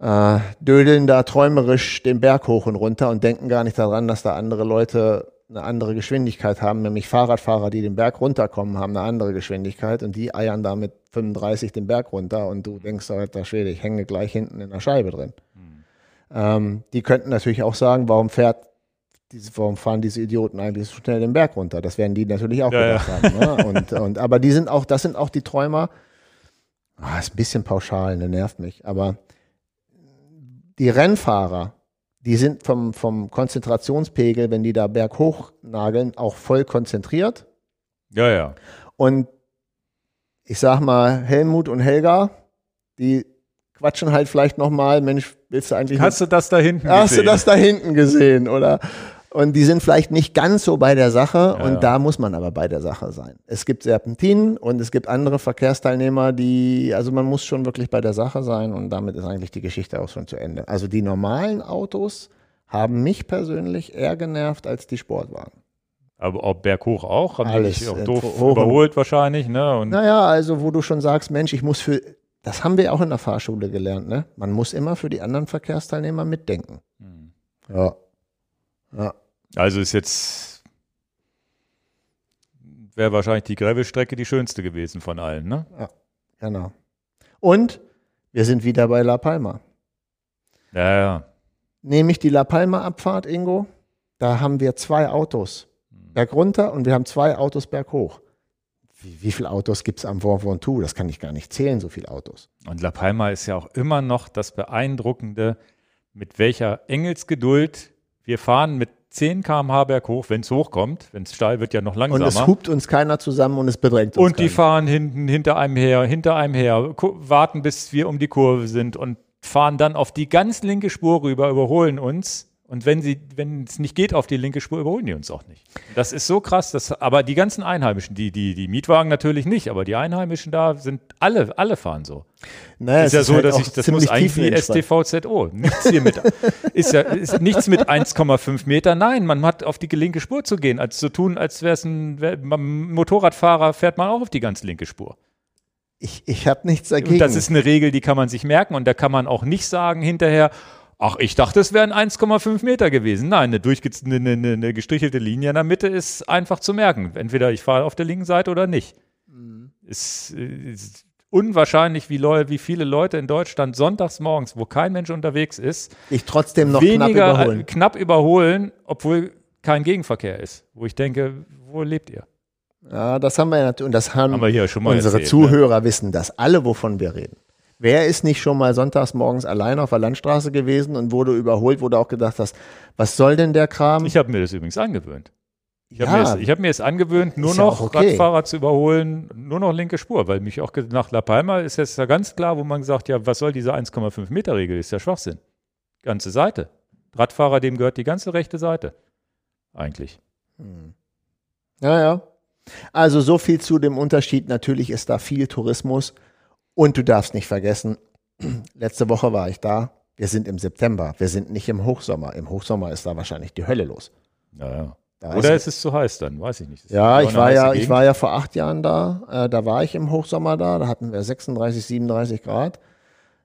B: äh, dödeln da träumerisch den Berg hoch und runter und denken gar nicht daran, dass da andere Leute eine andere Geschwindigkeit haben, nämlich Fahrradfahrer, die den Berg runterkommen, haben eine andere Geschwindigkeit und die eiern da mit 35 den Berg runter und du denkst, alter Schwede, ich hänge gleich hinten in der Scheibe drin. Ähm, die könnten natürlich auch sagen, warum fährt diese, warum fahren diese Idioten eigentlich so schnell den Berg runter? Das werden die natürlich auch
A: Ja,
B: gedacht haben. Ne? Und, und, aber die sind auch, das sind auch die Träumer. Ah, ist ein bisschen pauschal, ne, nervt mich. Aber die Rennfahrer, die sind vom, vom Konzentrationspegel, wenn die da berghoch nageln, auch voll konzentriert.
A: Ja, ja.
B: Und ich sag mal, Helmut und Helga, die quatschen halt vielleicht nochmal, Mensch, willst du eigentlich
A: Hast du das da hinten
B: Hast du
A: gesehen?
B: das da hinten gesehen, oder? Und die sind vielleicht nicht ganz so bei der Sache
A: Ja,
B: und
A: ja.
B: da muss man aber bei der Sache sein. Es gibt Serpentinen und es gibt andere Verkehrsteilnehmer, die, also man muss schon wirklich bei der Sache sein und damit ist eigentlich die Geschichte auch schon zu Ende. Also die normalen Autos haben mich persönlich eher genervt als die Sportwagen.
A: Aber ob berghoch auch? Haben
B: Alles,
A: die auch
B: äh,
A: doof
B: hoch
A: überholt wahrscheinlich, ne? Und
B: Naja, also wo du schon sagst, Mensch, ich muss für, das haben wir auch in der Fahrschule gelernt, ne? Man muss immer für die anderen Verkehrsteilnehmer mitdenken.
A: Hm.
B: Ja. Ja.
A: Also ist jetzt wäre wahrscheinlich die Gravelstrecke die schönste gewesen von allen, ne?
B: Genau. Und wir sind wieder bei La Palma.
A: Ja, ja.
B: Nehme ich die La Palma-Abfahrt, Ingo, da haben wir zwei Autos. bergunter und wir haben zwei Autos berghoch. Wie, wie viele Autos gibt es am Vent Ventoux? Das kann ich gar nicht zählen, so viele Autos.
A: Und La Palma ist ja auch immer noch das Beeindruckende, mit welcher Engelsgeduld wir fahren mit 10 km/h berghoch, wenn es hochkommt. Wenn es steil wird, ja noch langsamer.
B: Und es hupt uns keiner zusammen und es bedrängt uns
A: Und die
B: keiner.
A: fahren hinten hinter einem her, hinter einem her, warten, bis wir um die Kurve sind und fahren dann auf die ganz linke Spur rüber, überholen uns. Und wenn sie, wenn es nicht geht auf die linke Spur, überholen die uns auch nicht. Das ist so krass, dass, aber die ganzen Einheimischen, die, die, die Mietwagen natürlich nicht, aber die Einheimischen da sind alle, alle fahren so.
B: Naja,
A: ist ja so,
B: halt
A: dass ich, das muss eigentlich wie. STVZO. Nichts hier mit, ist ja, ist nichts mit 1,5 Meter. Nein, man hat auf die linke Spur zu gehen, als zu tun, als wäre es ein, wär, Motorradfahrer fährt man auch auf die ganz linke Spur.
B: Ich, ich habe nichts dagegen.
A: Und das ist eine Regel, die kann man sich merken und da kann man auch nicht sagen hinterher, ach, ich dachte, es wären 1,5 Meter gewesen. Nein, eine, durchge- eine, eine, eine gestrichelte Linie in der Mitte ist einfach zu merken. Entweder ich fahre auf der linken Seite oder nicht.
B: Mhm.
A: Es äh, ist unwahrscheinlich, wie, Leu wie viele Leute in Deutschland sonntags morgens, wo kein Mensch unterwegs ist,
B: ich trotzdem noch knapp
A: weniger
B: überholen.
A: äh, knapp überholen, obwohl kein Gegenverkehr ist. Wo ich denke, wo lebt ihr?
B: Ja, das haben wir ja natürlich. Und das haben,
A: Haben wir hier schon mal
B: unsere
A: erzählt,
B: Zuhörer wissen das alle, wovon wir reden. Wer ist nicht schon mal sonntags morgens allein auf der Landstraße gewesen und wurde überholt, wo du auch gedacht hast, was soll denn der Kram?
A: Ich habe mir das übrigens angewöhnt. Ich habe
B: Ja.
A: mir, hab mir es angewöhnt, nur
B: Ist ja
A: noch
B: auch okay.
A: Radfahrer zu überholen, nur noch linke Spur, weil mich auch nach La Palma ist jetzt ja ganz klar, wo man sagt, ja, was soll diese 1,5 Meter Regel? Ist ja Schwachsinn. Ganze Seite. Radfahrer, dem gehört die ganze rechte Seite. Eigentlich.
B: Ja, ja. Also so viel zu dem Unterschied. Natürlich ist da viel Tourismus. Und du darfst nicht vergessen, letzte Woche war ich da. Wir sind im September. Wir sind nicht im Hochsommer. Im Hochsommer ist da wahrscheinlich die Hölle los.
A: Ja, ja. Oder
B: ist-
A: ist es zu heiß dann? Weiß ich nicht. Ist
B: Ja, ich war ja, ich war ja vor acht Jahren da. Äh, da war ich im Hochsommer da. Da hatten wir 36, 37 Grad.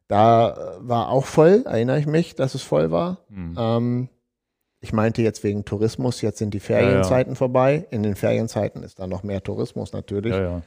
B: Da äh, war auch voll, erinnere ich mich, dass es voll war.
A: Hm.
B: Ähm, ich meinte jetzt wegen Tourismus, jetzt sind die Ferienzeiten vorbei. In den Ferienzeiten ist da noch mehr Tourismus natürlich.
A: Ja, ja.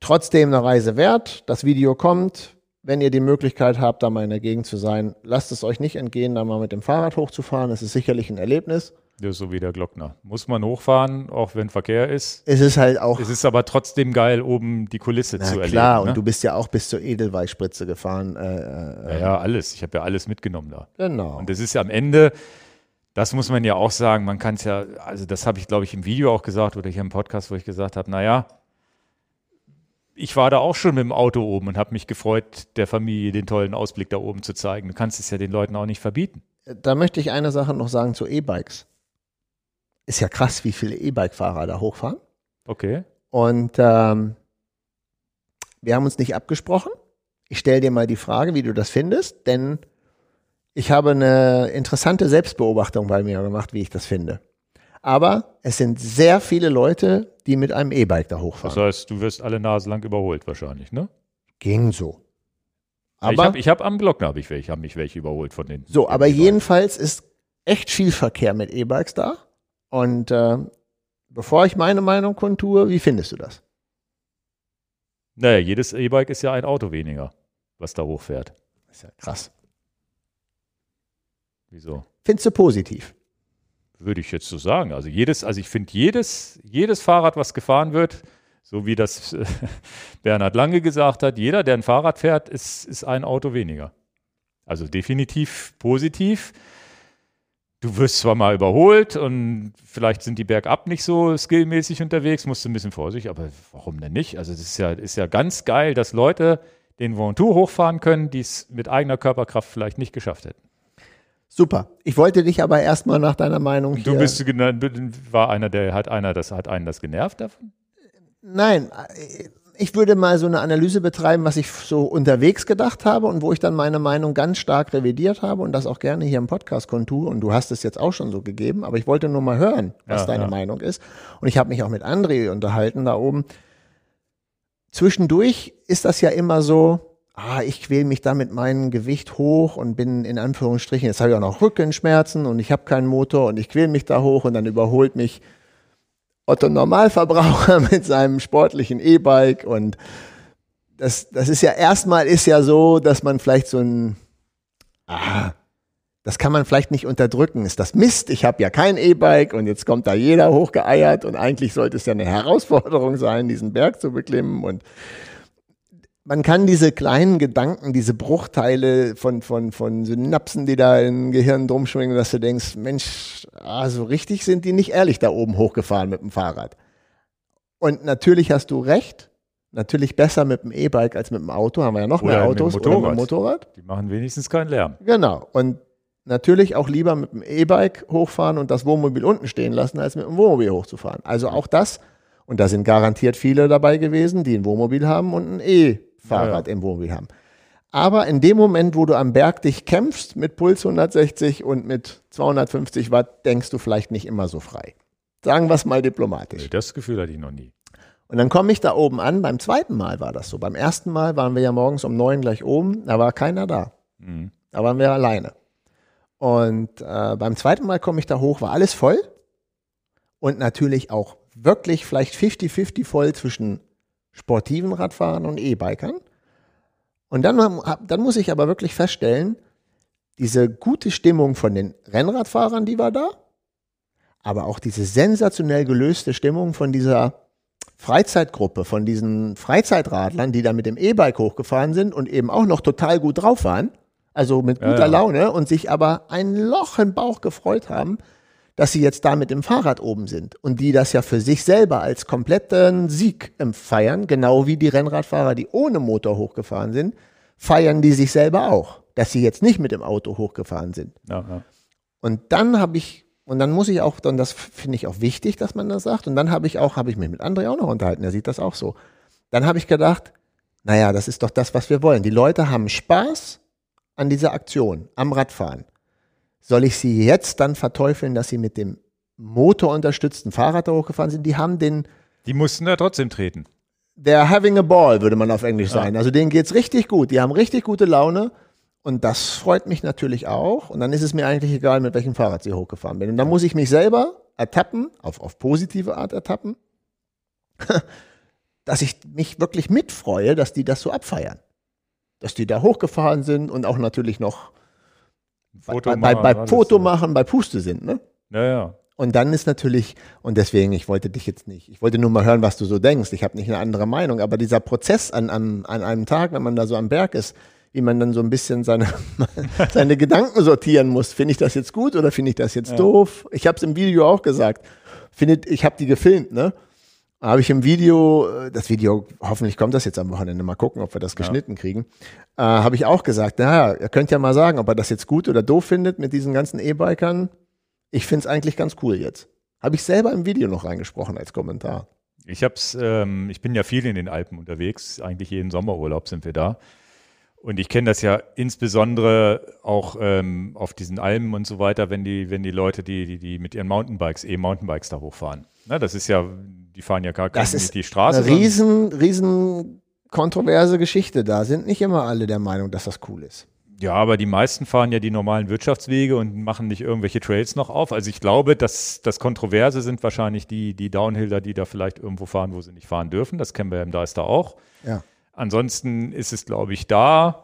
B: Trotzdem eine Reise wert. Das Video kommt. Wenn ihr die Möglichkeit habt, da mal in der Gegend zu sein, lasst es euch nicht entgehen, da mal mit dem Fahrrad hochzufahren. Es ist sicherlich ein Erlebnis.
A: Ist so wie der Glockner. Muss man hochfahren, auch wenn Verkehr ist.
B: Es ist halt auch
A: Es ist aber trotzdem geil, oben die Kulisse
B: Na
A: zu erleben.
B: klar,
A: ne?
B: und du bist ja auch bis zur Edelweißspritze gefahren. Äh,
A: ja,
B: äh,
A: ja, alles. Ich habe ja alles mitgenommen da.
B: Genau.
A: Und das ist ja am Ende, das muss man ja auch sagen, man kann es ja, also das habe ich, glaube ich, im Video auch gesagt oder hier im Podcast, wo ich gesagt habe, naja, ich war da auch schon mit dem Auto oben und habe mich gefreut, der Familie den tollen Ausblick da oben zu zeigen. Du kannst es ja den Leuten auch nicht verbieten.
B: Da möchte ich eine Sache noch sagen zu E-Bikes. Ist ja krass, wie viele E-Bike-Fahrer da hochfahren.
A: Okay.
B: Und ähm, wir haben uns nicht abgesprochen. Ich stelle dir mal die Frage, wie du das findest, denn ich habe eine interessante Selbstbeobachtung bei mir gemacht, wie ich das finde. Aber es sind sehr viele Leute, die mit einem E-Bike da
A: Das
B: hochfahren.
A: heißt, du wirst alle Nase lang überholt wahrscheinlich, ne?
B: Ging so.
A: ich
B: Aber,
A: habe ich hab am Glockner habe ich welche, haben mich welche überholt von den.
B: so, aber
A: den
B: jedenfalls ist echt viel Verkehr mit E-Bikes da. Und äh, bevor ich meine Meinung kundtue, wie findest du das?
A: Naja, jedes E-Bike ist ja ein Auto weniger, was da hochfährt.
B: ist ja krass.
A: Wieso?
B: Findest du positiv?
A: Würde ich jetzt so sagen. Also jedes, also ich finde jedes, jedes Fahrrad, was gefahren wird, so wie das äh, Bernhard Lange gesagt hat, jeder, der ein Fahrrad fährt, ist, ist ein Auto weniger. Also definitiv positiv. Du wirst zwar mal überholt und vielleicht sind die bergab nicht so skillmäßig unterwegs, musst du ein bisschen vorsichtig, aber warum denn nicht? Also das ist ja, ist ja ganz geil, dass Leute den Ventoux hochfahren können, die es mit eigener Körperkraft vielleicht nicht geschafft hätten.
B: Super. Ich wollte dich aber erstmal nach deiner Meinung
A: Du
B: hier-
A: bist gena- war einer, der hat einer, das hat einen das genervt davon?
B: Nein, äh, ich würde mal so eine Analyse betreiben, was ich so unterwegs gedacht habe und wo ich dann meine Meinung ganz stark revidiert habe und das auch gerne hier im Podcast kontue. Und du hast es jetzt auch schon so gegeben, aber ich wollte nur mal hören, was
A: Ja,
B: deine
A: ja.
B: Meinung ist. Und ich habe mich auch mit André unterhalten da oben. Zwischendurch ist das ja immer so, ah, ich quäle mich da mit meinem Gewicht hoch und bin in Anführungsstrichen, jetzt habe ich auch noch Rückenschmerzen und ich habe keinen Motor und ich quäle mich da hoch und dann überholt mich Otto Normalverbraucher mit seinem sportlichen E-Bike und das, das ist ja erstmal ist ja so, dass man vielleicht so ein, ah, Das kann man vielleicht nicht unterdrücken. Ist das Mist? Ich habe ja kein E-Bike und jetzt kommt da jeder hochgeeiert und eigentlich sollte es ja eine Herausforderung sein, diesen Berg zu beklimmen und man kann diese kleinen Gedanken, diese Bruchteile von, von, von Synapsen, die da im Gehirn drumschwingen, dass du denkst, Mensch, ah, so richtig sind die nicht ehrlich da oben hochgefahren mit dem Fahrrad. Und natürlich hast du recht, natürlich besser mit dem E-Bike als mit dem Auto, haben wir ja noch
A: Oder
B: mehr
A: mit dem
B: Autos oder mit dem Motorrad.
A: Die machen wenigstens keinen Lärm.
B: Genau. Und natürlich auch lieber mit dem E-Bike hochfahren und das Wohnmobil unten stehen lassen, als mit dem Wohnmobil hochzufahren. Also auch das, und da sind garantiert viele dabei gewesen, die ein Wohnmobil haben und ein E-Fahrrad
A: Ja,
B: im Wohnmobil haben. Aber in dem Moment, wo du am Berg dich kämpfst mit Puls 160 und mit 250 Watt, denkst du vielleicht nicht immer so frei. Sagen wir es mal diplomatisch.
A: Das Gefühl hatte ich noch nie.
B: Und dann komme ich da oben an. Beim zweiten Mal war das so. Beim ersten Mal waren wir ja morgens um neun gleich oben. Da war keiner da.
A: Mhm.
B: Da waren wir alleine. Und äh, beim zweiten Mal komme ich da hoch, war alles voll. Und natürlich auch wirklich vielleicht 50-50 voll zwischen sportiven Radfahrern und E-Bikern. Und dann, dann muss ich aber wirklich feststellen, diese gute Stimmung von den Rennradfahrern, die war da, aber auch diese sensationell gelöste Stimmung von dieser Freizeitgruppe, von diesen Freizeitradlern, die da mit dem E-Bike hochgefahren sind und eben auch noch total gut drauf waren, also mit
A: Ja,
B: guter
A: ja.
B: Laune und sich aber ein Loch im Bauch gefreut haben, dass sie jetzt da mit dem Fahrrad oben sind und die das ja für sich selber als kompletten Sieg feiern, genau wie die Rennradfahrer, die ohne Motor hochgefahren sind, feiern die sich selber auch, dass sie jetzt nicht mit dem Auto hochgefahren sind.
A: Ja, ja.
B: Und dann habe ich, und dann muss ich auch, dann das finde ich auch wichtig, dass man das sagt. Und dann habe ich auch, habe ich mich mit André auch noch unterhalten, der sieht das auch so. Dann habe ich gedacht, naja, das ist doch das, was wir wollen. Die Leute haben Spaß an dieser Aktion, am Radfahren. Soll ich sie jetzt dann verteufeln, dass sie mit dem motorunterstützten Fahrrad da hochgefahren sind? Die haben den,
A: Die mussten da trotzdem treten.
B: they're having a ball, würde man auf Englisch
A: Ja.
B: sagen. Also denen geht's richtig gut. Die haben richtig gute Laune. Und das freut mich natürlich auch. Und dann ist es mir eigentlich egal, mit welchem Fahrrad sie hochgefahren bin. Und dann muss ich mich selber ertappen, auf, auf positive Art ertappen, dass ich mich wirklich mitfreue, dass die das so abfeiern. Dass die da hochgefahren sind und auch natürlich noch
A: Foto
B: bei, bei,
A: machen,
B: bei
A: alles
B: Foto
A: so.
B: machen, bei Puste sind. Ne?
A: Ja, ja.
B: Und dann ist natürlich, und deswegen, ich wollte dich jetzt nicht, ich wollte nur mal hören, was du so denkst. Ich habe nicht eine andere Meinung, aber dieser Prozess an, an, an einem Tag, wenn man da so am Berg ist, wie man dann so ein bisschen seine, seine Gedanken sortieren muss. Finde ich das jetzt gut oder finde ich das jetzt
A: Ja.
B: doof? Ich habe es im Video auch gesagt. Findet, ich habe die gefilmt, ne? Habe ich im Video, äh, das Video, hoffentlich kommt das jetzt am Wochenende, mal gucken, ob wir das geschnitten kriegen, äh, habe ich auch gesagt, naja, ihr könnt ja mal sagen, ob er das jetzt gut oder doof findet mit diesen ganzen E-Bikern. Ich finde es eigentlich ganz cool jetzt. Habe ich selber im Video noch reingesprochen als Kommentar.
A: Ich hab's, ähm, ich bin ja viel in den Alpen unterwegs, eigentlich jeden Sommerurlaub sind wir da. Und ich kenne das ja insbesondere auch ähm, auf diesen Almen und so weiter, wenn die, wenn die Leute, die, die, die mit ihren Mountainbikes, E-Mountainbikes da hochfahren. Na, das ist ja, die fahren ja gar keine,
B: Das ist
A: nicht die Straße.
B: Eine riesen, riesen kontroverse Geschichte. Da sind nicht immer alle der Meinung, dass das cool ist.
A: Ja, aber die meisten fahren ja die normalen Wirtschaftswege und machen nicht irgendwelche Trails noch auf. Also ich glaube, dass das Kontroverse sind wahrscheinlich die, die Downhiller, die da vielleicht irgendwo fahren, wo sie nicht fahren dürfen. Das kennen wir im Deister auch.
B: Ja.
A: Ansonsten ist es, glaube ich, da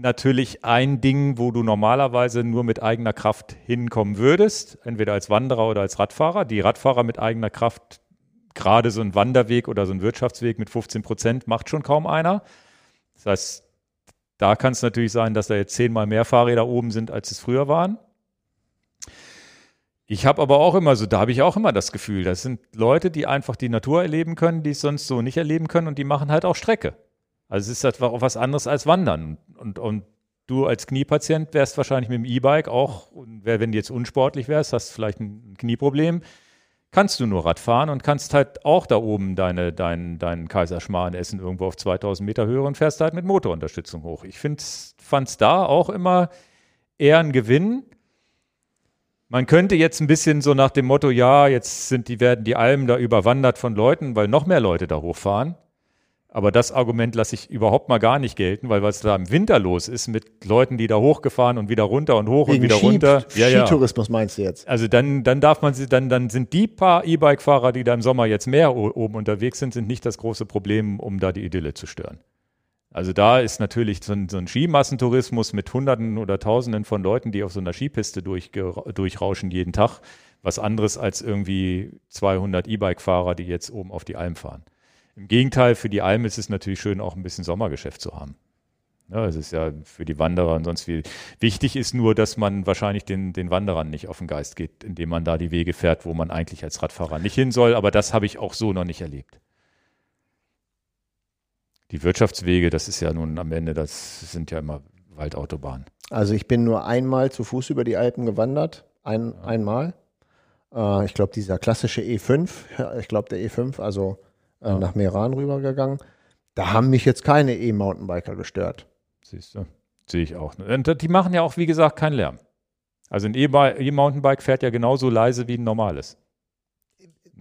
A: natürlich ein Ding, wo du normalerweise nur mit eigener Kraft hinkommen würdest, entweder als Wanderer oder als Radfahrer. Die Radfahrer mit eigener Kraft, gerade so ein Wanderweg oder so ein Wirtschaftsweg mit 15 Prozent macht schon kaum einer. Das heißt, da kann es natürlich sein, dass da jetzt zehnmal mehr Fahrräder oben sind, als es früher waren. Ich habe aber auch immer so, da habe ich auch immer das Gefühl, das sind Leute, die einfach die Natur erleben können, die es sonst so nicht erleben können und die machen halt auch Strecke. Also es ist halt auch was anderes als Wandern. Und, und du als Kniepatient wärst wahrscheinlich mit dem E-Bike auch, wenn du jetzt unsportlich wärst, hast vielleicht ein Knieproblem, kannst du nur Rad fahren und kannst halt auch da oben deine, dein, deinen Kaiserschmarrn essen, irgendwo auf 2000 Meter Höhe und fährst halt mit Motorunterstützung hoch. Ich fand es da auch immer eher ein Gewinn. Man könnte jetzt ein bisschen so nach dem Motto, ja, jetzt sind die, werden die Almen da überwandert von Leuten, weil noch mehr Leute da hochfahren. Aber das Argument lasse ich überhaupt mal gar nicht gelten, weil was da im Winter los ist mit Leuten, die da hochgefahren und wieder runter und hoch und
B: Wegen
A: wieder
B: Ski-
A: runter. Ja, ja.
B: Skitourismus meinst du jetzt?
A: Also dann, dann darf man sie, dann, dann sind die paar E-Bike-Fahrer, die da im Sommer jetzt mehr oben unterwegs sind, sind nicht das große Problem, um da die Idylle zu stören. Also da ist natürlich so ein, so ein Skimassentourismus mit Hunderten oder Tausenden von Leuten, die auf so einer Skipiste durchrauschen jeden Tag, was anderes als irgendwie 200 E-Bike-Fahrer, die jetzt oben auf die Alm fahren. Im Gegenteil, für die Alm ist es natürlich schön, auch ein bisschen Sommergeschäft zu haben. Ja, es ist ja für die Wanderer und sonst viel. Wichtig ist nur, dass man wahrscheinlich den, den Wanderern nicht auf den Geist geht, indem man da die Wege fährt, wo man eigentlich als Radfahrer nicht hin soll. Aber das habe ich auch so noch nicht erlebt. Die Wirtschaftswege, das ist ja nun am Ende, das sind ja immer Waldautobahnen.
B: Also ich bin nur einmal zu Fuß über die Alpen gewandert, ein, ja. einmal. Äh, ich glaube, dieser klassische E5, ich glaube der E5, also ja. nach Meran rübergegangen. Da haben mich jetzt keine E-Mountainbiker gestört.
A: Siehst du, sehe ich auch. Und die machen ja auch, wie gesagt, keinen Lärm. Also ein E-Mountainbike fährt ja genauso leise wie ein normales.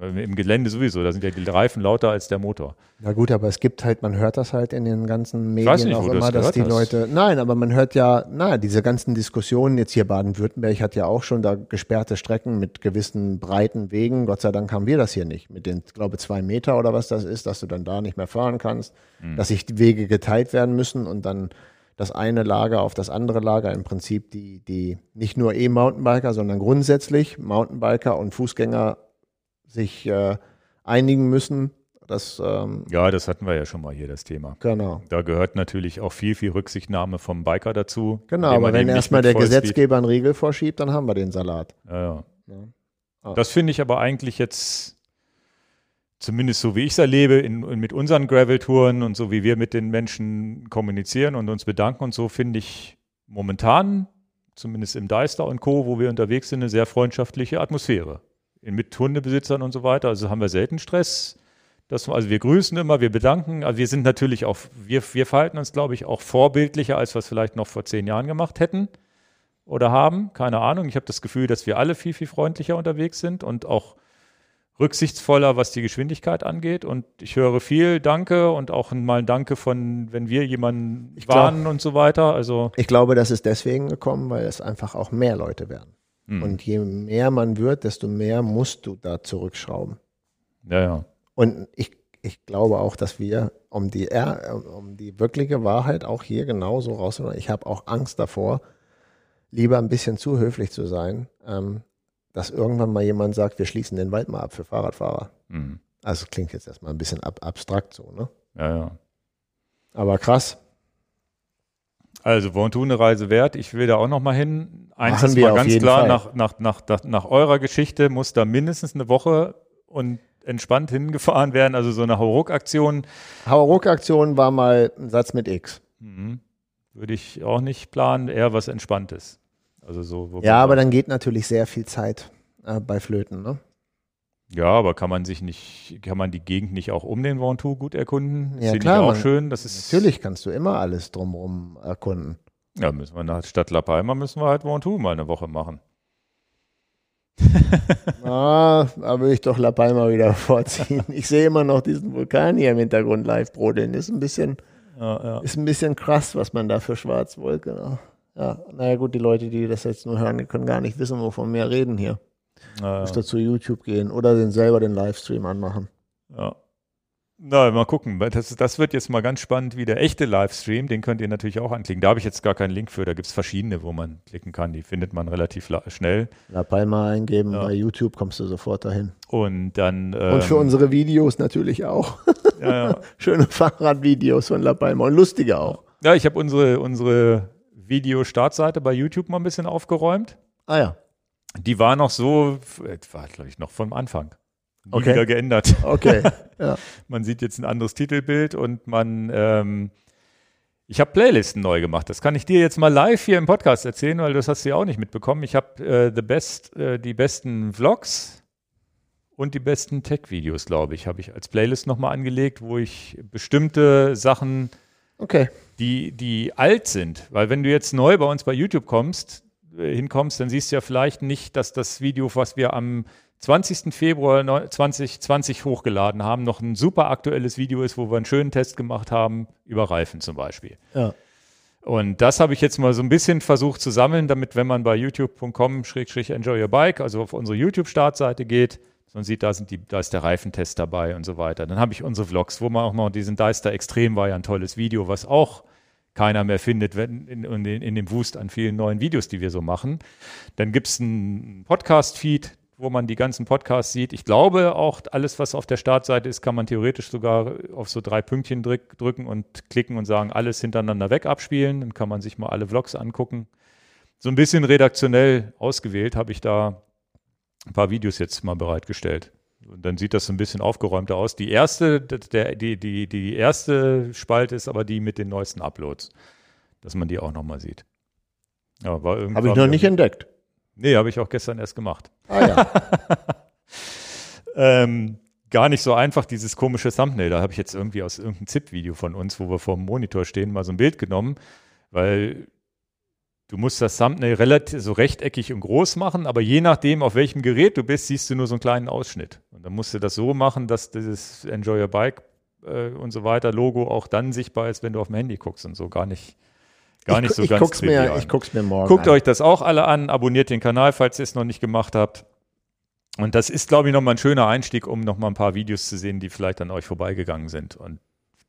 A: Im Gelände sowieso, da sind ja die Reifen lauter als der Motor.
B: Na gut, aber es gibt halt, man hört das halt in den ganzen Medien nicht, auch immer, dass die hast. Leute. Nein, aber man hört ja, na, diese ganzen Diskussionen, jetzt hier Baden-Württemberg hat ja auch schon da gesperrte Strecken mit gewissen breiten Wegen. Gott sei Dank haben wir das hier nicht. Mit den, glaube zwei Meter oder was das ist, dass du dann da nicht mehr fahren kannst, mhm. dass sich die Wege geteilt werden müssen und dann das eine Lager auf das andere Lager im Prinzip die, die nicht nur E-Mountainbiker, sondern grundsätzlich Mountainbiker und Fußgänger sich äh, einigen müssen. Das, ähm,
A: ja, das hatten wir ja schon mal hier, das Thema.
B: Genau.
A: Da gehört natürlich auch viel, viel Rücksichtnahme vom Biker dazu.
B: Genau, aber wenn erstmal der Gesetzgeber einen Riegel vorschiebt, dann haben wir den Salat.
A: Ja, ja. Ah. Das finde ich aber eigentlich jetzt, zumindest so wie ich es erlebe, in, in, mit unseren Gravel-Touren und so wie wir mit den Menschen kommunizieren und uns bedanken und so, finde ich momentan, zumindest im Deister und Co., wo wir unterwegs sind, eine sehr freundschaftliche Atmosphäre mit Hundebesitzern und so weiter. Also haben wir selten Stress. Das, also wir grüßen immer, wir bedanken. Also wir sind natürlich auch, wir, wir verhalten uns, glaube ich, auch vorbildlicher, als wir es vielleicht noch vor zehn Jahren gemacht hätten oder haben. Keine Ahnung. Ich habe das Gefühl, dass wir alle viel, viel freundlicher unterwegs sind und auch rücksichtsvoller, was die Geschwindigkeit angeht. Und ich höre viel Danke und auch mal ein Danke von, wenn wir jemanden ich warnen glaub, und so weiter. Also
B: ich glaube, das ist deswegen gekommen, weil es einfach auch mehr Leute werden. Mhm. Und je mehr man wird, desto mehr musst du da zurückschrauben.
A: Ja, ja.
B: Und ich, ich glaube auch, dass wir, um die, um die wirkliche Wahrheit auch hier genauso rauszuholen, ich habe auch Angst davor, lieber ein bisschen zu höflich zu sein, ähm, dass irgendwann mal jemand sagt, wir schließen den Wald mal ab für Fahrradfahrer. Mhm. Also klingt jetzt erstmal ein bisschen ab, abstrakt so, ne?
A: Ja, ja.
B: Aber krass.
A: Also Vontu eine Reise wert. Ich will da auch noch mal hin. Eins Machen ist mal ganz klar, nach, nach, nach, nach, eurer Geschichte muss da mindestens eine Woche und entspannt hingefahren werden. Also so eine Hauruck-Aktion.
B: Hauruck-Aktion war mal ein Satz mit X. Mhm.
A: Würde ich auch nicht planen, eher was Entspanntes. Also so,
B: ja, aber dann geht natürlich sehr viel Zeit äh, bei Flöten, ne?
A: Ja, aber kann man sich nicht, kann man die Gegend nicht auch um den Ventoux gut erkunden?
B: Ja, Finde klar.
A: auch man, schön. Das ist
B: natürlich kannst du immer alles drumherum erkunden.
A: Ja, müssen wir nach Stadt La Palma müssen wir halt Ventoux mal eine Woche machen.
B: ah, da würde ich doch La Palma wieder vorziehen. Ich sehe immer noch diesen Vulkan hier im Hintergrund live brodeln. Ist ein bisschen, ja, ja. ist ein bisschen krass, was man da für Schwarzwolke. Ja, naja gut, die Leute, die das jetzt nur hören, die können gar nicht wissen, wovon wir reden hier. Ja, Müsste zu YouTube gehen oder den selber den Livestream anmachen.
A: Ja. Na, mal gucken. Das, das wird jetzt mal ganz spannend, wie der echte Livestream, den könnt ihr natürlich auch anklicken. Da habe ich jetzt gar keinen Link für, da gibt es verschiedene, wo man klicken kann. Die findet man relativ schnell.
B: La Palma eingeben, ja. bei YouTube kommst du sofort dahin.
A: Und dann.
B: Ähm, und für unsere Videos natürlich auch. Ja, ja. Schöne Fahrradvideos von La Palma und lustige auch.
A: Ja, ich habe unsere, unsere Video-Startseite bei YouTube mal ein bisschen aufgeräumt.
B: Ah ja
A: die war noch so, war glaube ich noch vom Anfang. Nie okay. wieder geändert.
B: Okay. Ja.
A: man sieht jetzt ein anderes Titelbild und man, ähm, ich habe Playlisten neu gemacht. Das kann ich dir jetzt mal live hier im Podcast erzählen, weil das hast du ja auch nicht mitbekommen. Ich habe äh, the best, äh, die besten Vlogs und die besten Tech-Videos, glaube ich, habe ich als Playlist nochmal angelegt, wo ich bestimmte Sachen,
B: okay.
A: die, die alt sind, weil wenn du jetzt neu bei uns bei YouTube kommst, äh, hinkommst, dann siehst du ja vielleicht nicht, dass das Video, was wir am 20. Februar 2020 hochgeladen haben, noch ein super aktuelles Video ist, wo wir einen schönen Test gemacht haben über Reifen zum Beispiel.
B: Ja.
A: Und das habe ich jetzt mal so ein bisschen versucht zu sammeln, damit, wenn man bei youtube.com-enjoy your bike, also auf unsere YouTube-Startseite geht, sondern sieht, da, sind die, da ist der Reifentest dabei und so weiter. Dann habe ich unsere Vlogs, wo man auch mal diesen Deister Extrem war ja ein tolles Video, was auch keiner mehr findet wenn, in, in, in dem Wust an vielen neuen Videos, die wir so machen. Dann gibt es einen Podcast-Feed, wo man die ganzen Podcasts sieht. Ich glaube auch, alles, was auf der Startseite ist, kann man theoretisch sogar auf so drei Pünktchen drück, drücken und klicken und sagen, alles hintereinander weg abspielen. Dann kann man sich mal alle Vlogs angucken. So ein bisschen redaktionell ausgewählt habe ich da ein paar Videos jetzt mal bereitgestellt. Und dann sieht das so ein bisschen aufgeräumter aus. Die erste, der, die, die, die erste Spalte ist aber die mit den neuesten Uploads, dass man die auch nochmal sieht.
B: Ja, Habe ich noch nicht entdeckt.
A: Nee, habe ich auch gestern erst gemacht.
B: Ah ja.
A: ähm, gar nicht so einfach, dieses komische Thumbnail. Da habe ich jetzt irgendwie aus irgendeinem ZIP-Video von uns, wo wir vor dem Monitor stehen, mal so ein Bild genommen, weil du musst das Thumbnail relativ so rechteckig und groß machen, aber je nachdem, auf welchem Gerät du bist, siehst du nur so einen kleinen Ausschnitt. Und dann musst du das so machen, dass dieses Enjoy Your Bike äh, und so weiter Logo auch dann sichtbar ist, wenn du auf dem Handy guckst und so gar nicht gar nicht so
B: ich
A: ganz
B: guck's mir, Ich guck's mir morgen
A: Guckt an. euch das auch alle an, abonniert den Kanal, falls ihr es noch nicht gemacht habt. Und das ist, glaube ich, nochmal ein schöner Einstieg, um nochmal ein paar Videos zu sehen, die vielleicht an euch vorbeigegangen sind und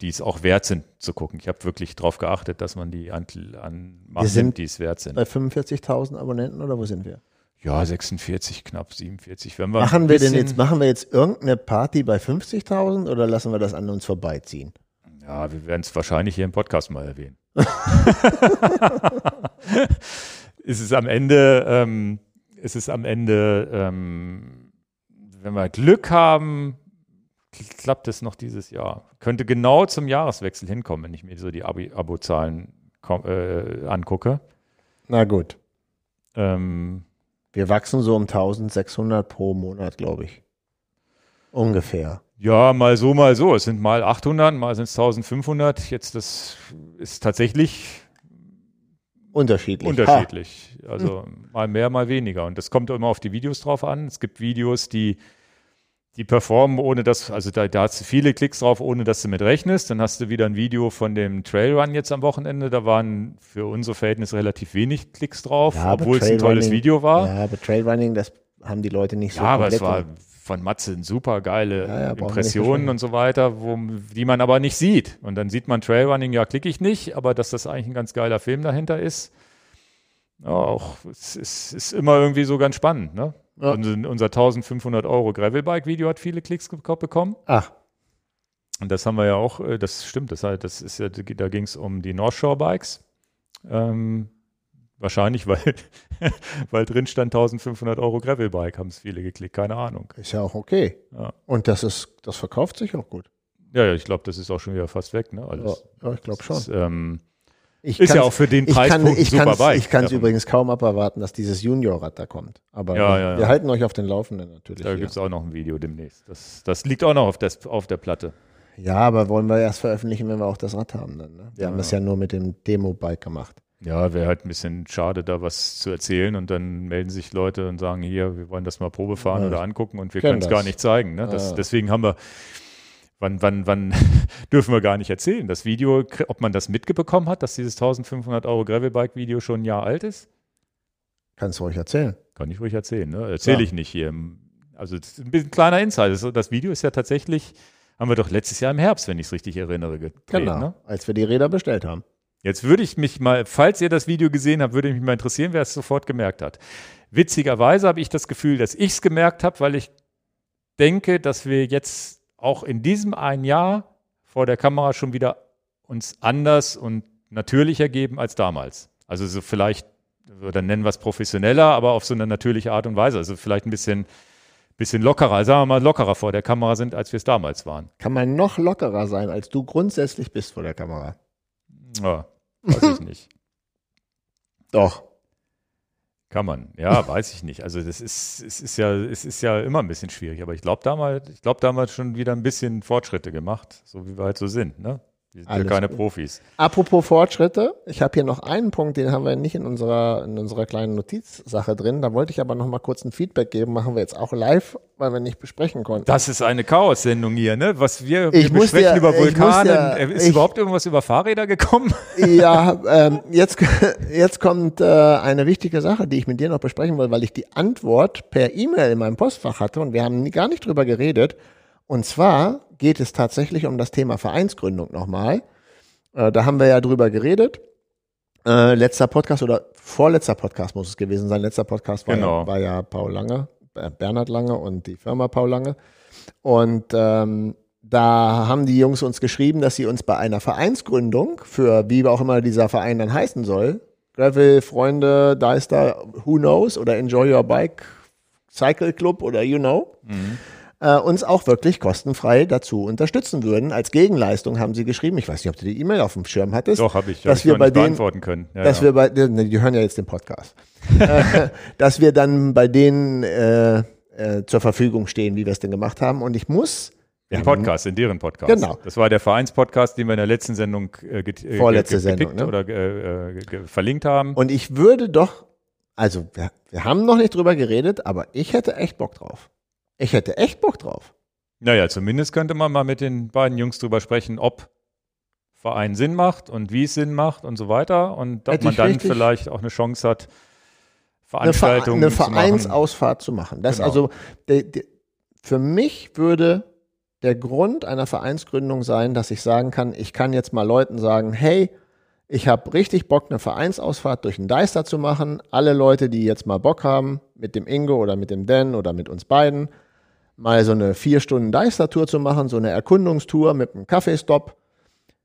A: die es auch wert sind zu gucken. Ich habe wirklich darauf geachtet, dass man die an, an
B: wir sind die es wert sind. Bei 45.000 Abonnenten oder wo sind wir?
A: Ja, 46, knapp 47.
B: Wenn wir machen wir denn jetzt, machen wir jetzt irgendeine Party bei 50.000 oder lassen wir das an uns vorbeiziehen?
A: Ja, wir werden es wahrscheinlich hier im Podcast mal erwähnen. ist es am Ende, ähm, ist es am Ende, ähm, wenn wir Glück haben, klappt es noch dieses Jahr. Könnte genau zum Jahreswechsel hinkommen, wenn ich mir so die Abo-Zahlen äh, angucke.
B: Na gut. Ähm, wir wachsen so um 1600 pro Monat, glaube ich. Ungefähr.
A: Ja, mal so, mal so. Es sind mal 800, mal sind es 1500. Jetzt, das ist tatsächlich
B: unterschiedlich.
A: Unterschiedlich. Ha. Also mal mehr, mal weniger. Und das kommt immer auf die Videos drauf an. Es gibt Videos, die, die performen, ohne dass, also da, da hast du viele Klicks drauf, ohne dass du mit rechnest. Dann hast du wieder ein Video von dem Trailrun jetzt am Wochenende. Da waren für unsere Verhältnisse relativ wenig Klicks drauf, ja, obwohl es ein tolles Video war.
B: Ja, aber Trailrunning, das haben die Leute nicht so
A: Ja, aber es war von Matze super geile ja, ja, Impressionen und so weiter, wo, die man aber nicht sieht. Und dann sieht man Trailrunning, ja, klicke ich nicht, aber dass das eigentlich ein ganz geiler Film dahinter ist, auch, es ist, ist, immer irgendwie so ganz spannend. Ne? Ja. Unser, unser 1500 Euro Gravelbike-Video hat viele Klicks bekommen.
B: Ach.
A: Und das haben wir ja auch, äh, das stimmt, das, das ist ja, da ging es um die North Shore Bikes. Ähm, Wahrscheinlich, weil, weil drin stand 1500 Euro Gravelbike, haben es viele geklickt, keine Ahnung.
B: Ist ja auch okay. Ja. Und das ist, das verkauft sich auch gut.
A: Ja, ja, ich glaube, das ist auch schon wieder fast weg, ne? Alles.
B: Ja, ja ich glaube schon.
A: Ist, ähm, ich ist ja auch für den Preis
B: kann, ich super Bike. Ich kann es übrigens kaum aberwarten, dass dieses Junior-Rad da kommt. Aber ja, wir, ja, wir halten euch auf den Laufenden natürlich.
A: Da gibt es auch noch ein Video demnächst. Das, das liegt auch noch auf, das, auf der Platte.
B: Ja, aber wollen wir erst veröffentlichen, wenn wir auch das Rad haben dann. Ne? Wir haben das ja nur mit dem Demo-Bike gemacht.
A: Ja, wäre halt ein bisschen schade, da was zu erzählen und dann melden sich Leute und sagen, hier, wir wollen das mal Probe fahren ja, oder angucken und wir können es gar nicht zeigen. Ne? Das, ja. Deswegen haben wir, wann, wann, wann dürfen wir gar nicht erzählen? Das Video, ob man das mitbekommen hat, dass dieses 1500 Euro Gravelbike-Video schon ein Jahr alt ist?
B: Kannst du ruhig erzählen.
A: Kann ich ruhig erzählen, ne? Erzähle ich nicht hier. Also das ist ein bisschen kleiner Insight. Das Video ist ja tatsächlich, haben wir doch letztes Jahr im Herbst, wenn ich es richtig erinnere, gedreht.
B: Genau, ne? als wir die Räder bestellt haben.
A: Jetzt würde ich mich mal, falls ihr das Video gesehen habt, würde mich mal interessieren, wer es sofort gemerkt hat. Witzigerweise habe ich das Gefühl, dass ich es gemerkt habe, weil ich denke, dass wir jetzt auch in diesem ein Jahr vor der Kamera schon wieder uns anders und natürlicher geben als damals. Also so vielleicht, oder nennen wir es professioneller, aber auf so eine natürliche Art und Weise. Also vielleicht ein bisschen, bisschen lockerer, sagen wir mal lockerer vor der Kamera sind, als wir es damals waren.
B: Kann man noch lockerer sein, als du grundsätzlich bist vor der Kamera?
A: Ja, weiß ich nicht.
B: Doch.
A: Kann man, ja, weiß ich nicht. Also das ist, es ist ja, es ist ja immer ein bisschen schwierig, aber ich glaube damals, ich glaube damals schon wieder ein bisschen Fortschritte gemacht, so wie wir halt so sind, ne? Wir sind ja keine gut. Profis.
B: Apropos Fortschritte, ich habe hier noch einen Punkt, den haben wir nicht in unserer, in unserer kleinen Notizsache drin. Da wollte ich aber noch mal kurz ein Feedback geben. Machen wir jetzt auch live, weil wir nicht besprechen konnten.
A: Das ist eine Chaos-Sendung hier, ne? Was wir, wir besprechen ja, über Vulkane. Ja, ist ich, überhaupt irgendwas über Fahrräder gekommen?
B: Ja, ähm, jetzt, jetzt kommt äh, eine wichtige Sache, die ich mit dir noch besprechen will, weil ich die Antwort per E-Mail in meinem Postfach hatte und wir haben gar nicht drüber geredet. Und zwar geht es tatsächlich um das Thema Vereinsgründung nochmal. Äh, da haben wir ja drüber geredet. Äh, letzter Podcast oder vorletzter Podcast muss es gewesen sein. Letzter Podcast war, genau. ja, war ja Paul Lange, äh, Bernhard Lange und die Firma Paul Lange. Und ähm, da haben die Jungs uns geschrieben, dass sie uns bei einer Vereinsgründung für wie auch immer dieser Verein dann heißen soll, Gravel, Freunde, Deister, Who Knows oder Enjoy Your Bike Cycle Club oder You Know, mhm äh, uns auch wirklich kostenfrei dazu unterstützen würden. Als Gegenleistung haben sie geschrieben, ich weiß nicht, ob du die E-Mail auf dem Schirm hattest.
A: Doch, habe ich.
B: Dass hab wir
A: ich
B: bei denen,
A: beantworten können.
B: Ja, dass ja. wir bei, ne, die hören ja jetzt den Podcast. Äh, dass wir dann bei denen äh, äh, zur Verfügung stehen, wie wir es denn gemacht haben. Und ich muss
A: im Podcast, in deren Podcast.
B: Genau.
A: Das war der Vereinspodcast, den wir in der letzten Sendung äh,
B: äh Vorletzte Sendung, ne?
A: oder äh, verlinkt haben.
B: Und ich würde doch, also wir, wir haben noch nicht drüber geredet, aber ich hätte echt Bock drauf. Ich hätte echt Bock drauf.
A: Naja, zumindest könnte man mal mit den beiden Jungs drüber sprechen, ob Verein Sinn macht und wie es Sinn macht und so weiter. Und ob man dann vielleicht auch eine Chance hat, Veranstaltungen
B: eine, Ver eine Vereinsausfahrt zu machen. Das genau. also de, de, für mich würde der Grund einer Vereinsgründung sein, dass ich sagen kann, ich kann jetzt mal Leuten sagen, hey, ich habe richtig Bock, eine Vereinsausfahrt durch den Deister zu machen. Alle Leute, die jetzt mal Bock haben, mit dem Ingo oder mit dem Dan oder mit uns beiden, mal so eine vier Stunden Deister-Tour zu machen, so eine Erkundungstour mit einem Kaffeestopp,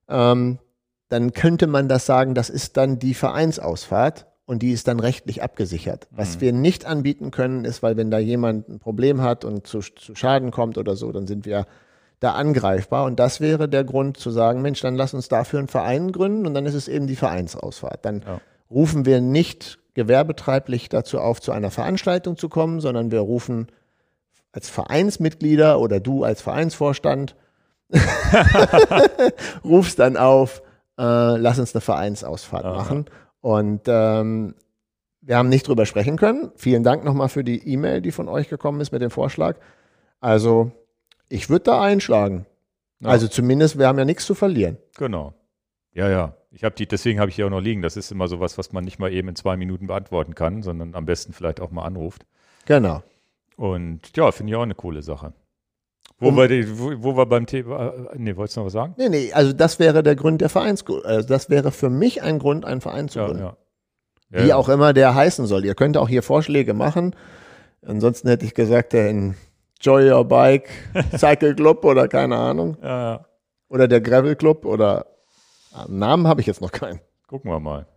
B: ähm, dann könnte man das sagen, das ist dann die Vereinsausfahrt und die ist dann rechtlich abgesichert. Mhm. Was wir nicht anbieten können, ist, weil wenn da jemand ein Problem hat und zu, zu Schaden kommt oder so, dann sind wir da angreifbar. Und das wäre der Grund zu sagen, Mensch, dann lass uns dafür einen Verein gründen und dann ist es eben die Vereinsausfahrt. Dann ja. rufen wir nicht gewerbetreiblich dazu auf, zu einer Veranstaltung zu kommen, sondern wir rufen als Vereinsmitglieder oder du als Vereinsvorstand rufst dann auf, äh, lass uns eine Vereinsausfahrt Aha. machen. Und ähm, wir haben nicht drüber sprechen können. Vielen Dank nochmal für die E-Mail, die von euch gekommen ist mit dem Vorschlag. Also, ich würde da einschlagen. Ja. Also zumindest, wir haben ja nichts zu verlieren.
A: Genau. Ja, ja. Ich habe die, deswegen habe ich hier auch noch liegen. Das ist immer sowas, was man nicht mal eben in zwei Minuten beantworten kann, sondern am besten vielleicht auch mal anruft.
B: Genau.
A: Und ja, finde ich auch eine coole Sache. Wo, um, wir, wo, wo wir beim Thema, äh, nee, wolltest du noch was sagen?
B: Nee, nee, also das wäre der Grund der Vereins, also das wäre für mich ein Grund, einen Verein zu gründen. Ja, ja. Wie ja, auch immer der heißen soll. Ihr könnt auch hier Vorschläge machen. Ansonsten hätte ich gesagt, der Enjoy Your Bike Cycle Club oder keine Ahnung. Oder der Gravel Club oder ah, Namen habe ich jetzt noch keinen.
A: Gucken wir mal.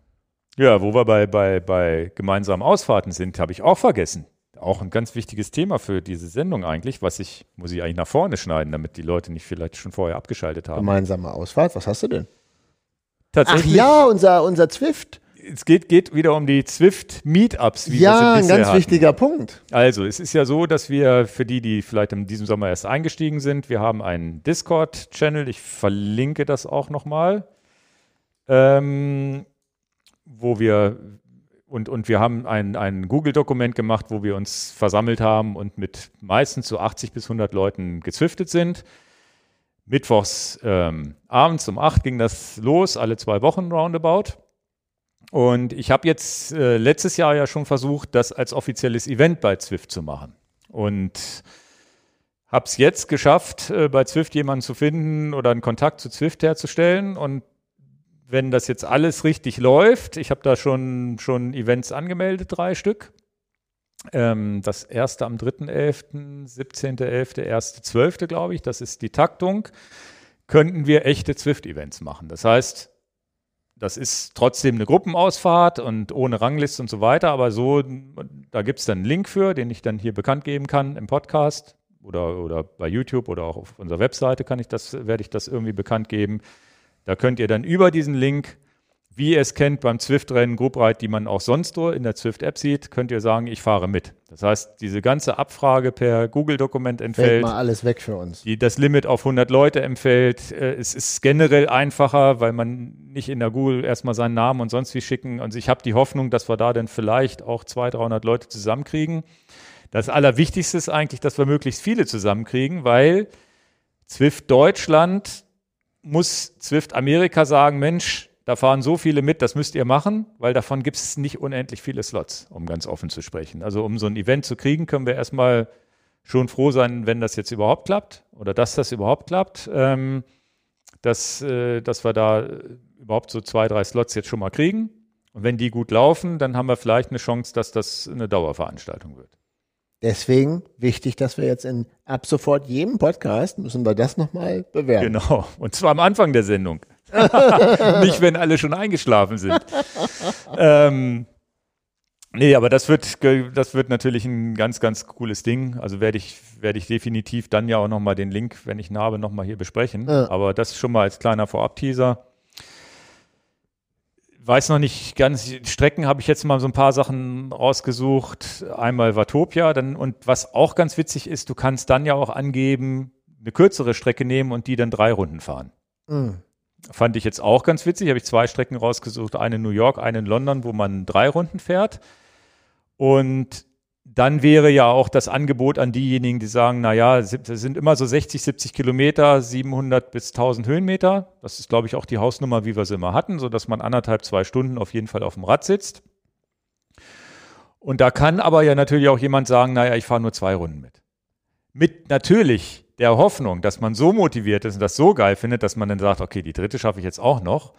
A: Ja, wo wir bei, bei, bei gemeinsamen Ausfahrten sind, habe ich auch vergessen auch ein ganz wichtiges Thema für diese Sendung eigentlich, was ich, muss ich eigentlich nach vorne schneiden, damit die Leute nicht vielleicht schon vorher abgeschaltet haben.
B: Gemeinsame Ausfahrt, was hast du denn?
A: Tatsächlich.
B: Ach ja, unser, unser Zwift.
A: Es geht, geht wieder um die Zwift Meetups.
B: ja, ein ganz hatten. wichtiger Punkt.
A: Also, es ist ja so, dass wir für die, die vielleicht in diesem Sommer erst eingestiegen sind, wir haben einen Discord-Channel. Ich verlinke das auch nochmal. Ähm, wo wir und, und wir haben ein, ein Google-Dokument gemacht, wo wir uns versammelt haben und mit meistens so 80 bis 100 Leuten gezwiftet sind. Mittwochs ähm, abends um 8 ging das los, alle zwei Wochen roundabout. Und ich habe jetzt äh, letztes Jahr ja schon versucht, das als offizielles Event bei Zwift zu machen. Und habe es jetzt geschafft, äh, bei Zwift jemanden zu finden oder einen Kontakt zu Zwift herzustellen. Und wenn das jetzt alles richtig läuft, ich habe da schon, schon Events angemeldet, drei Stück. Ähm, das erste am 3.11., 17.11., 1.12., glaube ich, das ist die Taktung, könnten wir echte Zwift-Events machen. Das heißt, das ist trotzdem eine Gruppenausfahrt und ohne Rangliste und so weiter, aber so, da gibt es dann einen Link für, den ich dann hier bekannt geben kann im Podcast oder, oder bei YouTube oder auch auf unserer Webseite kann ich das, werde ich das irgendwie bekannt geben. Da könnt ihr dann über diesen Link wie ihr es kennt beim Zwift-Rennen, Group Ride, die man auch sonst nur in der Zwift-App sieht, könnt ihr sagen, ich fahre mit. Das heißt, diese ganze Abfrage per Google-Dokument
B: Fällt
A: entfällt,
B: mal alles weg für uns.
A: die das Limit auf 100 Leute empfällt. Äh, es ist generell einfacher, weil man nicht in der Google erstmal seinen Namen und sonst wie schicken. Und ich habe die Hoffnung, dass wir da dann vielleicht auch 200, 300 Leute zusammenkriegen. Das Allerwichtigste ist eigentlich, dass wir möglichst viele zusammenkriegen, weil Zwift Deutschland muss Zwift Amerika sagen, Mensch, da fahren so viele mit, das müsst ihr machen, weil davon gibt es nicht unendlich viele Slots, um ganz offen zu sprechen. Also um so ein Event zu kriegen, können wir erstmal schon froh sein, wenn das jetzt überhaupt klappt oder dass das überhaupt klappt, ähm, dass, äh, dass wir da äh, überhaupt so zwei, drei Slots jetzt schon mal kriegen. Und wenn die gut laufen, dann haben wir vielleicht eine Chance, dass das eine Dauerveranstaltung wird.
B: Deswegen wichtig, dass wir jetzt in ab sofort jedem Podcast müssen wir das nochmal bewerten.
A: Genau. Und zwar am Anfang der Sendung. Nicht, wenn alle schon eingeschlafen sind. ähm, nee, aber das wird, das wird natürlich ein ganz, ganz cooles Ding. Also werde ich, werde ich definitiv dann ja auch nochmal den Link, wenn ich ihn habe, nochmal hier besprechen.
B: Ja.
A: Aber das schon mal als kleiner Vorab-Teaser. Weiß noch nicht ganz, Strecken habe ich jetzt mal so ein paar Sachen rausgesucht. Einmal Watopia, dann, und was auch ganz witzig ist, du kannst dann ja auch angeben, eine kürzere Strecke nehmen und die dann drei Runden fahren.
B: Mm.
A: Fand ich jetzt auch ganz witzig. Habe ich zwei Strecken rausgesucht, eine in New York, eine in London, wo man drei Runden fährt. Und dann wäre ja auch das Angebot an diejenigen, die sagen, naja, es sind immer so 60, 70 Kilometer, 700 bis 1000 Höhenmeter. Das ist, glaube ich, auch die Hausnummer, wie wir sie immer hatten, sodass man anderthalb, zwei Stunden auf jeden Fall auf dem Rad sitzt. Und da kann aber ja natürlich auch jemand sagen, naja, ich fahre nur zwei Runden mit. Mit natürlich der Hoffnung, dass man so motiviert ist und das so geil findet, dass man dann sagt, okay, die dritte schaffe ich jetzt auch noch.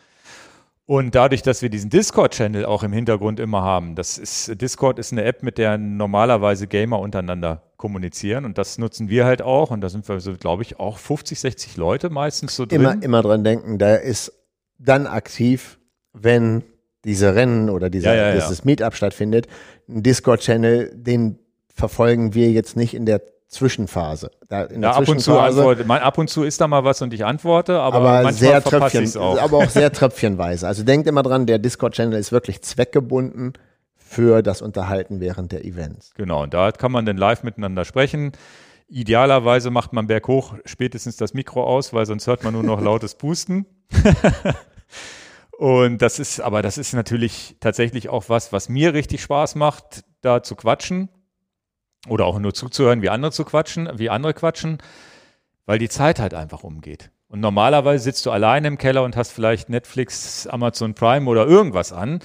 A: Und dadurch, dass wir diesen Discord-Channel auch im Hintergrund immer haben, das ist, Discord ist eine App, mit der normalerweise Gamer untereinander kommunizieren und das nutzen wir halt auch und da sind wir so, glaube ich, auch 50, 60 Leute meistens so drin.
B: Immer, immer dran denken, der ist dann aktiv, wenn diese Rennen oder dieser,
A: Ja, ja, ja.
B: dieses Meetup stattfindet. Ein Discord-Channel, den verfolgen wir jetzt nicht in der Zwischenphase. Da in der
A: ja, ab und zu antworte, man, ab und zu ist da mal was und ich antworte, aber,
B: aber
A: manchmal
B: sehr Tröpfchen,
A: auch.
B: aber auch sehr tröpfchenweise. Also denkt immer dran, der Discord-Channel ist wirklich zweckgebunden für das Unterhalten während der Events.
A: Genau, und da kann man dann live miteinander sprechen. Idealerweise macht man berghoch spätestens das Mikro aus, weil sonst hört man nur noch lautes Pusten. und das ist, aber das ist natürlich tatsächlich auch was, was mir richtig Spaß macht, da zu quatschen. Oder auch nur zuzuhören, wie andere zu quatschen, wie andere quatschen, weil die Zeit halt einfach umgeht. Und normalerweise sitzt du alleine im Keller und hast vielleicht Netflix, Amazon Prime oder irgendwas an.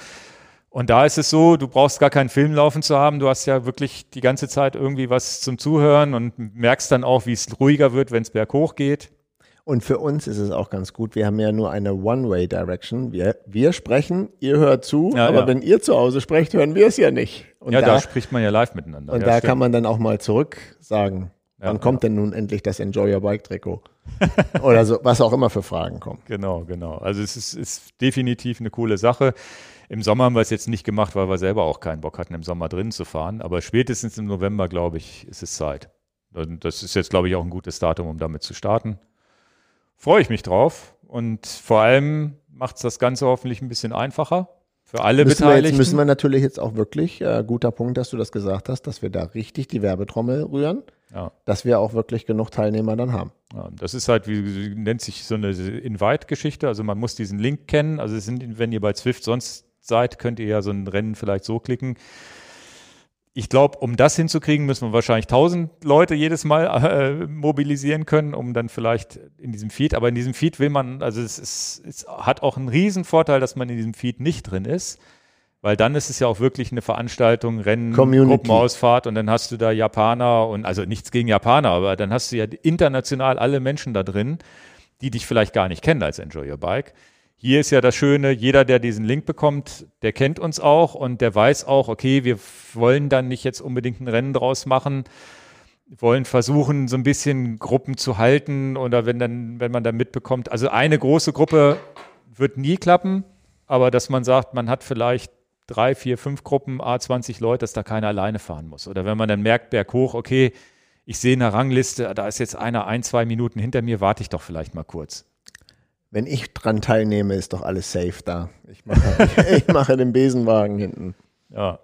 A: Und da ist es so, du brauchst gar keinen Film laufen zu haben. Du hast ja wirklich die ganze Zeit irgendwie was zum Zuhören und merkst dann auch, wie es ruhiger wird, wenn es berghoch geht.
B: Und für uns ist es auch ganz gut. Wir haben ja nur eine One-Way-Direction. Wir, wir sprechen, ihr hört zu,
A: Ja,
B: aber
A: ja.
B: wenn ihr zu Hause sprecht, hören wir es ja nicht. Und
A: ja, da,
B: da,
A: spricht man ja live miteinander.
B: und
A: ja,
B: da
A: stimmt.
B: kann man dann auch mal zurück sagen, wann kommt denn nun endlich das Enjoy Your Bike Trikot? Oder so, was auch immer für Fragen kommen.
A: Genau, genau. Also es ist, ist definitiv eine coole Sache. Im Sommer haben wir es jetzt nicht gemacht, weil wir selber auch keinen Bock hatten, im Sommer drin zu fahren. Aber spätestens im November, glaube ich, ist es Zeit. Und das ist jetzt, glaube ich, auch ein gutes Datum, um damit zu starten. Freue ich mich drauf. Und vor allem macht es das Ganze hoffentlich ein bisschen einfacher für alle
B: Müssen wir,
A: Beteiligten.
B: jetzt, müssen wir natürlich jetzt auch wirklich, äh, guter Punkt, dass du das gesagt hast, dass wir da richtig die Werbetrommel rühren,
A: ja.
B: dass wir auch wirklich genug Teilnehmer dann haben.
A: Ja, das ist halt, wie nennt sich so eine Invite-Geschichte. Also man muss diesen Link kennen. Also sind, wenn ihr bei Zwift sonst seid, könnt ihr ja so ein Rennen vielleicht so klicken. Ich glaube, um das hinzukriegen, müssen wir wahrscheinlich 1000 Leute jedes Mal äh, mobilisieren können, um dann vielleicht in diesem Feed, aber in diesem Feed will man, also es, ist, es hat auch einen riesen Vorteil, dass man in diesem Feed nicht drin ist, weil dann ist es ja auch wirklich eine Veranstaltung, Rennen,
B: Community.
A: Gruppenausfahrt und dann hast du da Japaner und, also nichts gegen Japaner, aber dann hast du ja international alle Menschen da drin, die dich vielleicht gar nicht kennen als Enjoy Your Bike. Hier ist ja das Schöne, jeder, der diesen Link bekommt, der kennt uns auch und der weiß auch, okay, wir wollen dann nicht jetzt unbedingt ein Rennen draus machen, wollen versuchen, so ein bisschen Gruppen zu halten oder wenn dann, wenn man dann mitbekommt, also eine große Gruppe wird nie klappen, aber dass man sagt, man hat vielleicht drei, vier, fünf Gruppen, A20 Leute, dass da keiner alleine fahren muss. Oder wenn man dann merkt, berghoch, okay, ich sehe eine Rangliste, da ist jetzt einer ein, zwei Minuten hinter mir, warte ich doch vielleicht mal kurz.
B: Wenn ich dran teilnehme, ist doch alles safe da. Ich mache, ich, ich mache den Besenwagen hinten.
A: Ja.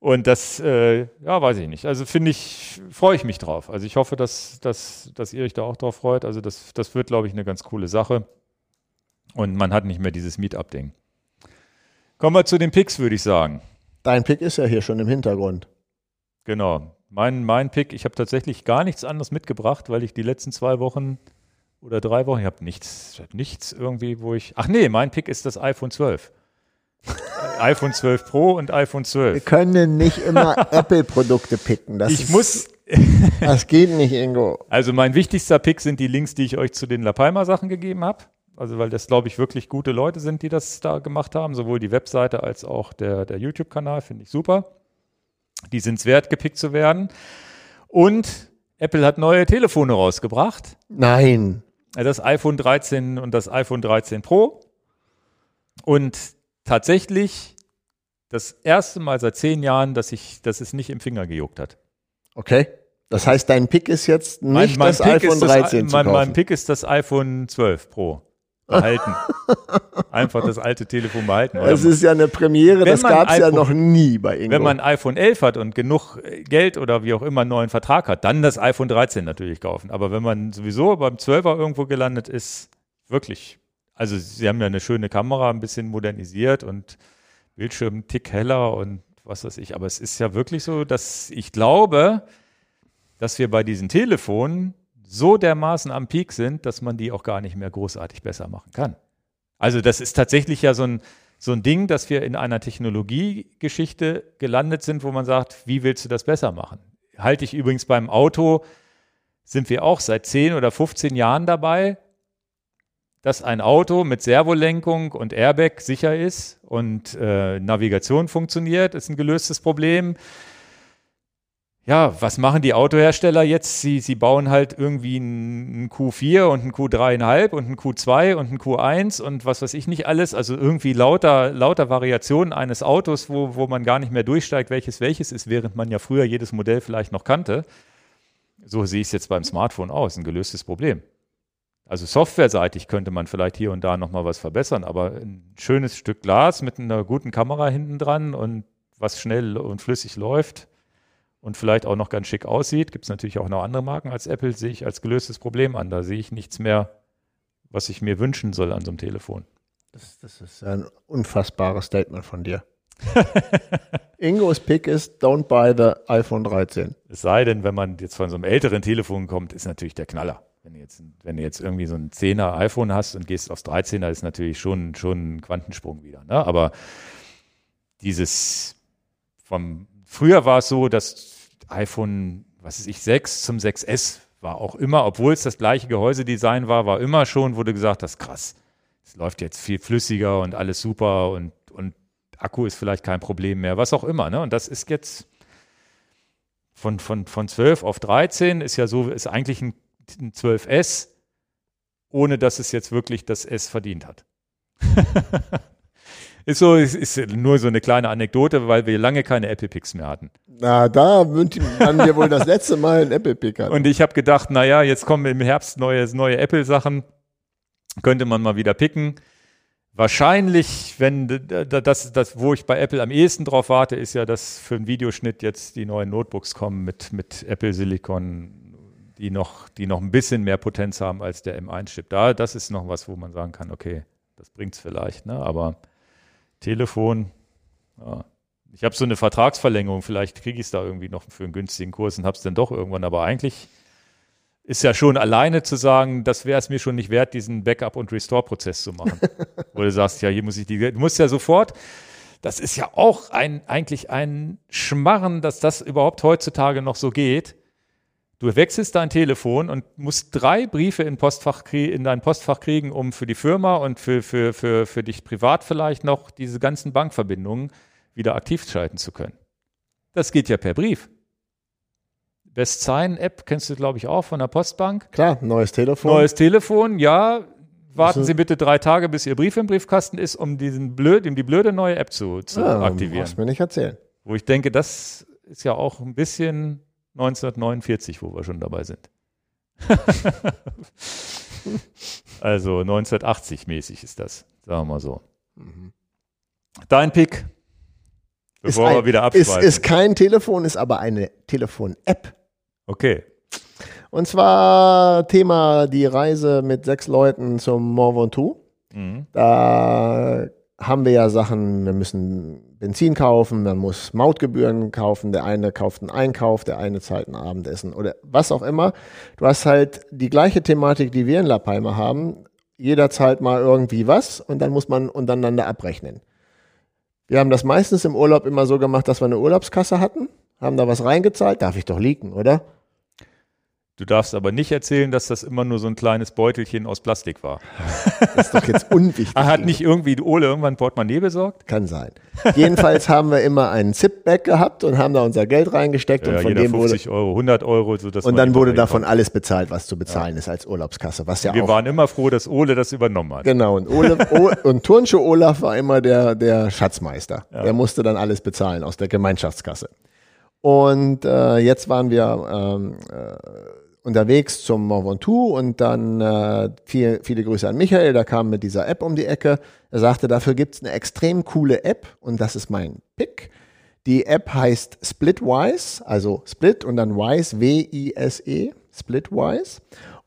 A: Und das, äh, ja, weiß ich nicht. Also finde ich, freue ich mich drauf. Also ich hoffe, dass, dass, dass ihr euch da auch drauf freut. Also das, das wird, glaube ich, eine ganz coole Sache. Und man hat nicht mehr dieses Meetup-Ding. Kommen wir zu den Picks, würde ich sagen.
B: Dein Pick ist ja hier schon im Hintergrund.
A: Genau. Mein, mein Pick, ich habe tatsächlich gar nichts anderes mitgebracht, weil ich die letzten zwei Wochen oder drei Wochen, ich habe nichts, nichts irgendwie, wo ich. Ach nee, mein Pick ist das iPhone 12. iPhone 12 Pro und iPhone 12.
B: Wir können nicht immer Apple-Produkte picken. Das
A: ich
B: ist,
A: muss.
B: Das geht nicht, Ingo.
A: Also mein wichtigster Pick sind die Links, die ich euch zu den La Palma Sachen gegeben habe. Also weil das, glaube ich, wirklich gute Leute sind, die das da gemacht haben. Sowohl die Webseite als auch der, der YouTube-Kanal finde ich super. Die sind es wert, gepickt zu werden. Und Apple hat neue Telefone rausgebracht.
B: Nein.
A: Das iPhone 13 und das iPhone 13 Pro. Und tatsächlich das erste Mal seit zehn Jahren, dass, ich, dass es nicht im Finger gejuckt hat.
B: Okay. Das heißt, dein Pick ist jetzt nicht
A: mein, mein
B: das iPhone 13
A: das,
B: zu
A: mein,
B: kaufen.
A: mein Pick ist das iPhone 12 Pro. Behalten. Einfach das alte Telefon behalten.
B: Das ist ja eine Premiere,
A: Wenn
B: das gab es ja noch nie bei Ingo.
A: Wenn man ein iPhone 11 hat und genug äh, Geld oder wie auch immer einen neuen Vertrag hat, dann das iPhone 13 natürlich kaufen. Aber wenn man sowieso beim 12er irgendwo gelandet ist, wirklich. Also sie haben ja eine schöne Kamera, ein bisschen modernisiert und Bildschirm einen Tick heller und was weiß ich. Aber es ist ja wirklich so, dass ich glaube, dass wir bei diesen Telefonen so dermaßen am Peak sind, dass man die auch gar nicht mehr großartig besser machen kann. Also das ist tatsächlich ja so ein, so ein Ding, dass wir in einer Technologiegeschichte gelandet sind, wo man sagt, wie willst du das besser machen? Halte ich übrigens beim Auto, sind wir auch seit 10 oder 15 Jahren dabei, dass ein Auto mit Servolenkung und Airbag sicher ist und äh, Navigation funktioniert, ist ein gelöstes Problem. Ja, was machen die Autohersteller jetzt? Sie, sie bauen halt irgendwie einen Q4 und einen Q3,5 und einen Q2 und einen Q1 und was weiß ich nicht alles. Also irgendwie lauter, lauter Variationen eines Autos, wo, wo man gar nicht mehr durchsteigt, welches welches ist, während man ja früher jedes Modell vielleicht noch kannte. So sehe ich es jetzt beim Smartphone aus, ein gelöstes Problem. Also softwareseitig könnte man vielleicht hier und da nochmal was verbessern, aber ein schönes Stück Glas mit einer guten Kamera hinten dran und was schnell und flüssig läuft und vielleicht auch noch ganz schick aussieht, gibt es natürlich auch noch andere Marken als Apple, sehe ich als gelöstes Problem an. Da sehe ich nichts mehr, was ich mir wünschen soll an so einem Telefon.
B: das, das ist ein unfassbares Statement von dir. Ingos Pick ist Don't buy the iPhone 13.
A: Es sei denn, wenn man jetzt von so einem älteren Telefon kommt, ist natürlich der Knaller. Wenn du jetzt, wenn du jetzt irgendwie so ein 10er iPhone hast und gehst aufs 13er, ist natürlich schon, schon ein Quantensprung wieder. Ne? Aber dieses vom früher war es so, dass iPhone, was weiß ich, 6 zum 6S war auch immer, obwohl es das gleiche Gehäusedesign war, war immer schon, wurde gesagt, das ist krass. Es läuft jetzt viel flüssiger und alles super und, und Akku ist vielleicht kein Problem mehr, was auch immer. Ne? Und das ist jetzt von, von, von 12 auf 13 ist ja so, ist eigentlich ein, ein 12S, ohne dass es jetzt wirklich das S verdient hat. ist so, ist, ist nur so eine kleine Anekdote, weil wir lange keine Apple Picks mehr hatten.
B: Na, da man dir wohl das letzte Mal einen Apple Pick hat.
A: Und ich habe gedacht, naja, jetzt kommen im Herbst neue, neue Apple-Sachen, könnte man mal wieder picken. Wahrscheinlich, wenn das, das, wo ich bei Apple am ehesten drauf warte, ist ja, dass für einen Videoschnitt jetzt die neuen Notebooks kommen mit, mit Apple Silicon, die noch, die noch ein bisschen mehr Potenz haben als der M1-Chip. Da, das ist noch was, wo man sagen kann, okay, das bringt's vielleicht, ne? Aber Telefon, ja. Ich habe so eine Vertragsverlängerung, vielleicht kriege ich es da irgendwie noch für einen günstigen Kurs und habe es dann doch irgendwann. Aber eigentlich ist ja schon alleine zu sagen, das wäre es mir schon nicht wert, diesen Backup- und Restore-Prozess zu machen. Wo du sagst, ja, hier muss ich die, du musst ja sofort, das ist ja auch ein, eigentlich ein Schmarren, dass das überhaupt heutzutage noch so geht. Du wechselst dein Telefon und musst drei Briefe in, Postfach in dein Postfach kriegen, um für die Firma und für, für, für, für dich privat vielleicht noch diese ganzen Bankverbindungen wieder aktiv schalten zu können. Das geht ja per Brief. Best Sign App kennst du, glaube ich, auch von der Postbank.
B: Klar, neues Telefon.
A: Neues Telefon, ja. Warten Sie bitte drei Tage, bis Ihr Brief im Briefkasten ist, um diesen blöd, um die blöde neue App zu, zu
B: ah,
A: aktivieren.
B: Brauchst mir nicht erzählen.
A: Wo ich denke, das ist ja auch ein bisschen 1949, wo wir schon dabei sind. Also 1980 mäßig ist das, sagen wir mal so. Dein Pick, bevor
B: ist
A: wir
B: ein,
A: wieder
B: ist,
A: abschweifen.
B: ist kein Telefon, ist aber eine Telefon-App.
A: okay.
B: Und zwar Thema die Reise mit sechs Leuten zum Mont Ventoux.
A: Mhm.
B: Da haben wir ja Sachen, wir müssen Benzin kaufen, man muss Mautgebühren kaufen, der eine kauft einen Einkauf, der eine zahlt ein Abendessen oder was auch immer. Du hast halt die gleiche Thematik, die wir in La Palma haben. Jeder zahlt mal irgendwie was und dann muss man untereinander abrechnen. Wir haben das meistens im Urlaub immer so gemacht, dass wir eine Urlaubskasse hatten, haben da was reingezahlt, darf ich doch liegen, oder?
A: Du darfst aber nicht erzählen, dass das immer nur so ein kleines Beutelchen aus Plastik war.
B: Das ist doch jetzt unwichtig.
A: Hat nicht irgendwie Ole irgendwann Portemonnaie besorgt?
B: Kann sein. Jedenfalls haben wir immer einen Zip-Bag gehabt und haben da unser Geld reingesteckt
A: Ja,
B: und von
A: jeder
B: dem wurde
A: 50 Euro, 100 Euro. So dass
B: und dann wurde davon alles bezahlt, was zu bezahlen ist als Urlaubskasse, was ja
A: Wir
B: auch
A: waren immer froh, dass Ole das übernommen hat.
B: genau und Ole, o, und Turnschuh Olaf war immer der der Schatzmeister. Der musste dann alles bezahlen aus der Gemeinschaftskasse. Und äh, jetzt waren wir ähm, äh, unterwegs zum Mont Ventoux und dann äh, viel, viele Grüße an Michael, der kam mit dieser App um die Ecke. Er sagte, dafür gibt es eine extrem coole App und das ist mein Pick. Die App heißt Splitwise, also Split und dann Wise, W-I-S-E, Splitwise.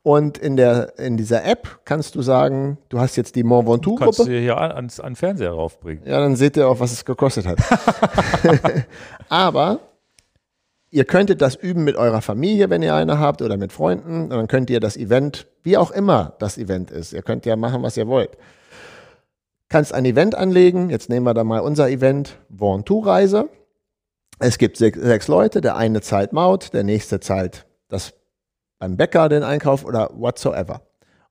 B: Und in, der, in dieser App kannst du sagen, du hast jetzt die Mont
A: Kannst du
B: Ventoux-Gruppe.
A: hier an, ans, an Fernseher raufbringen.
B: Ja, dann seht ihr auch, was es gekostet hat. Aber ihr könntet das üben mit eurer Familie, wenn ihr eine habt, oder mit Freunden. Und dann könnt ihr das Event, wie auch immer das Event ist, ihr könnt ja machen, was ihr wollt. Kannst ein Event anlegen. Jetzt nehmen wir da mal unser Event, Ventoux-Reise. Es gibt sechs, sechs Leute. Der eine zahlt Maut, der nächste zahlt das beim Bäcker den Einkauf oder whatsoever.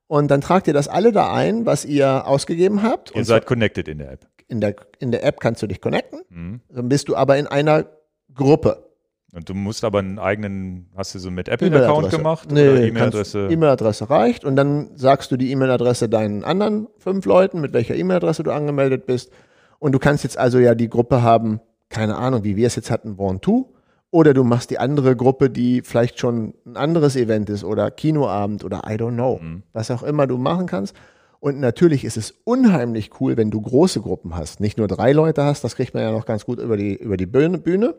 B: Und dann tragt ihr das alle da ein, was ihr ausgegeben habt.
A: Ihr
B: Und
A: seid connected in der App.
B: in der, in der App kannst du dich connecten,
A: Mhm.
B: dann bist du aber in einer Gruppe.
A: Und du musst aber einen eigenen, hast du so mit Apple-Account
B: E-Mail-Adresse.
A: gemacht?
B: Nee,
A: oder E-Mail-Adresse?
B: E-Mail-Adresse reicht und dann sagst du die E-Mail-Adresse deinen anderen fünf Leuten, mit welcher E-Mail-Adresse du angemeldet bist. Und du kannst jetzt also ja die Gruppe haben, keine Ahnung, wie wir es jetzt hatten, Ventoux. Oder du machst die andere Gruppe, die vielleicht schon ein anderes Event ist oder Kinoabend oder I don't know.
A: Mhm.
B: Was auch immer du machen kannst. Und natürlich ist es unheimlich cool, wenn du große Gruppen hast. Nicht nur drei Leute hast, das kriegt man ja noch ganz gut über die, über die Bühne.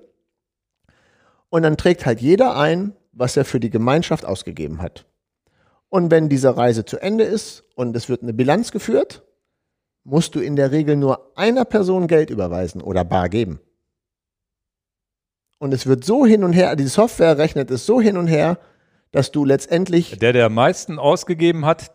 B: Und dann trägt halt jeder ein, was er für die Gemeinschaft ausgegeben hat. Und wenn diese Reise zu Ende ist und es wird eine Bilanz geführt, musst du in der Regel nur einer Person Geld überweisen oder bar geben. Und es wird so hin und her, die Software rechnet es so hin und her, dass du letztendlich
A: Der, der am meisten ausgegeben hat,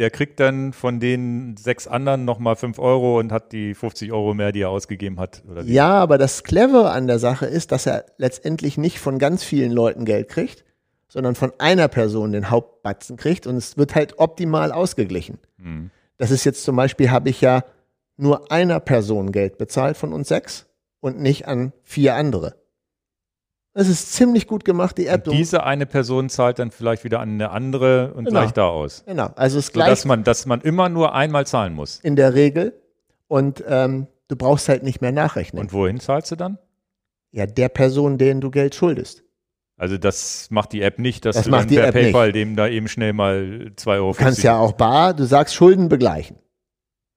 A: der kriegt dann von den sechs anderen nochmal 5 Euro und hat die 50 Euro mehr, die er ausgegeben hat.
B: Ja, aber das Clevere an der Sache ist, dass er letztendlich nicht von ganz vielen Leuten Geld kriegt, sondern von einer Person den Hauptbatzen kriegt und es wird halt optimal ausgeglichen.
A: Hm.
B: Das ist jetzt zum Beispiel, habe ich ja nur einer Person Geld bezahlt von uns sechs und nicht an vier andere. Das ist ziemlich gut gemacht, die App.
A: Und diese eine Person zahlt dann vielleicht wieder an eine andere und
B: Genau.
A: gleicht da aus.
B: genau, also es
A: So,
B: gleicht
A: dass man, dass man immer nur einmal zahlen muss.
B: in der Regel und ähm, du brauchst halt nicht mehr nachrechnen.
A: Und wohin zahlst du dann?
B: ja, der Person, denen du Geld schuldest.
A: Also das macht die App nicht, dass
B: Das
A: du
B: macht
A: dann
B: die
A: per
B: App nicht.
A: PayPal dem da eben schnell mal 2,50 Euro
B: Du kannst ja auch bar, du sagst Schulden begleichen.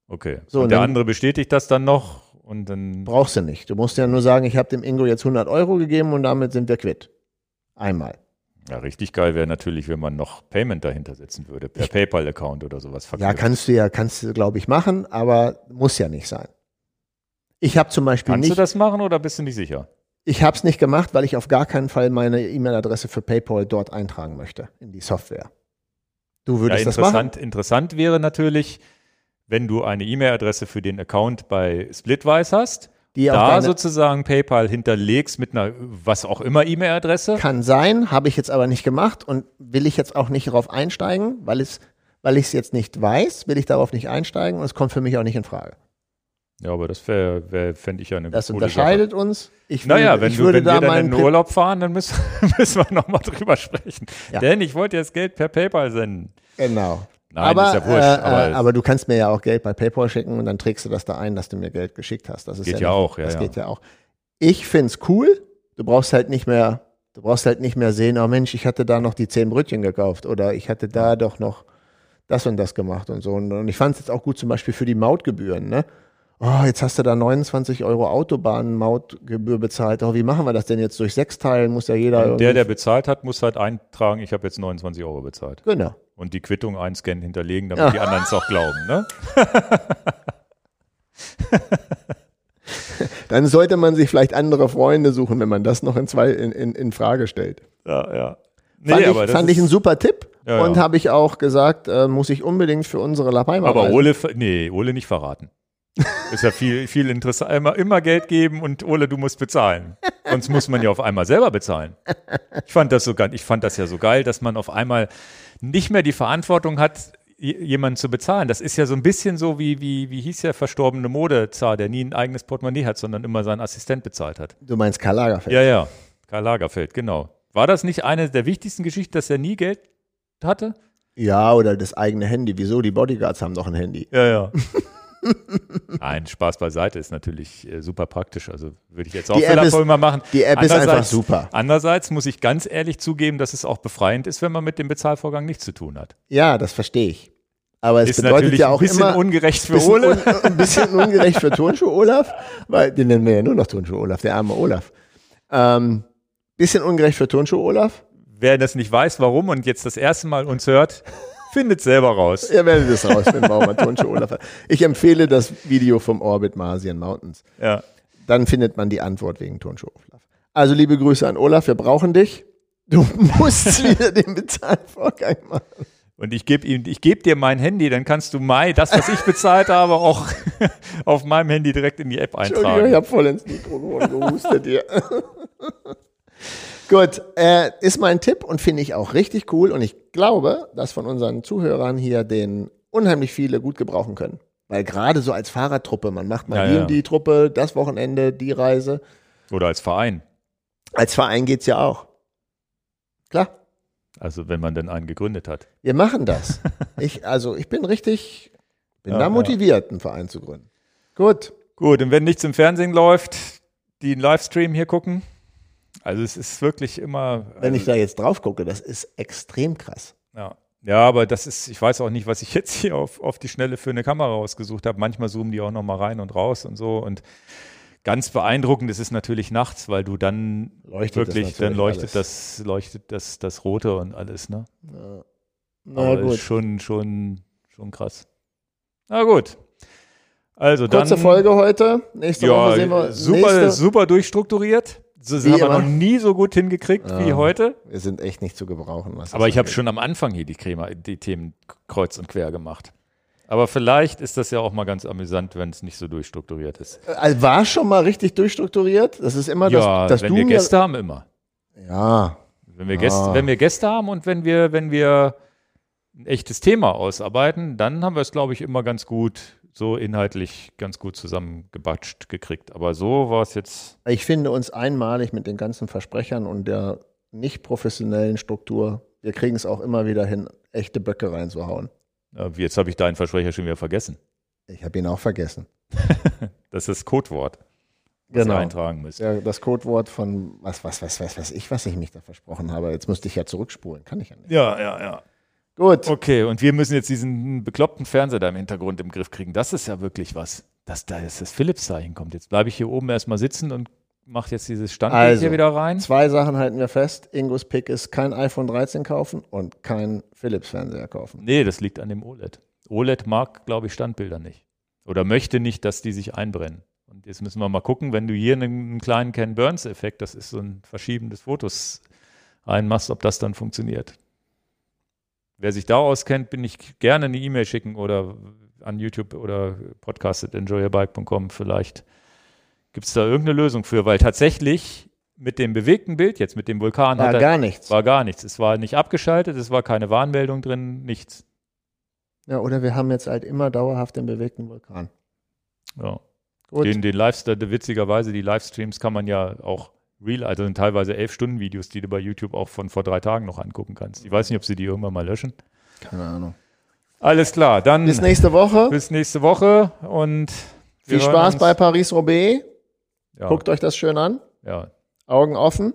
A: Okay.
B: So,
A: und der andere bestätigt das dann noch und dann
B: Brauchst du nicht. Du musst ja nur sagen, ich habe dem Ingo jetzt 100 Euro gegeben und damit sind wir quitt. Einmal.
A: ja, richtig geil wäre natürlich, wenn man noch Payment dahinter setzen würde, per PayPal-Account oder sowas.
B: Ja,
A: verknüpft.
B: kannst du ja, kannst du, glaube ich, machen, aber muss ja nicht sein. Ich habe zum Beispiel
A: Kannst du
B: nicht,
A: das machen oder bist du nicht sicher?
B: ich habe es nicht gemacht, weil ich auf gar keinen Fall meine E-Mail-Adresse für PayPal dort eintragen möchte in die Software. Du
A: Ja,
B: würdest das machen?
A: interessant, interessant wäre natürlich, wenn du eine E-Mail-Adresse für den Account bei Splitwise hast,
B: Die
A: da sozusagen PayPal hinterlegst mit einer was auch immer E-Mail-Adresse.
B: kann sein, habe ich jetzt aber nicht gemacht und will ich jetzt auch nicht darauf einsteigen, weil es, weil ich es jetzt nicht weiß, will ich darauf nicht einsteigen und es kommt für mich auch nicht in Frage.
A: Ja, aber das wär, wär, fände ich ja eine
B: Das unterscheidet uns. Ich
A: Sache. Naja, wenn,
B: ich
A: du,
B: würde
A: wenn
B: da
A: wir dann in den Urlaub fahren, dann müssen, müssen wir nochmal drüber sprechen.
B: Ja.
A: Denn ich wollte jetzt Geld per PayPal senden.
B: Genau.
A: Nein,
B: aber,
A: ist ja wurscht.
B: äh,
A: aber
B: äh, aber du kannst mir ja auch Geld bei PayPal schicken und dann trägst du das da ein, dass du mir Geld geschickt hast. Das ist
A: Geht
B: ja,
A: ja
B: nicht-
A: auch, ja,
B: Das
A: ja.
B: geht ja auch. Ich find's cool. Du brauchst halt nicht mehr, du brauchst halt nicht mehr sehen, oh Mensch, ich hatte da noch die zehn Brötchen gekauft oder ich hatte da doch noch das und das gemacht und so. Und, und ich fand es jetzt auch gut zum Beispiel für die Mautgebühren, ne? Oh, jetzt hast du da 29 Euro Autobahnmautgebühr bezahlt. Oh, wie machen wir das denn jetzt durch sechs teilen? Muss ja jeder.
A: Der, der bezahlt hat, muss halt eintragen, ich habe jetzt 29 Euro bezahlt.
B: Genau.
A: Und die Quittung einscannen, hinterlegen, damit die anderen es auch glauben. Ne?
B: Dann sollte man sich vielleicht andere Freunde suchen, wenn man das noch in, zwei, in, in, in Frage stellt.
A: Ja, ja.
B: fand ich,
A: das
B: fand ich einen super Tipp
A: Ja,
B: und
A: ja.
B: habe ich auch gesagt, äh, muss ich unbedingt für unsere Lapaima
A: Aber
B: reisen.
A: Ole, nee, Ole nicht verraten. Ist ja viel, viel interessant. Immer, immer Geld geben und Ole, du musst bezahlen. Sonst muss man ja auf einmal selber bezahlen. Ich fand das so ich fand das ja so geil, dass man auf einmal nicht mehr die Verantwortung hat, jemanden zu bezahlen. Das ist ja so ein bisschen so wie, wie, wie hieß der verstorbene Modezar, der nie ein eigenes Portemonnaie hat, sondern immer seinen Assistent bezahlt hat.
B: Du meinst Karl Lagerfeld?
A: Ja, ja. Karl Lagerfeld, genau. War das nicht eine der wichtigsten Geschichten, dass er nie Geld hatte?
B: Ja, oder das eigene Handy. Wieso? Die Bodyguards haben doch ein Handy.
A: Ja, ja. Nein, Spaß beiseite ist natürlich äh, super praktisch. Also würde ich jetzt auch
B: Die App ist-
A: mal machen.
B: die App ist einfach super.
A: Andererseits muss ich ganz ehrlich zugeben, dass es auch befreiend ist, wenn man mit dem Bezahlvorgang nichts zu tun hat.
B: Ja, das verstehe ich. Aber es
A: Ist
B: bedeutet
A: natürlich
B: ja auch
A: ein bisschen
B: immer
A: ungerecht für
B: bisschen
A: Ole.
B: Un, ein bisschen ungerecht für Turnschuh Olaf, weil den nennen wir ja nur noch Turnschuh Olaf, der arme Olaf. Ähm, bisschen ungerecht für Turnschuh Olaf.
A: Wer das nicht weiß, warum und jetzt das erste Mal uns hört, findet selber raus.
B: Ihr werdet es rausfinden, warum man Turnschuh Olaf hat. Ich empfehle das Video vom Orbit Marsian Mountains.
A: Ja.
B: Dann findet man die Antwort wegen Turnschuh Olaf. Also liebe Grüße an Olaf, wir brauchen dich. Du musst wieder den Bezahlvorgang machen.
A: Und ich gebe ihm, ich gebe dir mein Handy, dann kannst du Mai, das, was ich bezahlt habe, auch auf meinem Handy direkt in die App
B: Entschuldigung, ich
A: eintragen.
B: habe voll ins Mikrofon gehustet hier. Gut, äh, ist mein Tipp und finde ich auch richtig cool. Und ich glaube, dass von unseren Zuhörern hier den unheimlich viele gut gebrauchen können. Weil gerade so als Fahrradtruppe, man macht mal
A: Ja,
B: die
A: ja.
B: und die Truppe, das Wochenende, die Reise.
A: Oder als Verein.
B: Als Verein geht's ja auch. Klar,
A: Also wenn man denn einen gegründet hat.
B: wir machen das. ich, also ich bin richtig, bin
A: Ja,
B: da motiviert, einen Verein zu gründen. Gut.
A: Gut, und wenn nichts im Fernsehen läuft, die einen Livestream hier gucken. Also es ist wirklich immer.
B: Wenn ich
A: also,
B: da jetzt drauf gucke, das ist extrem krass.
A: ja. ja, aber das ist, ich weiß auch nicht, was ich jetzt hier auf, auf die Schnelle für eine Kamera rausgesucht habe. Manchmal zoomen die auch nochmal rein und raus und so. Und ganz beeindruckend ist es natürlich nachts, weil du dann
B: Leuchtet das
A: wirklich, dann leuchtet
B: alles.
A: das, leuchtet das, das Rote und alles, ne?
B: Na
A: aber
B: gut.
A: ist schon, schon, schon krass. Na gut. Also dann.
B: Kurze Folge heute. Nächste Woche sehen wir.
A: Ja, super,
B: nächste,
A: super durchstrukturiert. Das
B: Wie
A: haben wir
B: immer.
A: noch nie so gut hingekriegt wie
B: Ja.
A: heute.
B: wir sind echt nicht zu gebrauchen.
A: Aber ich habe schon am Anfang hier die, Crema, die Themen kreuz und quer gemacht. Aber vielleicht ist das ja auch mal ganz amüsant, wenn es nicht so durchstrukturiert ist.
B: Also war schon mal richtig durchstrukturiert. Das ist immer
A: ja,
B: das, dass
A: wenn
B: du
A: wir Gäste haben, immer.
B: Ja,
A: Wenn wir,
B: Ja.
A: Gäste, wenn wir Gäste haben und wenn wir, wenn wir ein echtes Thema ausarbeiten, dann haben wir es, glaube ich, immer ganz gut, so inhaltlich ganz gut zusammengebatscht gekriegt. Aber so war es jetzt.
B: ich finde uns einmalig mit den ganzen Versprechern und der nicht professionellen Struktur. Wir kriegen es auch immer wieder hin, echte Böcke reinzuhauen.
A: äh, Jetzt habe ich deinen Versprecher schon wieder vergessen.
B: Ich habe ihn auch vergessen.
A: Das ist das Codewort, was
B: Genau.
A: ihr eintragen müsst.
B: Ja, das Codewort von was, was, was, was, was ich, was ich mich da versprochen habe. Jetzt müsste ich ja zurückspulen. Kann ich ja nicht.
A: Ja, ja, ja.
B: Gut.
A: Okay, und wir müssen jetzt diesen bekloppten Fernseher da im Hintergrund im Griff kriegen. Das ist ja wirklich was, dass da jetzt das Philips-Zeichen kommt. Jetzt bleibe ich hier oben erstmal sitzen und mache jetzt dieses Standbild
B: Also,
A: hier wieder rein.
B: Zwei Sachen halten wir fest. Ingos Pick ist kein iPhone 13 kaufen und kein Philips-Fernseher kaufen.
A: Nee, das liegt an dem OLED. OLED mag, glaube ich, Standbilder nicht. Oder möchte nicht, dass die sich einbrennen. Und jetzt müssen wir mal gucken, wenn du hier einen, einen kleinen Ken Burns-Effekt, das ist so ein Verschieben des Fotos reinmachst, ob das dann funktioniert. Wer sich da auskennt, bin ich gerne eine E-Mail schicken oder an YouTube oder podcast.enjoyabike.com. Vielleicht gibt es da irgendeine Lösung für, weil tatsächlich mit dem bewegten Bild, jetzt mit dem Vulkan,
B: War
A: er,
B: gar nichts.
A: war gar nichts. Es war nicht abgeschaltet, es war keine Warnmeldung drin, nichts.
B: Ja, oder wir haben jetzt halt immer dauerhaft den bewegten Vulkan.
A: Ja.
B: Gut.
A: Den, den Livestream, witzigerweise, die Livestreams kann man ja auch real, also sind teilweise elf Stunden Videos, die du bei YouTube auch von vor drei Tagen noch angucken kannst. Ich weiß nicht, ob sie die irgendwann mal löschen.
B: Keine Ahnung.
A: Alles klar, dann
B: Bis nächste Woche.
A: bis nächste Woche und
B: Viel Spaß
A: uns.
B: bei Paris-Roubaix.
A: Ja,
B: Guckt euch das schön an.
A: ja,
B: Augen offen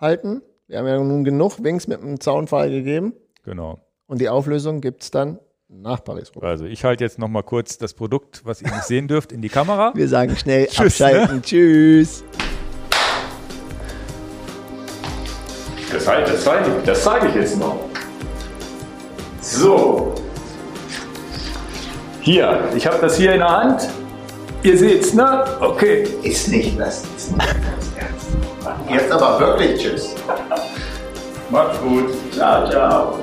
B: halten. Wir haben ja nun genug Wings mit einem Zaunpfahl gegeben.
A: genau.
B: Und die Auflösung gibt es dann nach Paris-Roubaix.
A: Also ich halte jetzt noch mal kurz das Produkt, was ihr nicht sehen dürft, in die Kamera.
B: Wir sagen schnell
A: Tschüss,
B: abschalten. Tschüss.
A: Das, das zeige ich, das zeige ich jetzt noch. So. Hier, ich habe das hier in der Hand. Ihr seht's, ne? Okay.
C: Ist nicht das. Ist nicht das Ernst. Jetzt aber wirklich Tschüss.
A: Macht's gut.
C: Ciao, ciao.